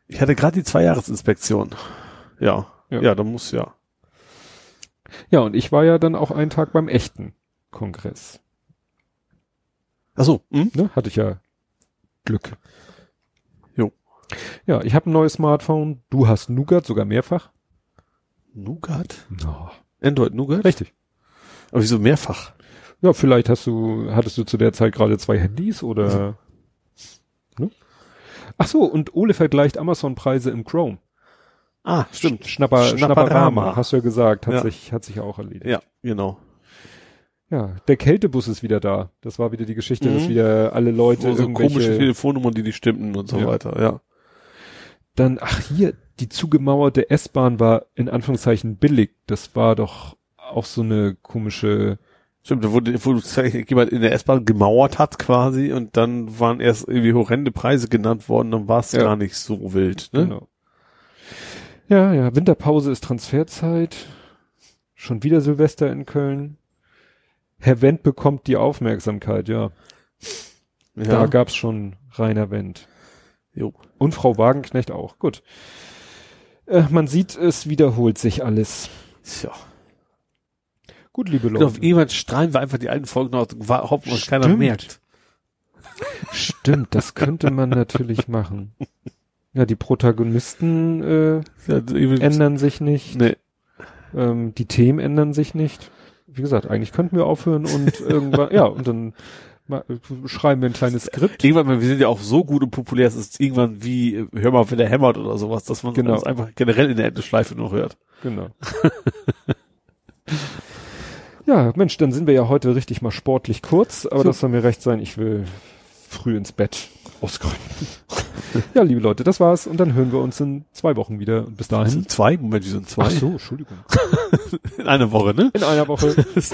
Ich hatte gerade die Zweijahresinspektion. Ja. Ja. ja. da muss ja. Ja, und ich war ja dann auch einen Tag beim echten Kongress. Ach so. Hm? Ne? Hatte ich ja Glück. Jo. Ja, ich habe ein neues Smartphone. Du hast Nougat, sogar mehrfach. Nougat? Oh. Android Nougat? Richtig. Aber wieso mehrfach? Ja, vielleicht hast du, hattest du zu der Zeit gerade zwei Handys oder. Ne? Ach so, und Ole vergleicht Amazon-Preise im Chrome. Ah, stimmt. Schnapper, Schnapperama. Hast du ja gesagt, hat Ja. sich, hat sich auch erledigt. Ja, genau. Ja, der Kältebus ist wieder da. Das war wieder die Geschichte, Mhm. dass wieder alle Leute So, so irgendwelche... komische Telefonnummern, die nicht stimmten und so Ja. weiter, ja. Dann, ach hier, die zugemauerte S-Bahn war in Anführungszeichen billig. Das war doch auch so eine komische... Stimmt, da wurde, wo jemand in der S-Bahn gemauert hat quasi und dann waren erst irgendwie horrende Preise genannt worden, dann war es Ja. gar nicht so wild, ne? Genau. Ja, ja, Winterpause ist Transferzeit. Schon wieder Silvester in Köln. Herr Wendt bekommt die Aufmerksamkeit, ja. Da Ja. gab's schon Rainer Wendt. Jo. Und Frau Wagenknecht auch. Gut. Äh, man sieht, es wiederholt sich alles. Tja. Gut, liebe Genau, Leute. auf irgendwann strahlen wir einfach die alten Folgen war- hoffen, dass keiner merkt. Stimmt, das könnte man natürlich machen. Ja, die Protagonisten äh, Ja, ändern sich nicht. nee. Ähm, die Themen ändern sich nicht. Wie gesagt, eigentlich könnten wir aufhören und irgendwann, ja, und dann schreiben wir ein kleines Skript. Irgendwann, wir sind ja auch so gut und populär, es ist irgendwann wie, hör mal, wenn der hämmert oder sowas, dass man Genau. das einfach generell in der Endeschleife nur hört. Genau. ja, Mensch, dann sind wir ja heute richtig mal sportlich kurz, aber So. das soll mir recht sein. Ich will früh ins Bett ausgründen. ja, liebe Leute, das war's und dann hören wir uns in zwei Wochen wieder. Und bis dahin. sind zwei? Moment, die sind zwei. Ach so, Entschuldigung. In einer Woche, ne? In einer Woche. Tschüss.